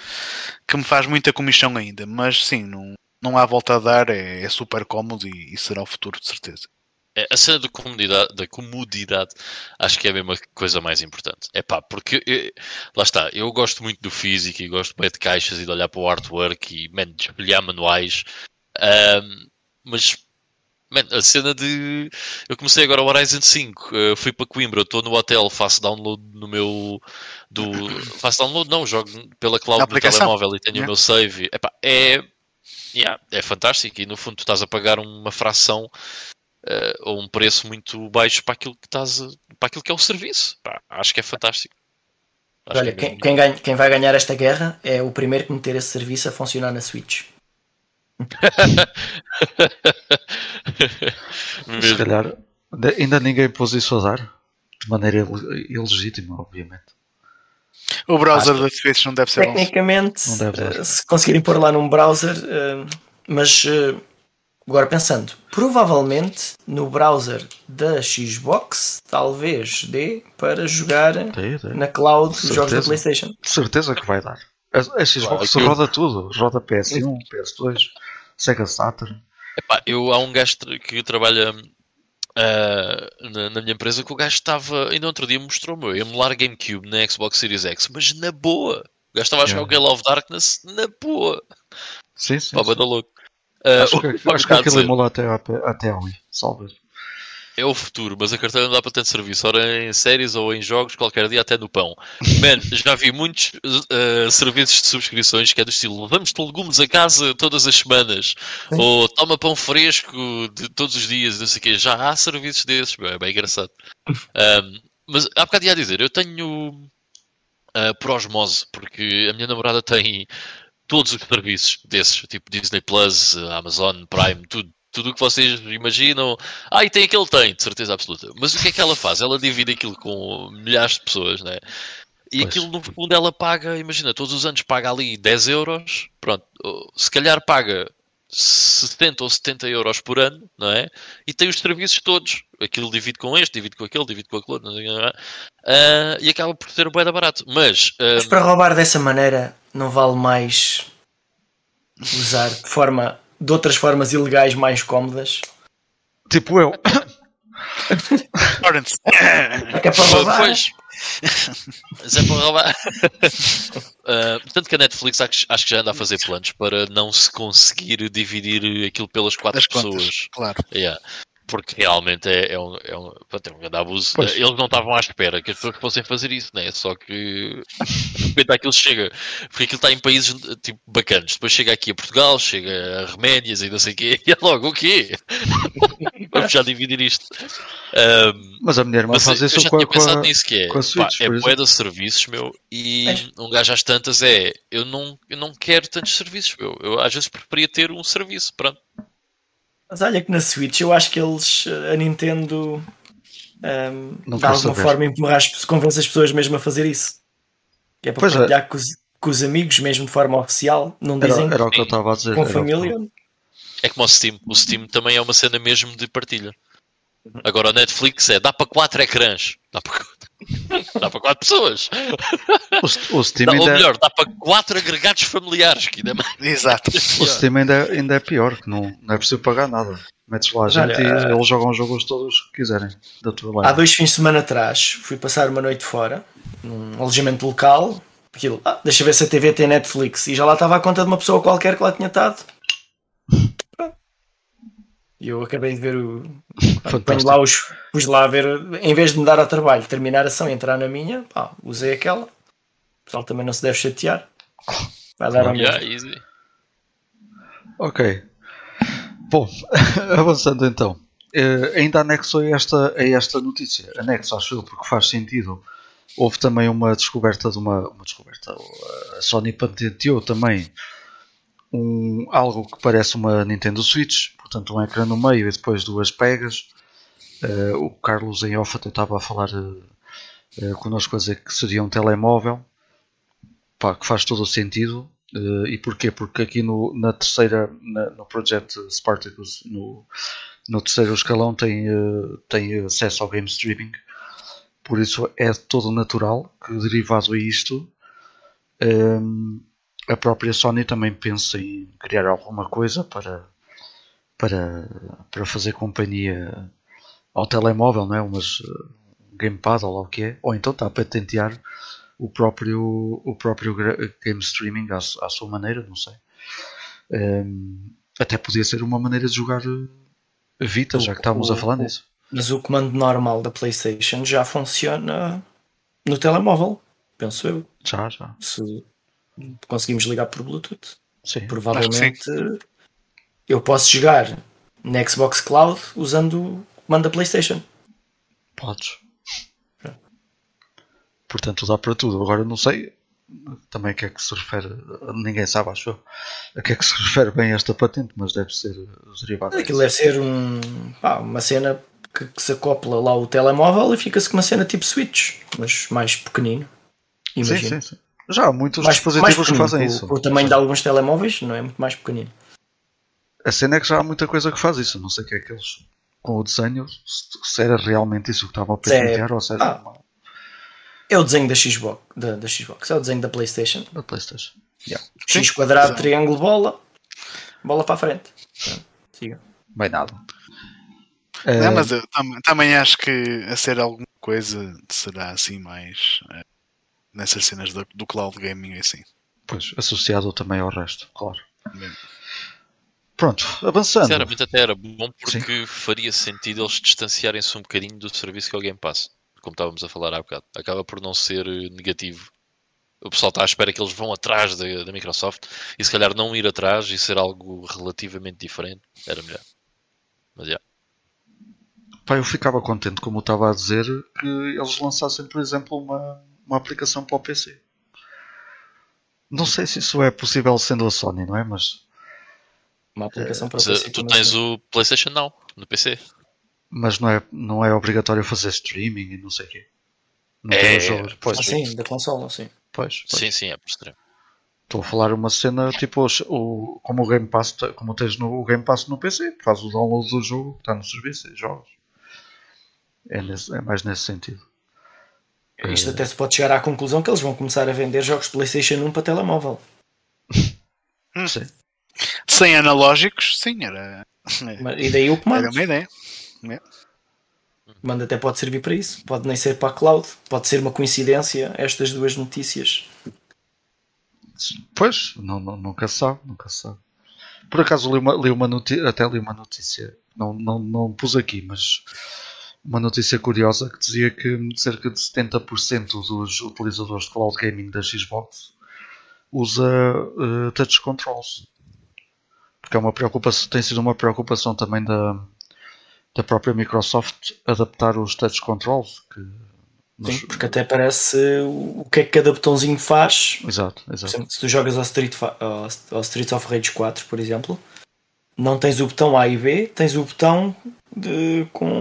que me faz muita comissão ainda. Mas sim, não, não há volta a dar, é, é super cómodo e, e será o futuro de certeza. É, a cena da comodidade, da comodidade acho que é a mesma coisa mais importante. É pá, porque eh, lá está, eu gosto muito do físico e gosto bem de caixas e de olhar para o artwork e man, de espelhar manuais, Ahm, mas man, a cena de eu comecei agora o Horizon 5, eh, fui para Coimbra, estou no hotel, faço download no meu do faço download, não, jogo pela cloud do telemóvel e tenho Yeah. o meu save. Epá, é, yeah, é fantástico e no fundo tu estás a pagar uma fração eh, ou um preço muito baixo para aquilo que estás a- para aquilo que é o serviço. Pá, acho que é fantástico. Acho Olha, que é quem, quem, ganha- quem vai ganhar esta guerra é o primeiro que meter esse serviço a funcionar na Switch. Se calhar ainda- ninguém pôs isso a dar. De maneira ile- ilegítima, obviamente. O browser Acho da Switch não deve ser bom. Tecnicamente, Não deve se conseguirem pôr lá num browser, eh, mas eh, agora pensando, provavelmente no browser da Xbox talvez dê para jogar Tem, tem. na cloud os jogos da Certeza. PlayStation. De certeza que vai dar. A, a Xbox Claro, roda tudo. Roda PS1, PS2, Sega Saturn. Epá, eu, há um gajo que trabalha ah, na, na minha empresa que o gajo estava, ainda outro dia mostrou-me, eu, emular GameCube na Xbox Series X, mas na boa. O gajo estava a jogar o Yeah. Gale of Darkness na boa. Sim, sim. Pá, sim. da louco. Ah, Acho que, acho que aquilo emula até, a- até a Wii. É o futuro, mas a carteira não dá para tanto serviço. Ora em séries ou em jogos, qualquer dia até no pão. Man, já vi muitos ah, serviços de subscrições que é do estilo levamos-te legumes a casa todas as semanas. Ou toma pão fresco de todos os dias, não sei o quê. Já há serviços desses, é bem engraçado. Ahm, mas há bocado ia dizer, eu tenho ah, por osmose, porque a minha namorada tem todos os serviços desses, tipo Disney Plus, Amazon Prime, tudo. Tudo o que vocês imaginam. Ah, e tem aquele, tem, de certeza absoluta. Mas o que é que ela faz? Ela divide aquilo com milhares de pessoas, né? E Pois. aquilo, no fundo, ela paga, imagina, todos os anos paga ali 10 euros, pronto, se calhar paga 70 ou 70 euros por ano, não é? E tem os serviços todos. Aquilo divide com este, divide com aquele, divide com aquele, não? Ah, e acaba por ser bué da barato. Mas, ah, Mas para roubar dessa maneira não vale mais usar de forma de outras formas ilegais mais cómodas. Tipo eu. Torrents. É que é para roubar. Pois. Mas é para roubar. Ah, portanto, que a Netflix acho, acho que já anda a fazer planos para não se conseguir dividir aquilo pelas quatro Das pessoas. contas, claro. Yeah. Porque realmente é, é um, é, um, é um grande abuso. Pois. Eles não estavam à espera que as pessoas fossem fazer isso, né? Só que de repente aquilo chega. Porque aquilo está em países tipo bacanos. Depois chega aqui a Portugal, chega a Remédias e não sei o quê. E é logo o quê? Vamos já dividir isto. Ahm, Mas a minha irmã mas faz eu isso já com a, tinha com pensado a- nisso que é, com pá, é de serviços, meu, e Mas- um gajo às tantas é, eu não, eu não quero tantos serviços, meu. Eu às vezes preferia ter um serviço, pronto. Mas olha que na Switch eu acho que eles, a Nintendo, ehm, Não de alguma saber. forma empurrar, convence as pessoas mesmo a fazer isso. Que é para Pois é. partilhar com, os, com os amigos, mesmo de forma oficial. Não Era, dizem era o que eu estava a dizer. com era o que- família. É como o Steam. O Steam também é uma cena mesmo de partilha. Agora a Netflix é dá para 4 ecrãs. Dá para, dá para 4 pessoas. O, o Steam Dá, ou ainda, é- melhor, dá para 4 agregados familiares. Que ainda é mais. Exato. o Steam ainda, é- ainda é pior, que não, não é preciso pagar nada. Metes lá a gente Olha, e eles jogam os jogos todos que quiserem da tua Há dois fins de semana atrás fui passar uma noite fora, num alojamento local. Aquilo, ah, deixa ver se a TV tem Netflix. E já lá estava a conta de uma pessoa qualquer que lá tinha estado. E eu acabei de ver o. Fantástico. lá os. Pus lá a ver. Em vez de me dar ao trabalho, terminar a ação e entrar na minha, pá, usei aquela. O pessoal também não se deve chatear. Vai dar mesmo. Yeah, easy. Ok. Bom, avançando então. Eh, ainda anexo a esta, a esta notícia. Anexo, acho eu, porque faz sentido. Houve também uma descoberta de uma, uma descoberta. A Sony patenteou também um, algo que parece uma Nintendo Switch, portanto um ecrã no meio e depois duas pegas. Eh, o Carlos em off até estava a falar uh, connosco a dizer que seria um telemóvel. Pá, que faz todo o sentido. Uh, e porquê? Porque aqui no, na terceira, na, no projeto Spartacus, no, no terceiro escalão, tem, uh, tem acesso ao game streaming. Por isso é todo natural que, derivado a isto, um, a própria Sony também pensa em criar alguma coisa para, para, para fazer companhia ao telemóvel, não é? Umas, uh, um gamepad ou lá o que é. Ou então está a patentear o próprio, o próprio game streaming à, à sua maneira, não sei. Um, até podia ser uma maneira de jogar a Vita, já que estávamos o, a falar o, nisso. Mas o comando normal da PlayStation já funciona no telemóvel, penso eu. Já, já. Se conseguimos ligar por Bluetooth. Sim. Provavelmente eu posso jogar na Xbox Cloud usando o comando da PlayStation. Podes. Portanto, dá para tudo. Agora não sei também a que é que se refere, ninguém sabe, acho eu, a que é que se refere bem esta patente, mas deve ser os derivados. Aquilo deve ser um, pá, uma cena que, que, se acopla lá o telemóvel e fica-se com uma cena tipo Switch, mas mais pequenino. Imagino. Sim, sim, sim. Já há muitos mais, dispositivos mais que fazem isso. O, o tamanho de alguns telemóveis não é muito mais pequenino. A cena é que já há muita coisa que faz isso. Não sei o que é que eles, com o desenho, se era realmente isso que estavam a patentear ou se era ah, uma... É o desenho da Xbox, da, da Xbox, é o desenho da Playstation. Da Playstation. Yeah. X quadrado, triângulo, bola, bola para a frente. Siga. Bem nada. Não, uh... mas eu tam também acho que a ser alguma coisa será assim mais uh, nessas cenas do, do, cloud gaming assim. Pois, associado também ao resto, claro. Bem. Pronto, avançando. Sinceramente até era bom porque Sim. faria sentido eles distanciarem-se um bocadinho do serviço que é o Game Pass como estávamos a falar há bocado. Acaba por não ser negativo. O pessoal está à espera que eles vão atrás da, da Microsoft e se calhar não ir atrás e ser algo relativamente diferente era melhor. Mas já. Yeah. Pá, eu ficava contente, como eu estava a dizer, que eles lançassem, por exemplo, uma, uma aplicação para o PC. Não sei se isso é possível sendo a Sony, não é? Mas. Uma aplicação para PC. Tu tens o PlayStation Now no PC. Mas não é, não é obrigatório fazer streaming e não sei o quê. Não é, jogos. Pois, ah, sim, da consola, sim. Pois, pois. Sim, sim, é por extremo. Estou a falar uma cena tipo o, como o Game Pass, como tens no o Game Pass no PC, faz o download do jogo, está no serviço e jogas. É, nesse, é mais nesse sentido. Isto é... até se pode chegar à conclusão que eles vão começar a vender jogos de PlayStation 1 para telemóvel. sim. Sem analógicos, sim, era. E daí o comando. Era uma ideia. É. O comando até pode servir para isso. Pode nem ser para a cloud. Pode ser uma coincidência estas duas notícias. Pois, não, não, nunca sabe, nunca sabe. Por acaso li uma, li uma notícia, até li uma notícia, não, não, não pus aqui, mas uma notícia curiosa que dizia que cerca de 70% dos utilizadores de cloud gaming da Xbox usa uh, touch controls. Porque é uma preocupação, tem sido uma preocupação também da, da própria Microsoft adaptar os touch controls. Que nos... Sim, porque até parece o que é que cada botãozinho faz. Exato, exato. Exemplo, se tu jogas ao, Street, ao Streets of Rage 4, por exemplo, não tens o botão A e B, tens o botão de, com,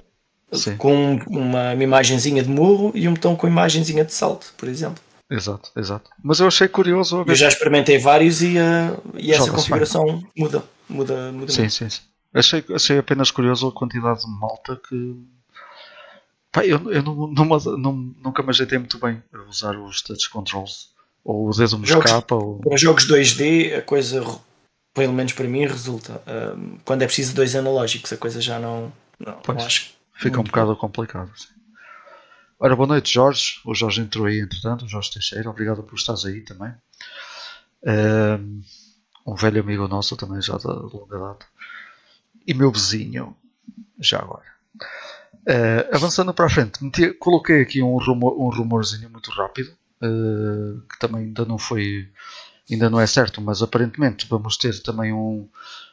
com uma, uma imagenzinha de murro e um botão com imagenzinha de salto, por exemplo. Exato, exato. Mas eu achei curioso. Eu já experimentei vários e, uh, e essa configuração assim. muda. Muda, muda sim, sim, sim. Achei, achei apenas curioso a quantidade de malta que. Pá, eu, eu não, não, não, nunca me ajeitei muito bem a usar os touch controls. Ou o dedo me escapa. Ou... Para jogos 2D, a coisa, pelo menos para mim, resulta. quando é preciso dois analógicos, a coisa já não. não, pois, não acho fica um bocado complicado. Sim. Ora, boa noite, Jorge. O Jorge entrou aí, entretanto. O Jorge Teixeira, obrigado por estares aí também. Um velho amigo nosso também, já da longa data. E meu vizinho, já agora. Uh, avançando para a frente, meti, coloquei aqui um, rumor, um rumorzinho muito rápido, uh, que também ainda não foi, ainda não é certo, mas aparentemente vamos ter também um,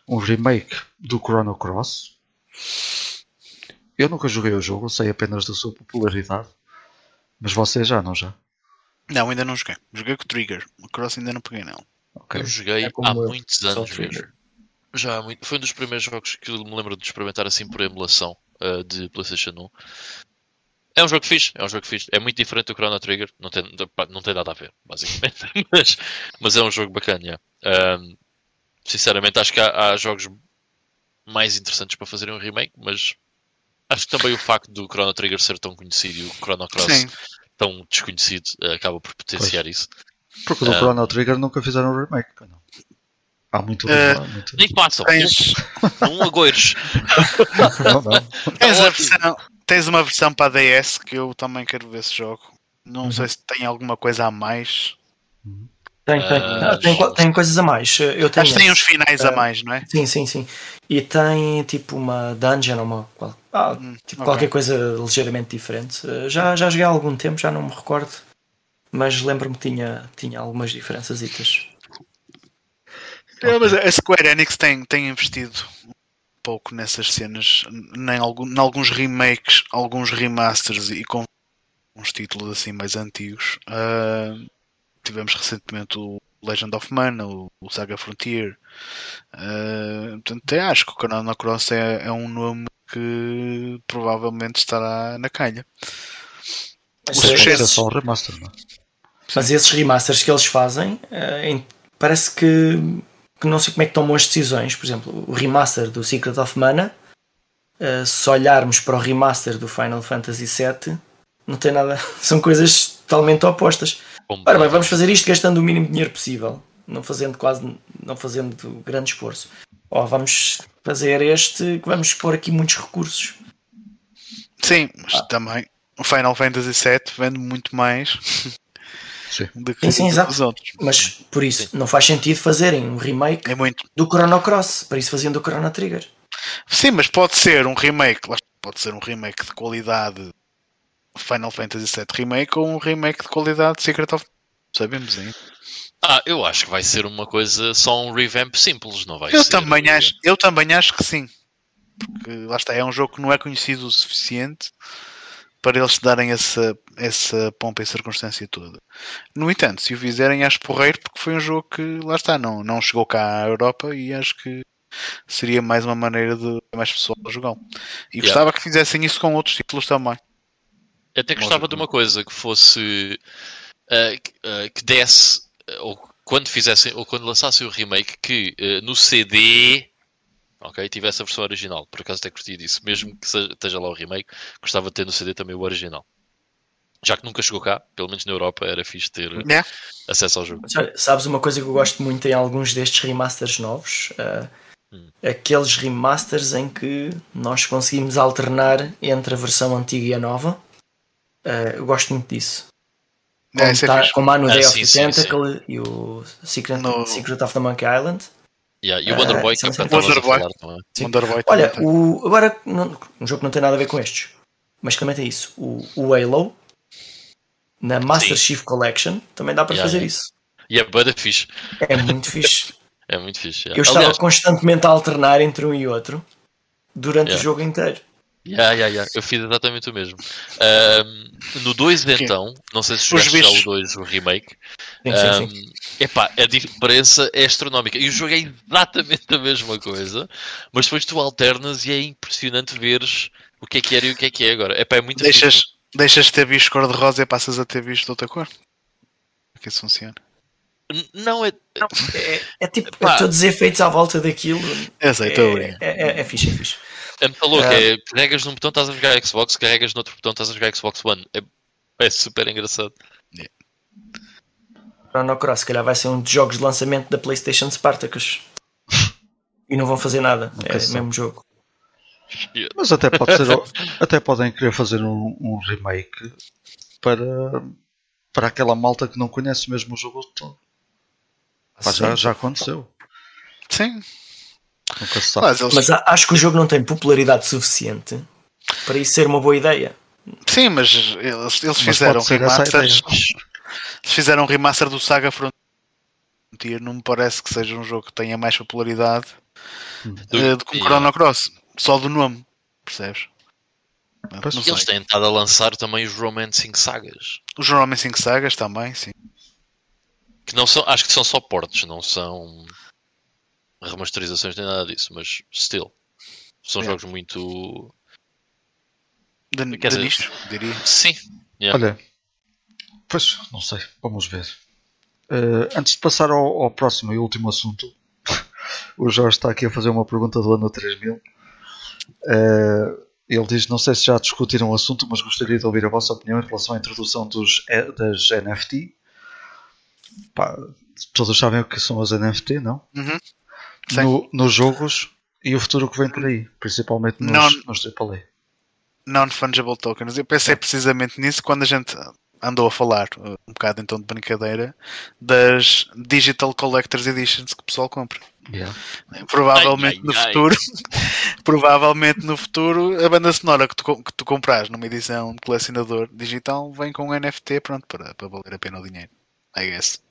um remake do Chrono Cross. Eu nunca joguei o jogo, sei apenas da sua popularidade. Mas você já, não já? Não, ainda não joguei. Joguei com o Trigger. O Cross ainda não peguei não. Okay. Eu joguei é há eu. muitos anos mesmo. Já muito. Foi um dos primeiros jogos que me lembro de experimentar assim por emulação uh, de PlayStation 1. É um jogo fixe, é um jogo fixe. É muito diferente do Chrono Trigger, não tem, não tem nada a ver, basicamente. mas, mas é um jogo bacana. Yeah. Um, sinceramente, acho que há, há, jogos mais interessantes para fazerem um remake, mas acho que também o facto do Chrono Trigger ser tão conhecido e o Chrono Cross Sim. tão desconhecido uh, acaba por potenciar pois. isso. Porque do uh, Chrono Trigger nunca fizeram um remake, não. Há muito. Uh, muito... Nem passam. Tens... Um agoiros. não, não. Tens, a versão, tens uma versão para a DS que eu também quero ver esse jogo. Não uhum. sei se tem alguma coisa a mais. Tem, tem. Uh, tem, tem, coisas a mais. Eu tenho que tem uns finais uh, a mais, não é? Sim, sim, sim. E tem tipo uma dungeon, uma, ah, hum, tipo, okay. qualquer coisa ligeiramente diferente. Uh, já, já joguei há algum tempo, já não me recordo. Mas lembro-me que tinha, tinha algumas diferenças. É, mas a Square Enix tem, tem investido um pouco nessas cenas, em, algum, em alguns remakes, alguns remasters e com uns títulos assim mais antigos. Uh, tivemos recentemente o Legend of Mana, o, o Saga Frontier. Uh, portanto, até acho que o Chrono Cross é, é um nome que provavelmente estará na calha. O sucesso... é só um remaster, não é? Mas esses remasters que eles fazem, uh, parece que que não sei como é que tomam as decisões. Por exemplo, o remaster do Secret of Mana, uh, se olharmos para o remaster do Final Fantasy VII, não tem nada. São coisas totalmente opostas. Ora bem, vamos fazer isto gastando o mínimo dinheiro possível, não fazendo quase, não fazendo grande esforço. Ou vamos fazer este que vamos pôr aqui muitos recursos. Sim, mas ah. também o Final Fantasy VII vende muito mais Sim. do que sim, sim, os outros. Mas por isso sim. não faz sentido fazerem um remake é muito. do Chrono Cross, para isso faziam do Chrono Trigger. Sim, mas pode ser um remake, pode ser um remake de qualidade Final Fantasy VII Remake ou um remake de qualidade Secret of Sabemos ainda. Ah, eu acho que vai ser uma coisa, só um revamp simples, não vai eu ser? Também acho, eu também acho que sim. Porque lá está, é um jogo que não é conhecido o suficiente para eles darem essa, essa pompa e circunstância toda. No entanto, se o fizerem, acho porreiro, porque foi um jogo que, lá está, não, não chegou cá à Europa e acho que seria mais uma maneira de mais pessoas jogar. E yeah. gostava que fizessem isso com outros títulos também. Eu até gostava de uma coisa que fosse uh, que, uh, que desse, ou quando fizessem, ou quando lançassem o remake, que uh, no CD ok? Tivesse a versão original. Por acaso até curti disso. Mesmo que seja, esteja lá o remake, gostava de ter no CD também o original. Já que nunca chegou cá, pelo menos na Europa, era fixe ter é. acesso ao jogo. Sabes uma coisa que eu gosto muito em alguns destes remasters novos? Uh, hum. Aqueles remasters em que nós conseguimos alternar entre a versão antiga e a nova. Uh, eu gosto muito disso. É, como, é, tá, como há no ah, Day of the Tentacle e o Secret, no... Secret of the Monkey Island. Yeah, e o Wonder Boy, uh, que é Wonderboy. Wonderboy Olha, o, agora não, um jogo que não tem nada a ver com estes, mas também tem isso. O, o Halo na Master Sim. Chief Collection também dá para yeah, fazer yeah. isso. E é bada fixe. É muito fixe. é muito fixe. Yeah. Eu estava Aliás, constantemente a alternar entre um e outro durante o jogo inteiro. Yeah, yeah, yeah. Eu fiz exatamente o mesmo. Um, no 2 então, não sei se jogaste já o 2, o remake. Sim, um, sim, sim. Epá, a diferença é astronómica. E o jogo é exatamente a mesma coisa, mas depois tu alternas e é impressionante veres o que é que era e o que é que é agora. Epá, é muito deixas, deixas de ter visto cor de rosa e passas a ter visto de outra cor. Como é que isso funciona? Não, é. É, é tipo, é todos os efeitos à volta daquilo. Eu sei, estou é, é, é, é fixe, é fixe. É muito louco, é, carregas num botão, estás a jogar Xbox, carregas no outro botão, estás a jogar Xbox One. É, é super engraçado. Yeah. Chrono Cross, se calhar vai ser um dos jogos de lançamento da PlayStation Spartacus. e não vão fazer nada, é o mesmo jogo. Yeah. Mas até, pode ser, até podem querer fazer um, um, remake para, para aquela malta que não conhece mesmo o jogo todo. Já, já aconteceu. Sim. Nunca se sabe. Mas, eles... Mas acho que o jogo não tem popularidade suficiente para isso ser uma boa ideia. Sim, mas eles, eles fizeram remaster. Eles fizeram um remaster do Saga Frontier. Não me parece que seja um jogo que tenha mais popularidade hum. uh, do que o Chrono Cross. Só do nome, percebes? Eles têm estado a lançar também os Romancing Sagas. Os Romancing Sagas também, sim. Que não são, acho que são só portes, não são remasterizações nem nada disso, mas still. São é. jogos muito. De, Quer de nicho, diria. Sim. Yeah. Olha, pois, não sei, vamos ver. Uh, antes de passar ao, ao, próximo e último assunto, o Jorge está aqui a fazer uma pergunta do ano 3000. Uh, ele diz: Não sei se já discutiram o assunto, mas gostaria de ouvir a vossa opinião em relação à introdução dos, das NFT pá, todos sabem o que são as NFT, não? Uhum. No, nos jogos e o futuro que vem por aí, principalmente nos, non, nos AAA. Non-fungible tokens. Eu pensei precisamente nisso quando a gente andou a falar, uh, um bocado então de brincadeira, das Digital Collectors Editions que o pessoal compra. Yeah. Provavelmente ai, ai, no ai. futuro, provavelmente no futuro, a banda sonora que tu, que tu compras numa edição de colecionador digital vem com um NFT pronto para, para valer a pena o dinheiro. I guess.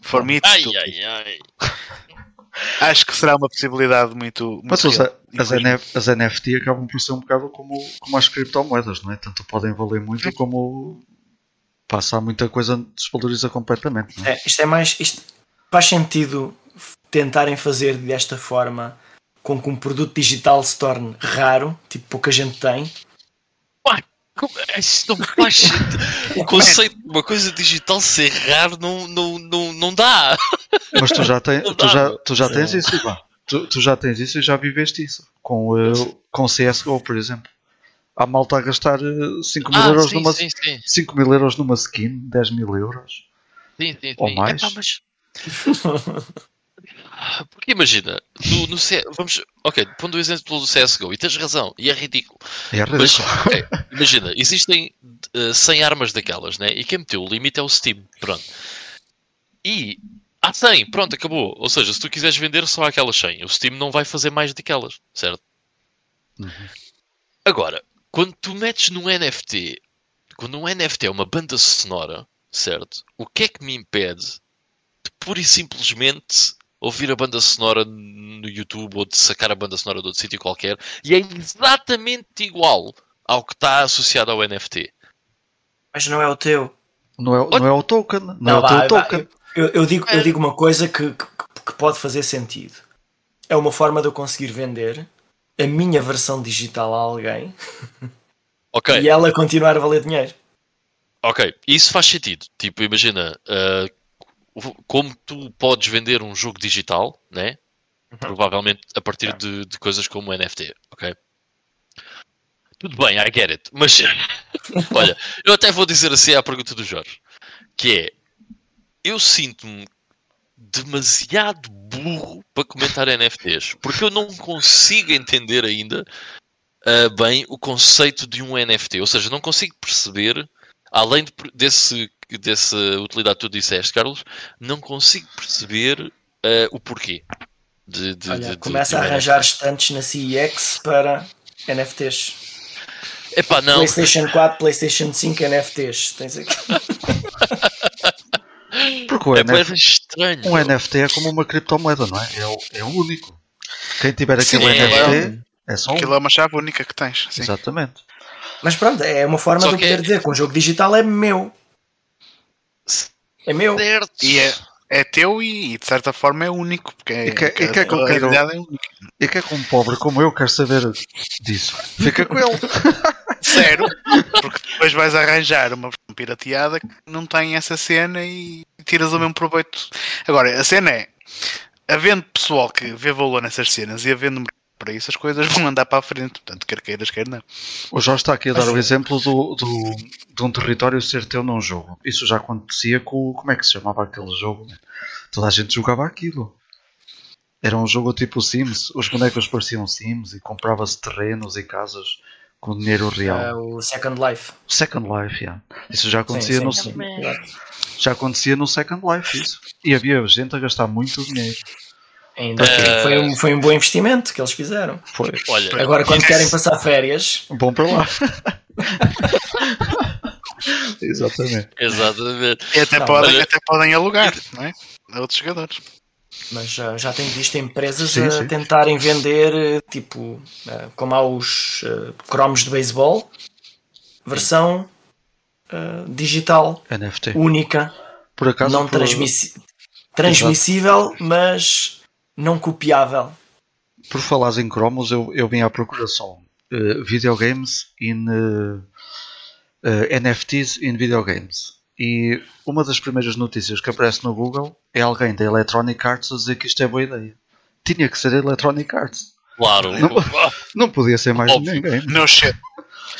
For me, ai, ai, ai. Acho que será uma possibilidade muito. muito Mas as, as, as, NFT acabam por ser um bocado como, como as criptomoedas, não é? Tanto podem valer muito como passar muita coisa desvaloriza completamente. É? É, isto é mais. Isto faz sentido tentarem fazer desta forma com que um produto digital se torne raro, tipo pouca gente tem, isso não faz sentido. O conceito de uma coisa digital ser raro não, não, não, não dá. Mas tu já, tem, tu já, tu já tens isso, Ivan. Tu, tu já tens isso e já viveste isso. Com, uh, com CSGO, por exemplo. Há malta a gastar 5 eh, mil, ah, euros sim, numa, sim, sim. 5 mil euros numa skin, 10 mil euros. Sim, sim, sim. Ou mais. Epá, mas... Porque imagina, no, no C... vamos, ok, pondo o exemplo do CSGO, e tens razão, e é ridículo. É ridículo. Mas, okay, imagina, existem uh, eh, 100 armas daquelas, né? E quem meteu o limite é o Steam, pronto. E há 100, pronto, acabou. Ou seja, se tu quiseres vender só aquelas 100, o Steam não vai fazer mais daquelas, certo? Uhum. Agora, quando tu metes num NFT, quando um NFT é uma banda sonora, certo? O que é que me impede de pura e simplesmente ouvir a banda sonora no YouTube ou de sacar a banda sonora de outro sítio qualquer e é exatamente igual ao que está associado ao NFT. Mas não é o teu. Não é, não é o token. Não, não é o teu token. Eu, eu, digo, eu digo uma coisa que, que, que pode fazer sentido. É uma forma de eu conseguir vender a minha versão digital a alguém okay. e ela continuar a valer dinheiro. Ok, isso faz sentido. Tipo, imagina, uh, como tu podes vender um jogo digital, né? Uhum. Provavelmente a partir de, de, coisas como NFT, ok? Tudo bem, I get it. Mas olha, eu até vou dizer assim à pergunta do Jorge, que é eu sinto-me demasiado burro para comentar NFTs, porque eu não consigo entender ainda uh, bem o conceito de um NFT, ou seja, não consigo perceber além de, desse, dessa utilidade que tu disseste, Carlos, não consigo perceber uh, o porquê. De, de, Olha, de, começa a arranjar estantes na CEX para NFTs. Epá, não. PlayStation 4, PlayStation 5 NFTs. Tens aqui. Porque o é NFT, estranho, um NFT é como uma criptomoeda, não é? É o, é o único. Quem tiver aquele Sim, NFT é, é só um. Aquilo é uma chave única que tens. Sim. Exatamente. Mas pronto, é uma forma Só de eu poder é... dizer que um jogo digital é meu. É meu. Certo. E é, é teu e, de certa forma é único. Porque é, e que, que, que é que eu quero, é E que é que um pobre como eu quer saber disso? Fica com ele. zero, porque depois vais arranjar uma versão pirateada que não tem essa cena e tiras o mesmo proveito. Agora, a cena é, havendo pessoal que vê valor nessas cenas e havendo para isso as coisas vão andar para a frente, portanto, quer queiras, quer não. O Jorge está aqui a dar o exemplo do, do, de um território ser teu num jogo. Isso já acontecia com. Como é que se chamava aquele jogo? Toda a gente jogava aquilo. Era um jogo tipo Sims. Os bonecos pareciam Sims e comprava-se terrenos e casas com dinheiro real. Uh, o Second Life. Second Life, yeah. Isso já acontecia sim, no. sim. Já acontecia no Second Life, isso. E havia gente a gastar muito dinheiro. Ainda uh... foi, um, foi um bom investimento que eles fizeram. Foi. Olha, Agora, quando querem passar férias, Bom para lá. Exatamente. Exatamente. E até, Não, podem, olha- até podem alugar, não é? A outros jogadores. mas já, já tenho visto empresas Sim, a sim. tentarem vender, eh, tipo, eh, como há os eh, cromos de beisebol, versão eh, digital, NFT. única, Por acaso. não por- transmissi- transmissível, mas não copiável. Por falares em cromos, eu, eu vim à procura só eh, videogames in eh, eh, NFTs in videogames. E uma das primeiras notícias que aparece no Google é alguém da Electronic Arts a dizer que isto é boa ideia. Tinha que ser Electronic Arts. Claro. Não- Não podia ser mais Óbvio. ninguém. No shit.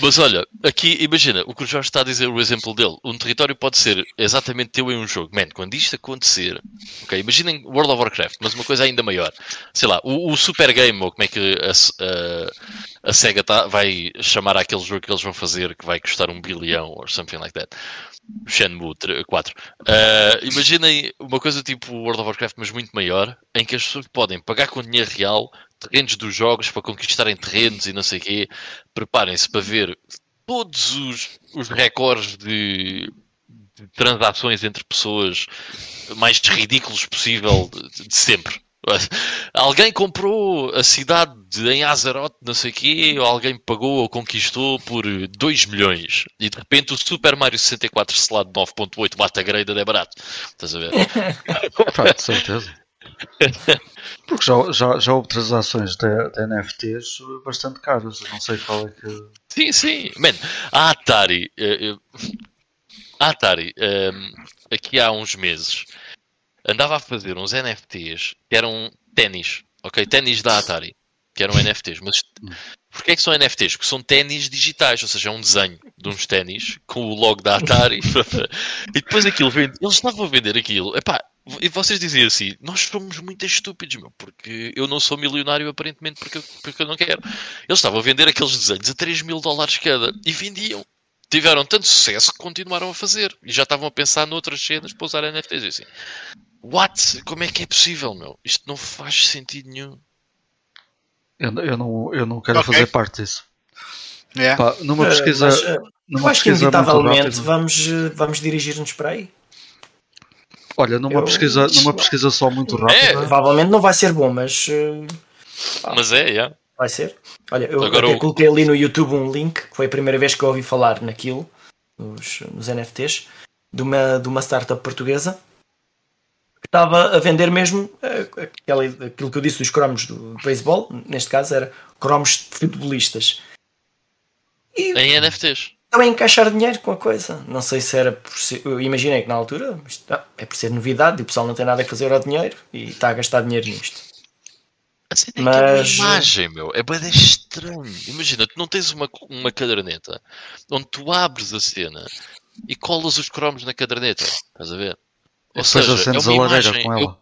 Mas olha, aqui imagina, o que o Jorge está a dizer, o exemplo dele, um território pode ser exatamente teu em um jogo. Man, quando isto acontecer, ok, imaginem World of Warcraft, mas uma coisa ainda maior. Sei lá, o, o Super Game, ou como é que a, a, a SEGA tá, vai chamar aquele jogo que eles vão fazer que vai custar um bilhão, ou something like that. Shenmue 3 4. Ah, imaginem uma coisa tipo World of Warcraft, mas muito maior, em que as pessoas podem pagar com dinheiro real terrenos dos jogos para conquistarem terrenos e não sei o quê. Preparem-se para ver todos os, os recordes de, de transações entre pessoas mais ridículos possível de, de sempre. Alguém comprou a cidade de, em Azeroth, não sei o quê, ou alguém pagou ou conquistou por 2 milhões. E de repente o Super Mario 64 selado 9.8 bate a grade é barato. Estás a ver? Pá, certeza. Porque já, já, já houve transações de, de NFTs bastante caras. Não sei qual é que. Sim, sim. Man, a Atari. eh, eh, a Atari, ehm, aqui há uns meses, andava a fazer uns NFTs que eram ténis. Ok? Ténis da Atari. Que eram NFTs. Mas porquê é que são NFTs? Porque são ténis digitais. Ou seja, é um desenho de uns ténis com o logo da Atari. e depois aquilo vende. Eles estavam a vender aquilo. Epá, e vocês diziam assim: Nós somos muito estúpidos, meu, porque eu não sou milionário aparentemente porque eu, porque eu não quero. Eles estavam a vender aqueles desenhos a 3 mil dólares cada e vendiam. Tiveram tanto sucesso que continuaram a fazer e já estavam a pensar noutras cenas para usar NFTs. E assim, what? Como é que é possível, meu? Isto não faz sentido nenhum. Eu, eu, não, eu não quero Ok. fazer parte disso. Yeah. Pá, numa Eh, pesquisa. mas, eh, numa eu acho que inevitavelmente vamos, eh, vamos dirigir-nos para aí. Olha, numa, eu- pesquisa, numa pesquisa só muito rápida. É. Provavelmente não vai ser bom, mas eh, Mas é, yeah. vai ser. Olha, eu Agora até o- coloquei ali no YouTube um link, que foi a primeira vez que eu ouvi falar naquilo, nos, nos NFTs, de uma, de uma startup portuguesa que estava a vender mesmo eh, aquela, aquilo que eu disse dos cromos do beisebol, neste caso era cromos de futebolistas. E em NFTs. Também encaixar dinheiro com a coisa. Não sei se era por ser. Eu imaginei que na altura isto, ah, é por ser novidade e o pessoal não tem nada a fazer ao dinheiro e está a gastar dinheiro nisto. A cena é Mas- é uma imagem, meu. É bem estranho. Imagina, tu não tens uma, uma caderneta onde tu abres a cena e colas os cromos na caderneta. Estás a ver? E depois acendes a lareira com eu- ela.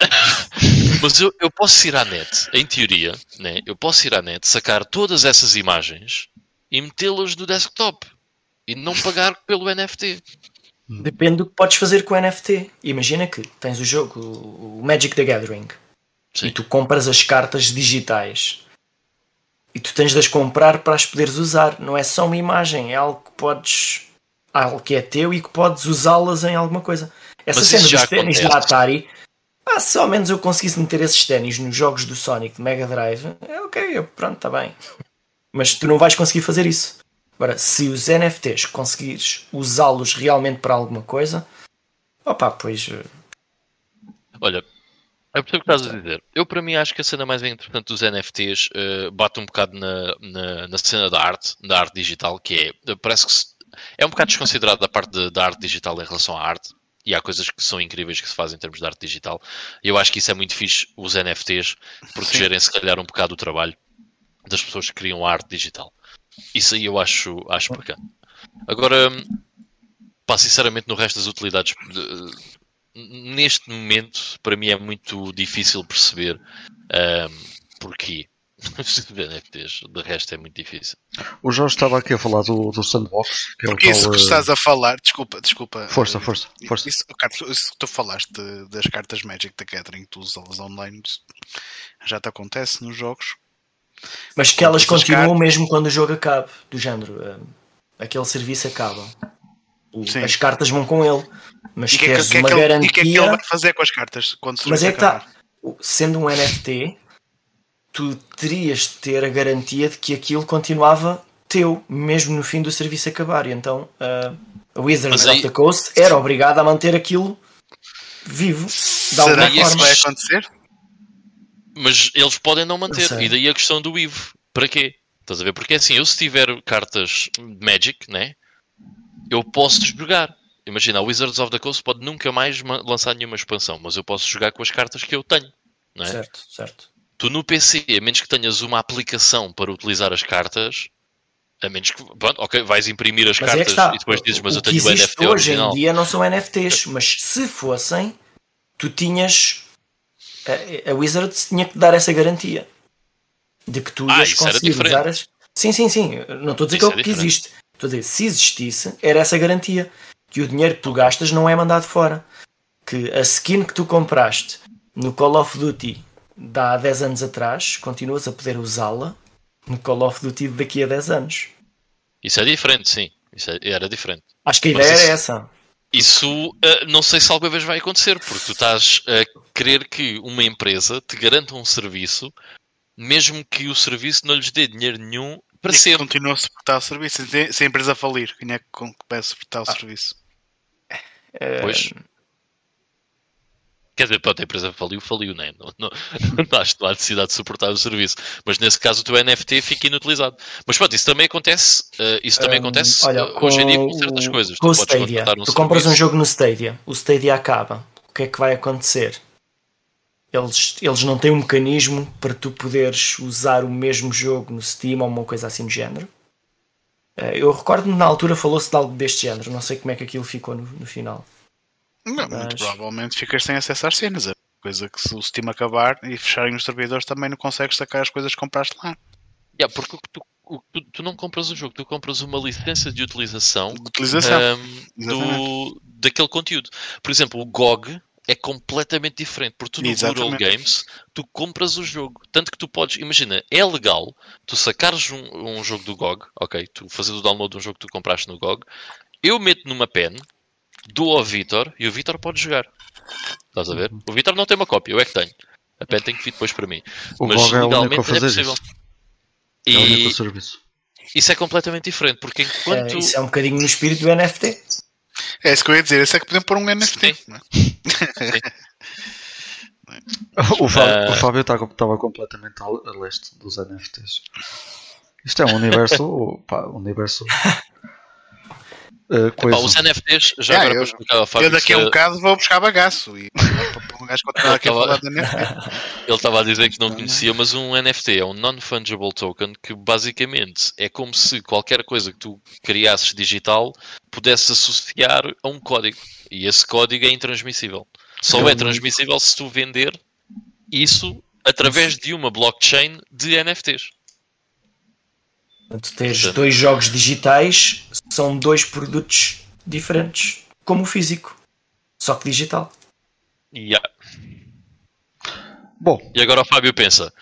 Mas eu, eu posso ir à net, em teoria, né? eu posso ir à net, sacar todas essas imagens e metê-las no desktop e não pagar pelo NFT. Depende do que podes fazer com o NFT. Imagina que tens o jogo, o Magic the Gathering, Sim. e tu compras as cartas digitais e tu tens de as comprar para as poderes usar. Não é só uma imagem, é algo que podes. algo que é teu e que podes usá-las em alguma coisa. Essa Mas cena dos ténis da. Atari. Ah, se ao menos eu conseguisse meter esses ténis nos jogos do Sonic de Mega Drive, é ok, pronto, está bem. Mas tu não vais conseguir fazer isso. Agora, se os NFTs conseguires usá-los realmente para alguma coisa, opá, pois eh, Olha, Eu percebo o que estás a dizer. Eu, para mim, acho que a cena mais interessante dos NFTs uh, bate um bocado na, na, na, cena da arte, da arte digital, que é, parece que se, é um bocado desconsiderado a parte de, da arte digital em relação à arte. E há coisas que são incríveis que se fazem em termos de arte digital. E eu acho que isso é muito fixe, os NFTs, protegerem se calhar um bocado o trabalho das pessoas que criam arte digital. Isso aí eu acho, acho bacana. Agora, pá, sinceramente, no resto das utilidades, neste momento, para mim é muito difícil perceber um, porquê. NFTs, de resto é muito difícil. O Jorge estava aqui a falar do, do Sandbox. Que é Porque isso tal, que eh, estás a falar, desculpa, desculpa. Força, força. força. Isso, isso que tu falaste das cartas Magic da Gathering, tu usas online, já te acontece nos jogos. Mas que elas continuam cartas... mesmo quando o jogo acaba, do género. Um, aquele serviço acaba. Sim. As cartas vão com ele. Mas e que, queres que, uma que garantia. E o que é que ele vai fazer com as cartas quando Mas é que está. Sendo um NFT, tu terias de ter a garantia de que aquilo continuava teu, mesmo no fim do serviço acabar. E então uh, a Wizards aí... of the Coast era obrigada a manter aquilo vivo. Será que isso vai acontecer? Mas eles podem não manter. Não e daí a questão do IV. Para quê? Estás a ver? Porque assim, eu se tiver cartas Magic, né? eu posso jogar. Imagina, a Wizards of the Coast pode nunca mais lançar nenhuma expansão, mas eu posso jogar com as cartas que eu tenho. É? Certo, certo. Tu no PC, a menos que tenhas uma aplicação para utilizar as cartas, a menos que, pronto, ok, vais imprimir as mas é cartas é e depois dizes, mas o eu tenho o NFT hoje original. em dia não são NFTs, mas se fossem, tu tinhas. A, a Wizards tinha que dar essa garantia de que tu ah, ias conseguir usar as. Sim, sim, sim. Não estou a dizer isso que, é que existe. Estou a dizer, se existisse, era essa garantia. Que o dinheiro que tu gastas não é mandado fora. Que a skin que tu compraste no Call of Duty de há 10 anos atrás, continuas a poder usá-la no Call of Duty daqui a 10 anos. Isso é diferente, sim. Isso é, era diferente. Acho que a ideia era essa. Isso uh, não sei se alguma vez vai acontecer, porque tu estás a querer que uma empresa te garanta um serviço, mesmo que o serviço não lhes dê dinheiro nenhum para e sempre. Continua a suportar o serviço. Se a empresa falir, quem é que vai suportar o ah. serviço? Pois. Quer dizer, pronto, a empresa faliu, faliu, né? não, não, não, acho que não há necessidade de suportar o serviço. Mas nesse caso o teu NFT fica inutilizado. Mas pronto, isso também acontece, uh, isso também um, acontece olha, uh, hoje em dia com certas coisas. Com tu o Stadia, um tu compras um jogo no Stadia, o Stadia acaba. O que é que vai acontecer? Eles, eles não têm um mecanismo para tu poderes usar o mesmo jogo no Steam ou uma coisa assim do género. Eh, eu recordo-me na altura falou-se de algo deste género, não sei como é que aquilo ficou no, no final. Não, Mas... muito provavelmente ficas sem acesso às cenas. É coisa que se o Steam acabar e fecharem os servidores também não consegues sacar as coisas que compraste lá. Yeah, porque tu, tu, tu, não compras o jogo, tu compras uma licença de utilização, de utilização. Um, do, daquele conteúdo. Por exemplo, o GOG é completamente diferente, porque tu no Exatamente. Google Games tu compras o jogo, tanto que tu podes, imagina, é legal tu sacares um, um jogo do GOG, ok, tu fazes o download de um jogo que tu compraste no GOG, eu meto numa pen, dou ao Vitor e o Vitor pode jogar. Estás a ver? O Vitor não tem uma cópia, eu é que tenho. A pen tem que vir depois para mim. O Mas é legalmente é possível. Isso. E é o único serviço. Isso é completamente diferente, porque enquanto. É, isso é um bocadinho no espírito do NFT. É isso que eu ia dizer, isso é que podemos pôr um NFT. Sim. o Fábio, uh... Fábio estava completamente a leste dos NFTs. Isto é um universo. pá, um universo. Uh, Epá, os NFTs, já agora eu, para Fábio, eu daqui a um bocado vou buscar bagaço e um gajo continuar aqui a falar de NFT. Ele estava a dizer que não conhecia, mas um NFT é um non-fungible token que basicamente é como se qualquer coisa que tu criasses digital pudesse associar a um código e esse código é intransmissível. Só é transmissível se tu vender isso através de uma blockchain de NFTs. Tu tens dois jogos digitais, são dois produtos diferentes, como o físico, só que digital. Yeah. Bom. E agora o Fábio pensa: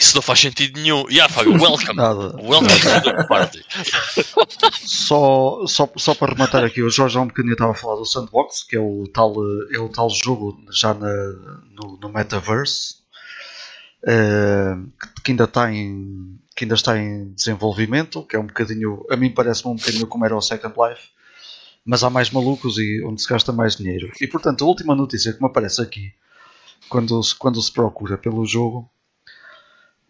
isso não faz sentido nenhum. Yeah, Fábio, welcome. Nada. Welcome to the party. Só, só, só para rematar aqui, o Jorge há um bocadinho estava a falar do Sandbox, que é o tal, é o tal jogo já na, no, no Metaverse, que ainda está em que ainda está em desenvolvimento, que é um bocadinho, a mim parece-me um bocadinho como era o Second Life, mas há mais malucos e onde se gasta mais dinheiro. E portanto, a última notícia que me aparece aqui quando, quando se procura pelo jogo,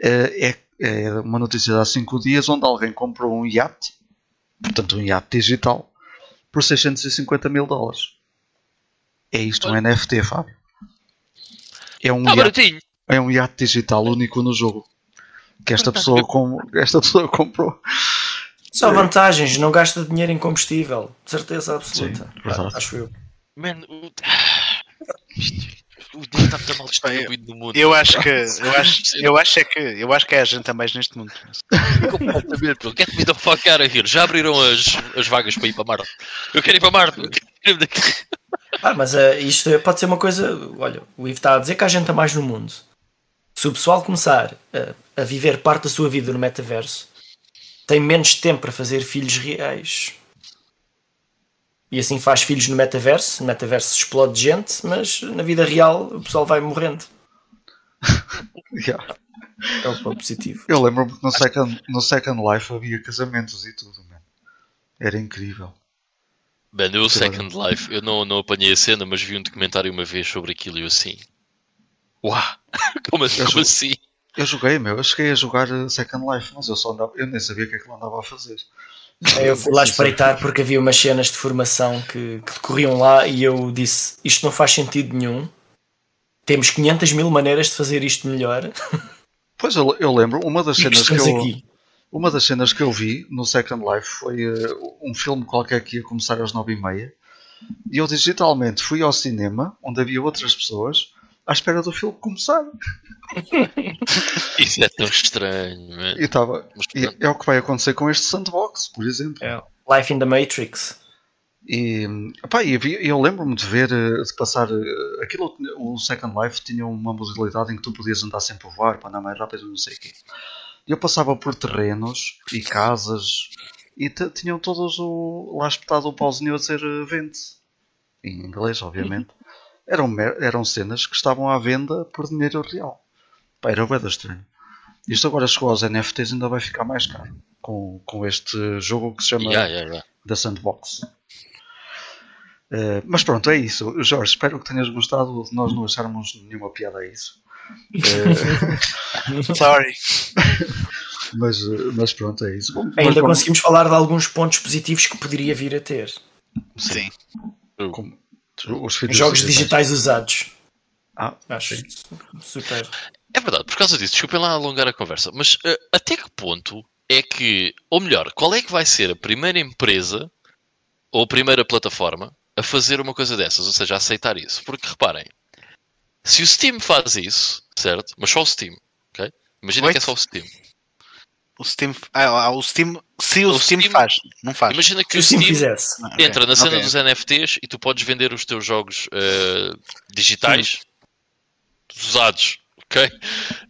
é, é uma notícia de há 5 dias onde alguém comprou um iate, portanto um iate digital, por 650 mil dólares. É isto um NFT, Fábio. É um, Tá iate, baratinho. É um iate digital único no jogo. Que esta pessoa, com, esta pessoa comprou. Só vantagens, não gasta dinheiro em combustível. De certeza absoluta. Sim. Acho eu. Man, o... O dinheiro está muito mal distribuído no mundo. Eu acho que eu acho, eu acho é que eu acho que é a gente a mais neste mundo. Completamente, bro. Get me the fuck out of here. Já abriram as, as vagas para ir para Marte. Eu quero ir para Marte. Eu quero. Ah, mas eh, isto pode ser uma coisa. Olha, o Ivo está a dizer que há gente a mais no mundo. Se o pessoal começar a, a viver parte da sua vida no metaverso, tem menos tempo para fazer filhos reais. E assim faz filhos no metaverso. No metaverso explode gente, mas na vida real o pessoal vai morrendo. Yeah. É o ponto positivo. Eu lembro-me que no Second, no Second Life havia casamentos e tudo, man. Era incrível. Mano, eu Second Life, eu não, não apanhei a cena, mas vi um documentário uma vez sobre aquilo e eu assim. Uau! Como, assim- Eu como assim? Eu joguei, meu. Eu cheguei a jogar eh, Second Life, mas eu só andava, eu nem sabia o que é que ele andava a fazer. Eu fui lá espreitar porque havia umas cenas de formação que, que decorriam lá e eu disse: Isto não faz sentido nenhum. Temos 500 mil maneiras de fazer isto melhor. Pois eu, eu lembro, uma das que cenas que eu, aqui. uma das cenas que eu vi no Second Life foi eh, um filme qualquer que ia começar às nove e meia e eu digitalmente fui ao cinema onde havia outras pessoas à espera do filme começar Isso é tão estranho, man. e estava Mas e é o que vai acontecer com este sandbox por exemplo É. Life in the Matrix. E, epá, e havia- eu lembro-me de ver, eh, de passar eh, aquilo, o Second Life tinha uma modalidade em que tu podias andar sempre a voar para andar mais rápido, não sei o quê. E eu passava por terrenos e casas e tinham todos o, lá espetado o pauzinho a dizer eh, vende em inglês, obviamente. Eram, eram cenas que estavam à venda por dinheiro real. Pá, era da estranho. Isto agora chegou aos NFTs ainda vai ficar mais caro com, com este jogo que se chama Yeah, yeah, yeah. da Sandbox. Eh, mas pronto, é isso. Jorge, espero que tenhas gostado de nós não acharmos nenhuma piada a isso. Eh, Sorry. mas, mas pronto, é isso. Mas Ainda vamos- conseguimos falar de alguns pontos positivos que poderia vir a ter. Sim. como- Jogos digitais usados. Ah, Acho sim. super. É verdade, por causa disso, desculpem lá alongar a conversa, mas eh, até que ponto é que, ou melhor, qual é que vai ser a primeira empresa ou a primeira plataforma a fazer uma coisa dessas, ou seja, a aceitar isso? Porque reparem, se o Steam faz isso, certo? Mas só o Steam, ok? Imagina que é só o Steam. O Steam. Ah, o Steam. Se o, O Steam, Steam- faz, não faz. Imagina que Se o Steam Steam fizesse. Ah, entra na cena Ok. dos NFTs e tu podes vender os teus jogos eh, digitais usados, ok?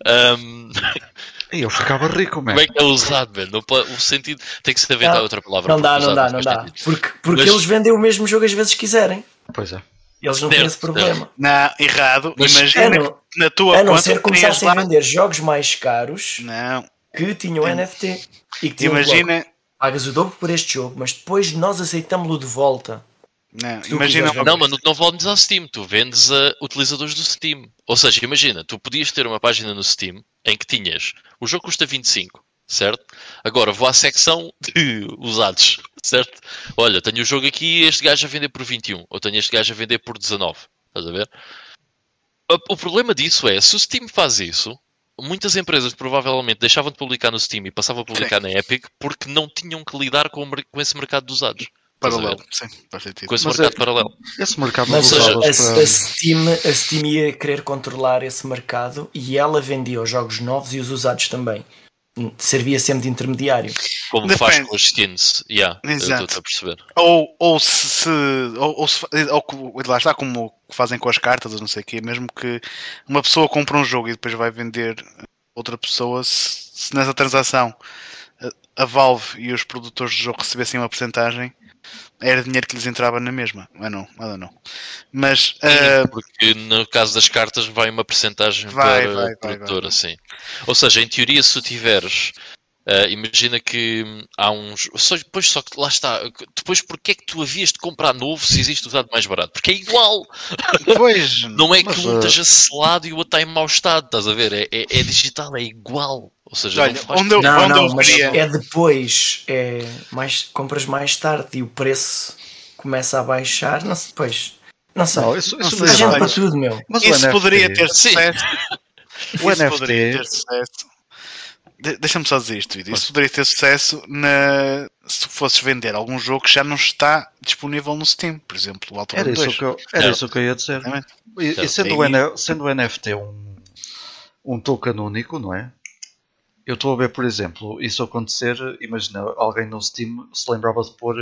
Ahm, E eu ficava rico, man. como é que é usado, man? Não o sentido tem que se inventar Não, outra palavra. Não dá, não dá, não dá. sentido. Porque, porque Mas- eles vendem o mesmo jogo às vezes quiserem. Pois é. Eles não têm esse problema. Não, errado. Mas- Imagina A não, que na tua a não conta ser que terias começassem a lá. vender jogos mais caros Não. Que tinham NFT. E que logo, Imagina. pagas o dobro por este jogo, mas depois nós aceitamos-lo de volta. Não, imagina Não, mano, não vendes ao Steam, tu vendes a utilizadores do Steam. Ou seja, imagina, tu podias ter uma página no Steam em que tinhas o jogo custa 25, certo? Agora vou à secção de usados, certo? Olha, tenho o jogo aqui e este gajo a vender por 21, ou tenho este gajo a vender por 19. Estás a ver? O- O problema disso é, se o Steam faz isso, muitas empresas provavelmente deixavam de publicar no Steam e passavam a publicar na Epic porque não tinham que lidar com, com esse mercado de usados. Paralelo. Sim, faz sentido. Com esse Mas mercado é- paralelo. Esse mercado Mas não usavas a- para... a Steam, a Steam ia querer controlar esse mercado e ela vendia os jogos novos e os usados também. Servia sempre de intermediário. Como Depende. faz com as skins. Yeah, Exato. a perceber. Ou, ou se. se- ou, ou se ou, que- lá está como fazem com as cartas, ou não sei o quê. Mesmo que uma pessoa compra um jogo e depois vai vender outra pessoa, se, se nessa transação a, a Valve e os produtores do jogo recebessem uma porcentagem, era dinheiro que lhes entrava na mesma. Mas não, nada não. Mas. ah, Porque no caso das cartas vai uma percentagem Vai, para vai, o vai, produtor, vai. assim. Ou seja, em teoria, se tiveres Uh, imagina que há uns. Só, depois, só que lá está. Depois, porque é que tu havias de comprar novo se existe usado mais barato? Porque é igual. Pois. não é que um uh, esteja selado e o outro está em mau estado, estás a ver? É, é, é digital, é igual. Ou seja, Olha, não faz onde eu- Não, Quando não, eu mas queria- é depois. É mais, compras mais tarde e o preço começa a baixar. Não sei, pois. Não sei. Não, isso, isso Não é sei, gente verdade. para tudo, meu. Mas o Isso NFT, poderia ter Sim. sucesso. O Isso NFT poderia ter sucesso. De- Deixa-me só dizer isto, Vitor. Isso poderia ter sucesso na... se tu fosses vender algum jogo que já não está disponível no Steam, por exemplo, o Outrun Era 2. isso que eu, era isso que eu ia dizer. E, e sendo, o N- sendo o NFT um, um token único, não é? Eu estou a ver, por exemplo, isso acontecer. Imagina, alguém no Steam se lembrava de pôr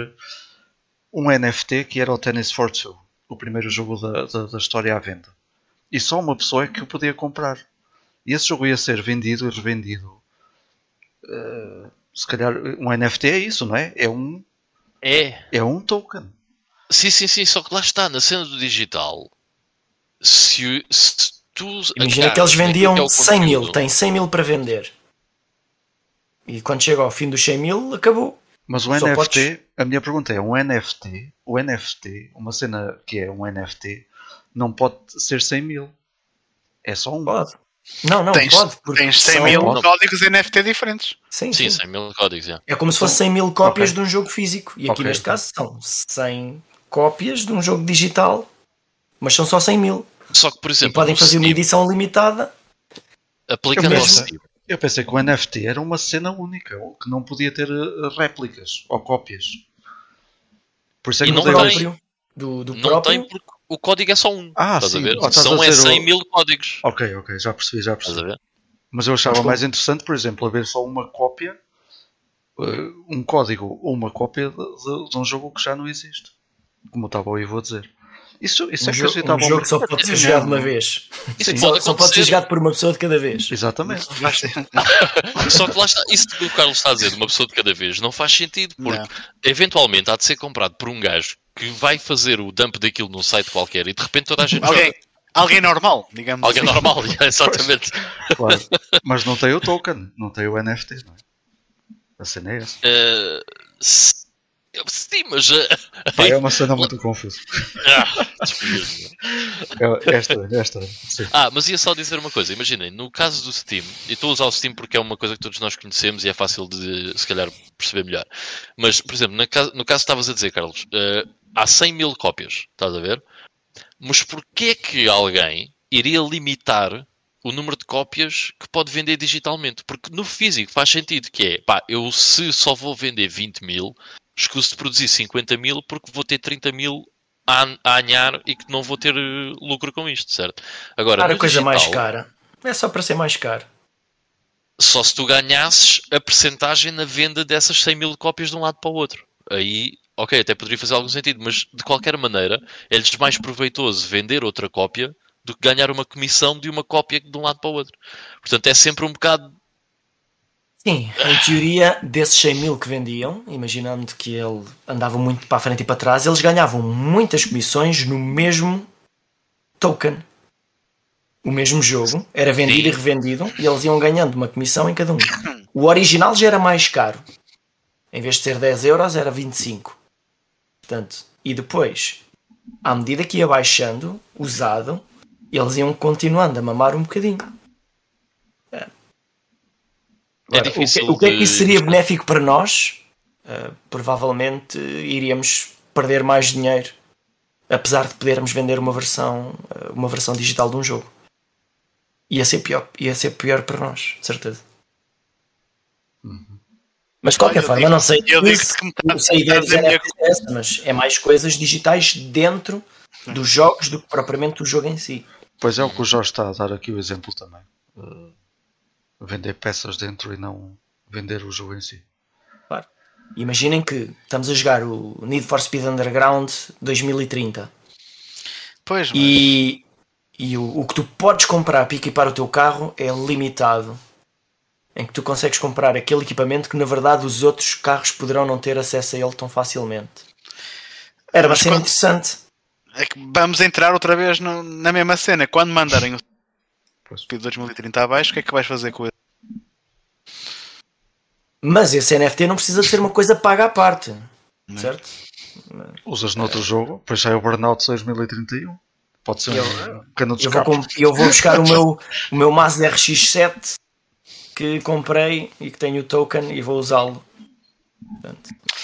um NFT que era o Tennis for Two, o primeiro jogo da, da, da história à venda. E só uma pessoa é que o podia comprar. E esse jogo ia ser vendido e revendido. Eh, se calhar um NFT é isso, não é? É um, É. é um token. Sim, sim, sim. Só que lá está, na cena do digital. Se, se tu. Imagina que eles vendiam que é o 100 mil, tem 100 mil para vender. E quando chega ao fim dos 100 mil, acabou. Mas o Só NFT, podes- a minha pergunta é, um NFT, o NFT, uma cena que é um NFT, não pode ser 100 mil. É só um. Pode. Não, não, tens, pode. Porque tens 100 são- mil Não. códigos NFT diferentes. Sim, Sim, sim. 100 mil códigos, é. É como se fosse 100 mil cópias Ok. de um jogo físico. E aqui Ok, neste caso são 100 cópias de um jogo digital, mas são só 100 mil. Só que, por E exemplo, podem no fazer uma edição limitada. aplicando Eu ao Steam. Eu pensei que o NFT era uma cena única, que não podia ter eh, réplicas ou cópias. Por isso é E que não dei tem. do, do Não próprio. tem porque o código é só um. Ah, estás sim. a ver? Estás São a é dizer o- 100 mil códigos. Ok, ok, já percebi, já Estás a percebi. ver? Mas eu achava Mas mais interessante, por exemplo, haver só uma cópia, eh, um código ou uma cópia de, de- de um jogo que já não existe. Como estava o Ivo a dizer. Isso, isso Um, é que jogo, agitava um jogo só mercado. pode ser jogado uma vez. Isso Só, pode só pode ser jogado por uma pessoa de cada vez. Exatamente. Só que lá está, isso que o Carlos está a dizer, de uma pessoa de cada vez, não faz sentido, porque Não. eventualmente há de ser comprado por um gajo que vai fazer o dump daquilo num site qualquer e de repente toda a gente Alguém, joga. alguém normal, digamos Alguém assim. normal, exatamente. Claro. Mas não tem o token, não tem o NFT, não é? A cena é essa. S- sim, mas. eh, Pá, é uma cena muito confusa. ah, desculpa. É, esta, esta, sim. Ah, mas ia só dizer uma coisa. Imaginem, no caso do Steam, e estou a usar o Steam porque é uma coisa que todos nós conhecemos e é fácil de, se calhar, perceber melhor. Mas, por exemplo, na ca- no caso que estavas a dizer, Carlos, eh, há 100 mil cópias, estás a ver? Mas porquê que alguém iria limitar o número de cópias que pode vender digitalmente? Porque no físico faz sentido que é, pá, eu se só vou vender 20 mil, escuso de produzir 50 mil porque vou ter 30 mil a, a anhar e que não vou ter eh, lucro com isto, certo? Agora, Cara, a coisa mais digital, cara. É só para ser mais caro. Só se tu ganhasses a percentagem na venda dessas 100 mil cópias de um lado para o outro. Aí, ok, até poderia fazer algum sentido, mas de qualquer maneira é-lhes mais proveitoso vender outra cópia do que ganhar uma comissão de uma cópia de um lado para o outro. Portanto, é sempre um bocado. Sim, em teoria, desses 100 mil que vendiam, imaginando que ele andava muito para a frente e para trás, eles ganhavam muitas comissões no mesmo token. O mesmo jogo era vendido Sim. e revendido e eles iam ganhando uma comissão em cada um. O original já era mais caro. Em vez de ser 10 euros, era 25. Portanto, e depois, à medida que ia baixando, usado, eles iam continuando a mamar um bocadinho. É Agora, o, que, difícil o que é que isso seria benéfico para nós? Uh, provavelmente iríamos perder mais dinheiro, apesar de podermos vender uma versão, uma versão digital de um jogo. Ia ser pior, ia ser pior para nós, de certeza. Mas de qualquer eu forma, digo- não sei, eu digo se, que metade- se a ideia dos metade da minha- é essa, mas é mais coisas digitais dentro dos jogos do que propriamente o jogo em si. Pois é o que o Jorge está a dar aqui o exemplo também. Uh, vender peças dentro e não vender o jogo em si. Claro. Imaginem que estamos a jogar o Need for Speed Underground 2030 Pois, mas e, e o, o que tu podes comprar para equipar o teu carro é limitado. Em que tu consegues comprar aquele equipamento que na verdade os outros carros poderão não ter acesso a ele tão facilmente. Era bastante quando- interessante. é que vamos entrar outra vez no- na mesma cena. Quando mandarem o Pois. Speed 2030 abaixo, o que é que vais fazer com ele? Mas esse NFT não precisa de ser uma coisa paga à parte. Certo? Usas noutro jogo, depois sai o Burnout 2031. Pode ser Eu- um Eu vou, eu vou buscar o meu, o meu Mazda RX7 que comprei e que tenho o token e vou usá-lo.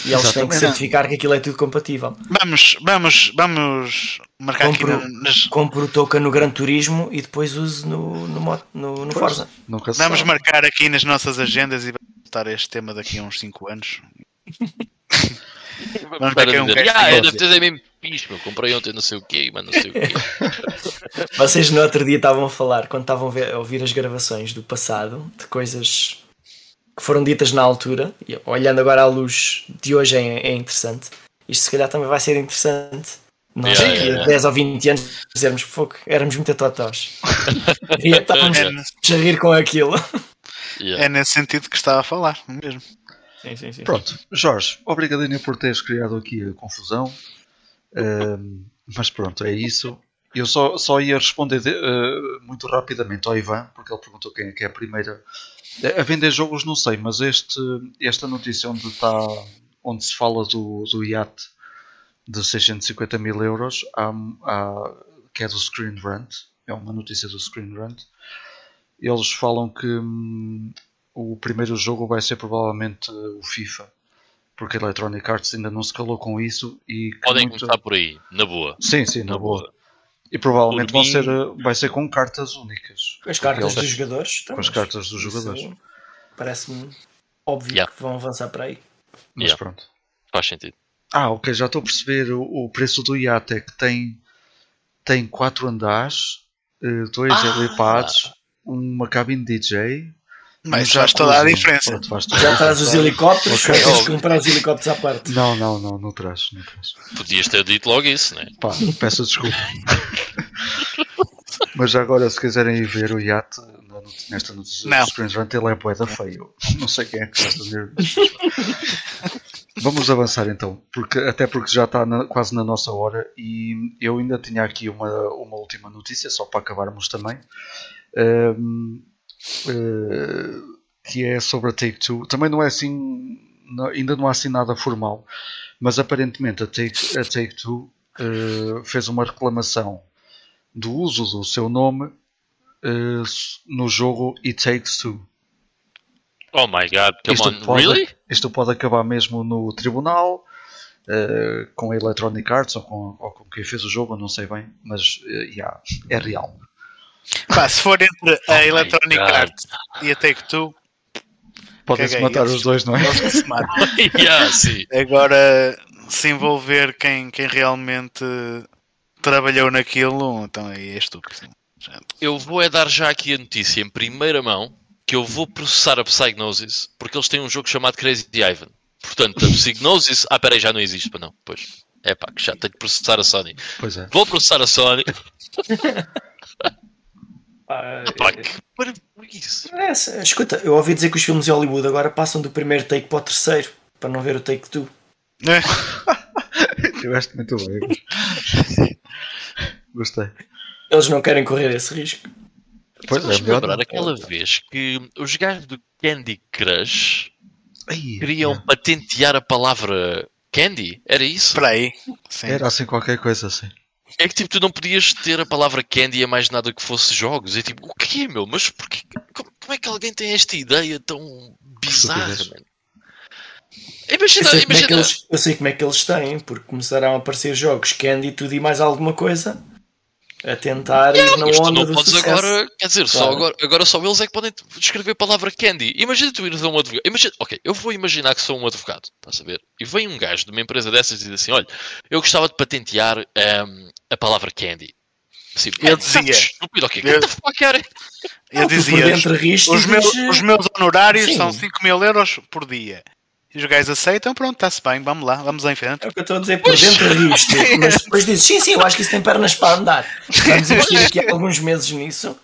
E eles têm que Exatamente. certificar que aquilo é tudo compatível. Vamos, vamos, vamos marcar Compro- aqui na- nas. Compro o token no Gran Turismo e depois uso no, no, no, no Forza. Vamos sabe. marcar aqui nas nossas agendas e vamos voltar a este tema daqui a uns 5 anos. Vamos ver quem é um ah, que é, gosta." deve ter mesmo fixe, meu. Comprei ontem não sei o quê, mas não sei o quê. Vocês no outro dia estavam a falar, quando estavam a ouvir as gravações do passado, de coisas que foram ditas na altura, e olhando agora à luz de hoje é, é interessante. Isto se calhar também vai ser interessante. Nós Yeah, daqui yeah, a yeah. 10 ou 20 anos dizermos fogo, éramos muito totós. e estávamos É, a rir com aquilo. Yeah. é nesse sentido que estava a falar, mesmo. Sim, sim, sim. Pronto, Jorge, obrigadinho por teres criado aqui a confusão. Mas pronto, é isso. Eu só, só ia responder de- eh, muito rapidamente ao Ivan, porque ele perguntou quem é que é a primeira. A vender jogos não sei, mas este, esta notícia onde, está, onde se fala do, do iate de 650 mil euros, há, há- que é do Screen Rant, é uma notícia do Screen Rant. Eles falam que hum, o primeiro jogo vai ser provavelmente uh, o FIFA, porque a Electronic Arts ainda não se calou com isso e que Podem muito- começar por aí, na boa. Sim, sim, na, Na boa. boa. E provavelmente Por vão mim- ser, uh, vai ser com cartas únicas. Com as cartas Porque dos eles- jogadores. então, Com as cartas dos jogadores. Parece-me óbvio Yeah. que vão avançar para aí. Mas Yeah. pronto. Faz sentido. Ah, ok, já estou a perceber. O, o preço do iate que tem, tem quatro andares, uh, dois Ah! helipads, uma cabine DJ. Mas um faz toda a jacuzzi. diferença. Já traz os helicópteros, Ok. ou tens que comprar os helicópteros à parte. Não, não, não, não traz, não traz. Podias ter dito logo isso, né? Pá, peço desculpa. Mas agora, se quiserem ir ver o iate nesta notícia Não. do Screen Rant, ele é boeda feio. Não sei quem é que gosta de ver. Vamos avançar então, porque, até porque já está na- quase na nossa hora e eu ainda tinha aqui uma, uma última notícia, só para acabarmos também, Ahm, eh, que é sobre a Take-Two. Também não é assim, não- ainda não há assim nada formal, mas aparentemente a Take- a Take-Two eh, fez uma reclamação do uso do seu nome eh, no jogo It Takes Two. Oh my god, come Isto on, pode, really? isto pode acabar mesmo no tribunal, eh, com a Electronic Arts ou com, ou com quem fez o jogo, não sei bem, mas eh, yeah, é real. Pá, se for entre a my Electronic God. Arts e a Take-Two, Podem-se Caguei, matar eles- os dois, não é? se matam. yeah, sim. Agora, se envolver quem, quem realmente trabalhou naquilo, então aí é estúpido. Eu vou é dar já aqui a notícia em primeira mão que eu vou processar a Psygnosis porque eles têm um jogo chamado Crazy Ivan. Portanto, a Psygnosis. Ah, peraí, já não existe, para não. Pois. É pá, que já tenho que processar a Sony. Pois é. Vou processar a Sony. Ah, Pá, que parabéns. é, escuta, eu ouvi dizer que os filmes de Hollywood agora passam do primeiro take para o terceiro, para não ver o take two. É, Tiveste muito bem. Gostei. Eles não querem correr esse risco. Pois é, lembrar aquela vez que os gajos do Candy Crush Ai, queriam yeah. patentear a palavra Candy? Era isso? Espera aí. Sim. Era assim qualquer coisa assim. É que tipo, tu não podias ter a palavra Candy a mais nada que fosse jogos. É tipo, o quê, meu? Mas porquê? Como, como é que alguém tem esta ideia tão bizarra, mano? Eu Imagina, sei, como é que imagina. eles, eu sei como é que eles têm, porque começaram a aparecer jogos Candy, tudo e mais alguma coisa a tentar ir na onda não podes agora, quer dizer, só Claro. agora, agora só eles é que podem descrever a palavra candy. Imagina tu ires a um advogado. Imagina, ok, eu vou imaginar que sou um advogado, estás a ver? E vem um gajo de uma empresa dessas e diz assim: olha, eu gostava de patentear ahm, a palavra candy. Assim, Eu "Man, dizia- estúpido, ok, eu- get the fuck out of here." Eu por dizia, os meus, os meus honorários Sim. são 5 mil euros por dia. E os gajos aceitam, pronto, está-se bem, vamos lá, vamos em frente. É o que eu estou a dizer, por dentro riste, mas depois dizes, sim, sim, eu acho que isso tem pernas para andar. Vamos investir aqui alguns meses nisso.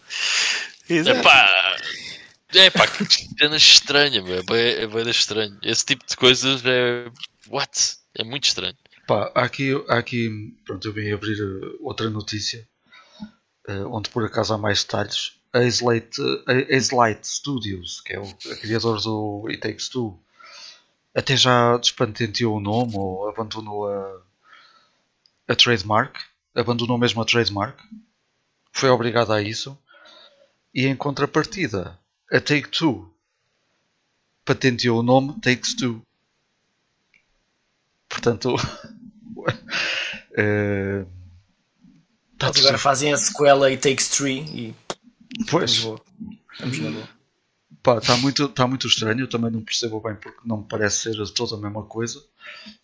Exato. Epá, epá, que cena estranha, meu. É bem, é bem estranho. Esse tipo de coisas é. What? É muito estranho. Pá, há aqui, há aqui, pronto, eu vim abrir eh, outra notícia, eh, onde por acaso há mais detalhes, a Slate, a Slate Studios, que é o a criador do It Takes Two, até já despatenteou o nome ou abandonou a, a trademark, abandonou mesmo a trademark, foi obrigado a isso, e em contrapartida, a Take Two patenteou o nome Takes Two. Portanto, tá agora fazem a sequela e Takes Three e pois. Vamos, vamos na boa. Pá, está muito, tá muito estranho, eu também não percebo bem porque não me parece ser toda a mesma coisa,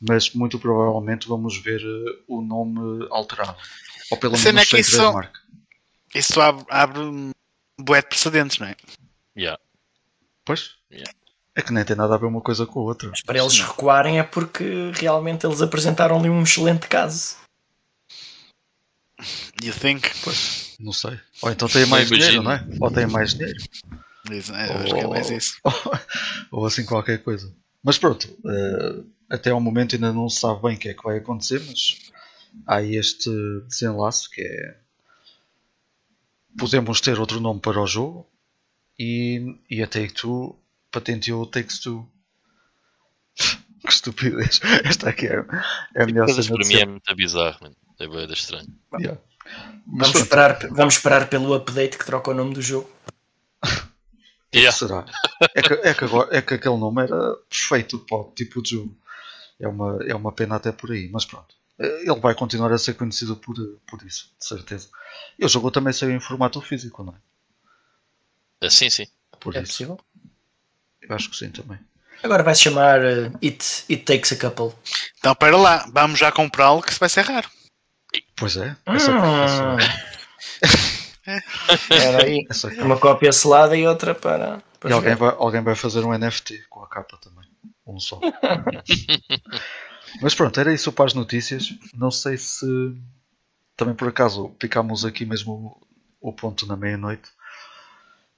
mas muito provavelmente vamos ver uh, o nome alterado. Ou pelo menos é que isso, isso abre, abre um bué de precedentes, não é? Yeah. Pois? Yeah. É que nem tem nada a ver uma coisa com a outra. Mas para eles recuarem é porque realmente eles apresentaram-lhe um excelente caso. You think? Pois, não sei. Ou então tem mais dinheiro, não é? Ou tem mais dinheiro. É, acho ou, que é mais isso. Ou, ou, assim qualquer coisa. Mas pronto, uh, até ao momento ainda não se sabe bem o que é que vai acontecer, mas há este desenlace que é. Podemos ter outro nome para o jogo e, e a Take-Two patenteou o Takes Two. que estupidez. Esta aqui é, é a melhor cena para mim é muito bizarro, man. é bem estranho. Yeah. Vamos, esperar, vamos esperar pelo update que troca o nome do jogo. Yeah. Será? É que, é, que agora, é que aquele nome era perfeito para o tipo de jogo. É uma, é uma pena até por aí, mas pronto. Ele vai continuar a ser conhecido por, por isso, de certeza. E o jogo também saiu em formato físico, não é? Sim, sim. Por é isso. possível? Eu acho que sim também. Agora vai se chamar uh, It, It Takes a Couple. Então, para lá, vamos já comprá-lo que se vai ser raro. Pois é. Essa, hum. essa... aí. Essa uma cópia selada e outra para. para e alguém vai, alguém vai fazer um NFT com a capa também. Um só. Mas pronto, era isso para as notícias. Não sei se também por acaso picámos aqui mesmo o ponto na meia-noite.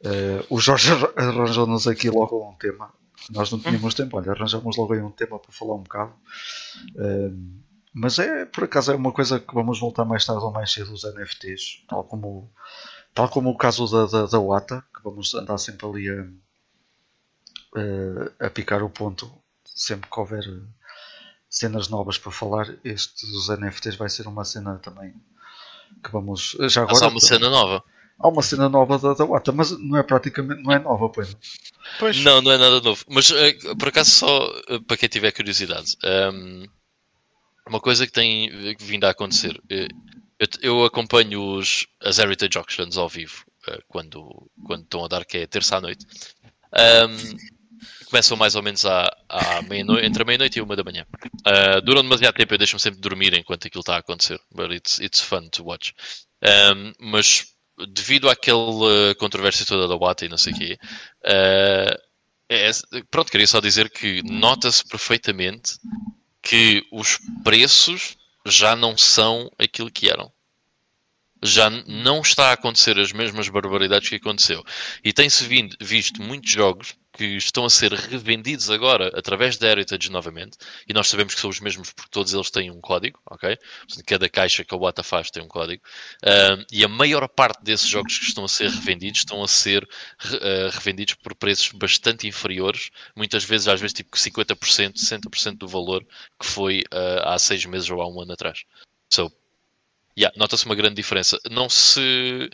Uh, o Jorge arranjou-nos aqui logo um tema. Nós não tínhamos tempo, olha, arranjamos logo aí um tema para falar um bocado. Uh, mas é, por acaso, é uma coisa que vamos voltar mais tarde ou mais cedo os NFTs, tal como, tal como o caso da, da, da Wata, que vamos andar sempre ali a, a, a picar o ponto sempre que houver cenas novas para falar. Este dos NFTs vai ser uma cena também que vamos. Já agora. Mas há uma cena nova há uma cena nova da, da Wata, mas não é praticamente não é nova, pois. pois. Não, não é nada novo. Mas eh, por acaso só eh, para quem tiver curiosidade, um, ehm, uma coisa que tem vindo a acontecer. Eh, eu, eu acompanho os, as Heritage Auctions ao vivo quando, quando estão a dar, que é terça à noite. Um, começam mais ou menos à, à meia-noite, entre a meia-noite e uma da manhã. Uh, duram demasiado tempo, eu deixo-me sempre dormir enquanto aquilo está a acontecer. But it's, it's fun to watch. Um, mas devido àquela controvérsia toda da Wata e não sei o quê, uh, é, pronto, queria só dizer que nota-se perfeitamente que os preços já não são aquilo que eram. Já não está a acontecer as mesmas barbaridades que aconteceu. E tem-se visto muitos jogos que estão a ser revendidos agora através da Heritage novamente, e nós sabemos que são os mesmos porque todos eles têm um código, ok? Cada caixa que a Wata faz tem um código, uh, e a maior parte desses jogos que estão a ser revendidos estão a ser uh, revendidos por preços bastante inferiores, muitas vezes, às vezes, tipo 50%, 60% do valor que foi uh, há seis meses ou há um ano atrás. So, Yeah, nota-se uma grande diferença. Não se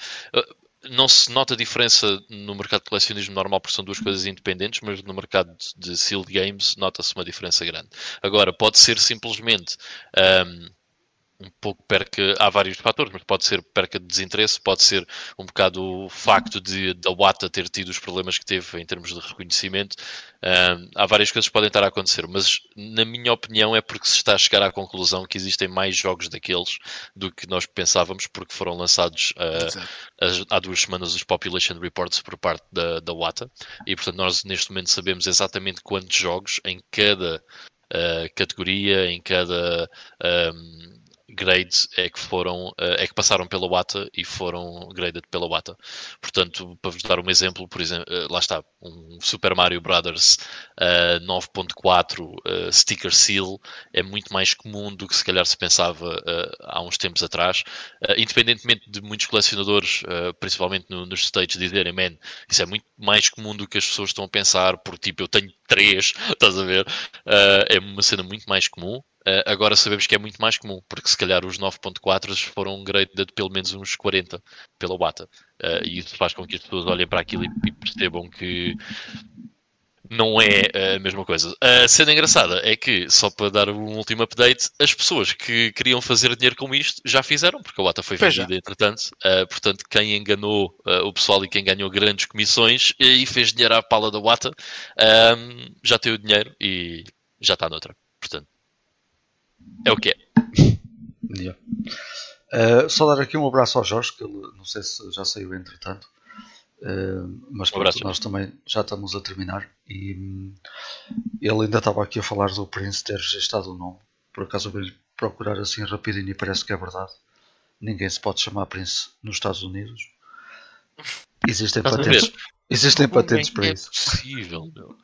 não se nota diferença no mercado de colecionismo normal porque são duas coisas independentes, mas no mercado de sealed games nota-se uma diferença grande. Agora, pode ser simplesmente um, um pouco perca, há vários fatores, mas pode ser perca de desinteresse, pode ser um bocado o facto de da Wata ter tido os problemas que teve em termos de reconhecimento. Um, há várias coisas que podem estar a acontecer, mas na minha opinião é porque se está a chegar à conclusão que existem mais jogos daqueles do que nós pensávamos, porque foram lançados uh, há duas semanas os Population Reports por parte da, da Wata, e portanto nós neste momento sabemos exatamente quantos jogos em cada uh, categoria, em cada um, grades é que foram, uh, é que passaram pela WATA e foram graded pela WATA. Portanto, para vos dar um exemplo, por exemplo, uh, lá está, um Super Mario Brothers 9.4 sticker seal é muito mais comum do que se calhar se pensava há uns tempos atrás, independentemente de muitos colecionadores, principalmente no, nos States, dizerem, man, isso é muito mais comum do que as pessoas estão a pensar, por tipo, eu tenho três, estás a ver? é uma cena muito mais comum. Uh, agora sabemos que é muito mais comum, porque se calhar os 9.4 foram graded pelo menos uns 40 pela Wata. Uh, e isso faz com que as pessoas olhem para aquilo e, percebam que não é a mesma coisa. A cena engraçada é que, só para dar um último update, as pessoas que queriam fazer dinheiro com isto já fizeram, porque a Wata foi vendida entretanto. Uh, portanto, quem enganou uh, o pessoal e quem ganhou grandes comissões e fez dinheiro à pala da Wata já tem o dinheiro e já está noutra. Portanto, é o que é. Yeah. Uh, só dar aqui um abraço ao Jorge, que ele não sei se já saiu entretanto. Uh, mas um pronto, nós também já estamos a terminar e um, ele ainda estava aqui a falar do Prince ter registrado o nome. Por acaso eu vou-lhe procurar assim rapidinho e parece que é verdade. Ninguém se pode chamar Prince nos Estados Unidos. Existem patentes, Existem Como patentes é para é isso. Possível, meu.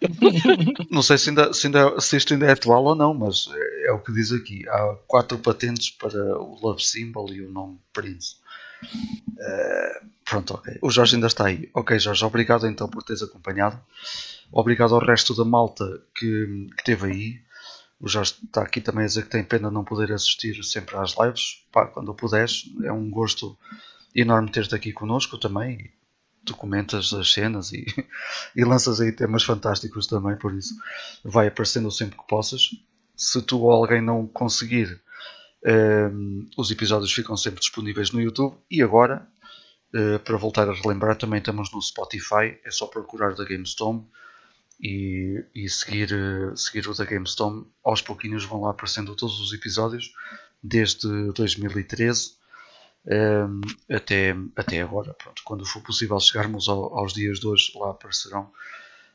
não sei se, ainda, se, ainda, se isto ainda é atual ou não, mas é, é, o que diz aqui. Há quatro patentes para o Love Symbol e o nome Prince. Uh, pronto, ok. O Jorge ainda está aí. Ok, Jorge, obrigado então por teres acompanhado. Obrigado ao resto da malta que, que teve aí. O Jorge está aqui também a dizer que tem pena não poder assistir sempre às lives. Pá, quando puderes, é um gosto enorme ter-te aqui connosco também tu comentas as cenas e, e lanças aí temas fantásticos também, por isso vai aparecendo sempre que possas. Se tu ou alguém não conseguir, um, ehm, os episódios ficam sempre disponíveis no YouTube e agora, uh, para voltar a relembrar, também estamos no Spotify, é só procurar da GameStone e, e seguir, uh, seguir o da GameStone. Aos pouquinhos vão lá aparecendo todos os episódios desde 2013 um, até, até agora. Pronto, quando for possível chegarmos ao, aos dias de hoje, lá aparecerão.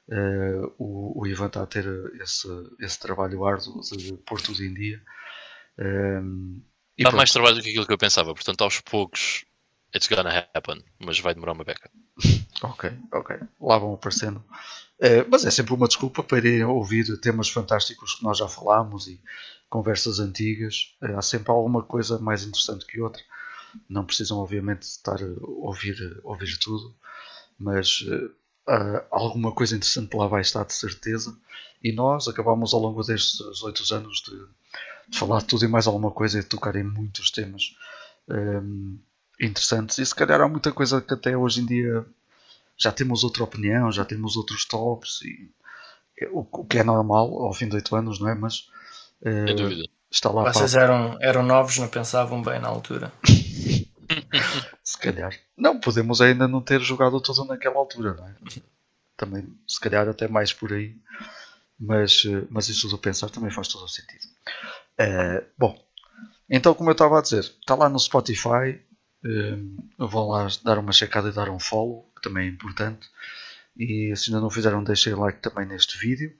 Uh, o, o Ivan está a ter esse, esse trabalho árduo de pôr tudo em dia. Um, Dá mais trabalho do que aquilo que eu pensava, portanto, aos poucos, it's gonna happen, mas vai demorar uma beca. ok, ok. Lá vão aparecendo. Uh, mas é sempre uma desculpa para irem ouvir temas fantásticos que nós já falámos e conversas antigas. Uh, há sempre alguma coisa mais interessante que outra. Não precisam, obviamente, estar a ouvir, ouvir tudo, mas uh, alguma coisa interessante lá vai estar, de certeza. E nós acabamos ao longo destes oito anos de, de, falar de tudo e mais alguma coisa e de tocar em muitos temas um, interessantes. E se calhar há muita coisa que até hoje em dia já temos outra opinião, já temos outros tops, e, o, o que é normal ao fim de oito anos, não é? Mas uh, está lá. Vocês eram, eram novos, não pensavam bem na altura. se calhar. Não, podemos ainda não ter jogado tudo naquela altura, não é? Também, se calhar, até mais por aí. Mas, eh, mas isso do pensar também faz todo o sentido. Uh, bom, então, como eu estava a dizer, está lá no Spotify. Uh, vão lá dar uma checada e dar um follow, que também é importante. E se ainda não fizeram, deixem like também neste vídeo.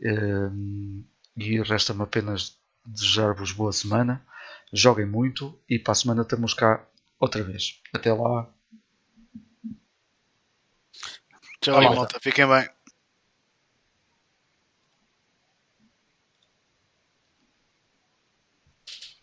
Uh, e resta-me apenas desejar-vos boa semana. Joguem muito e para a semana estamos cá outra vez. Até lá. Tchau, malta. Fiquem bem.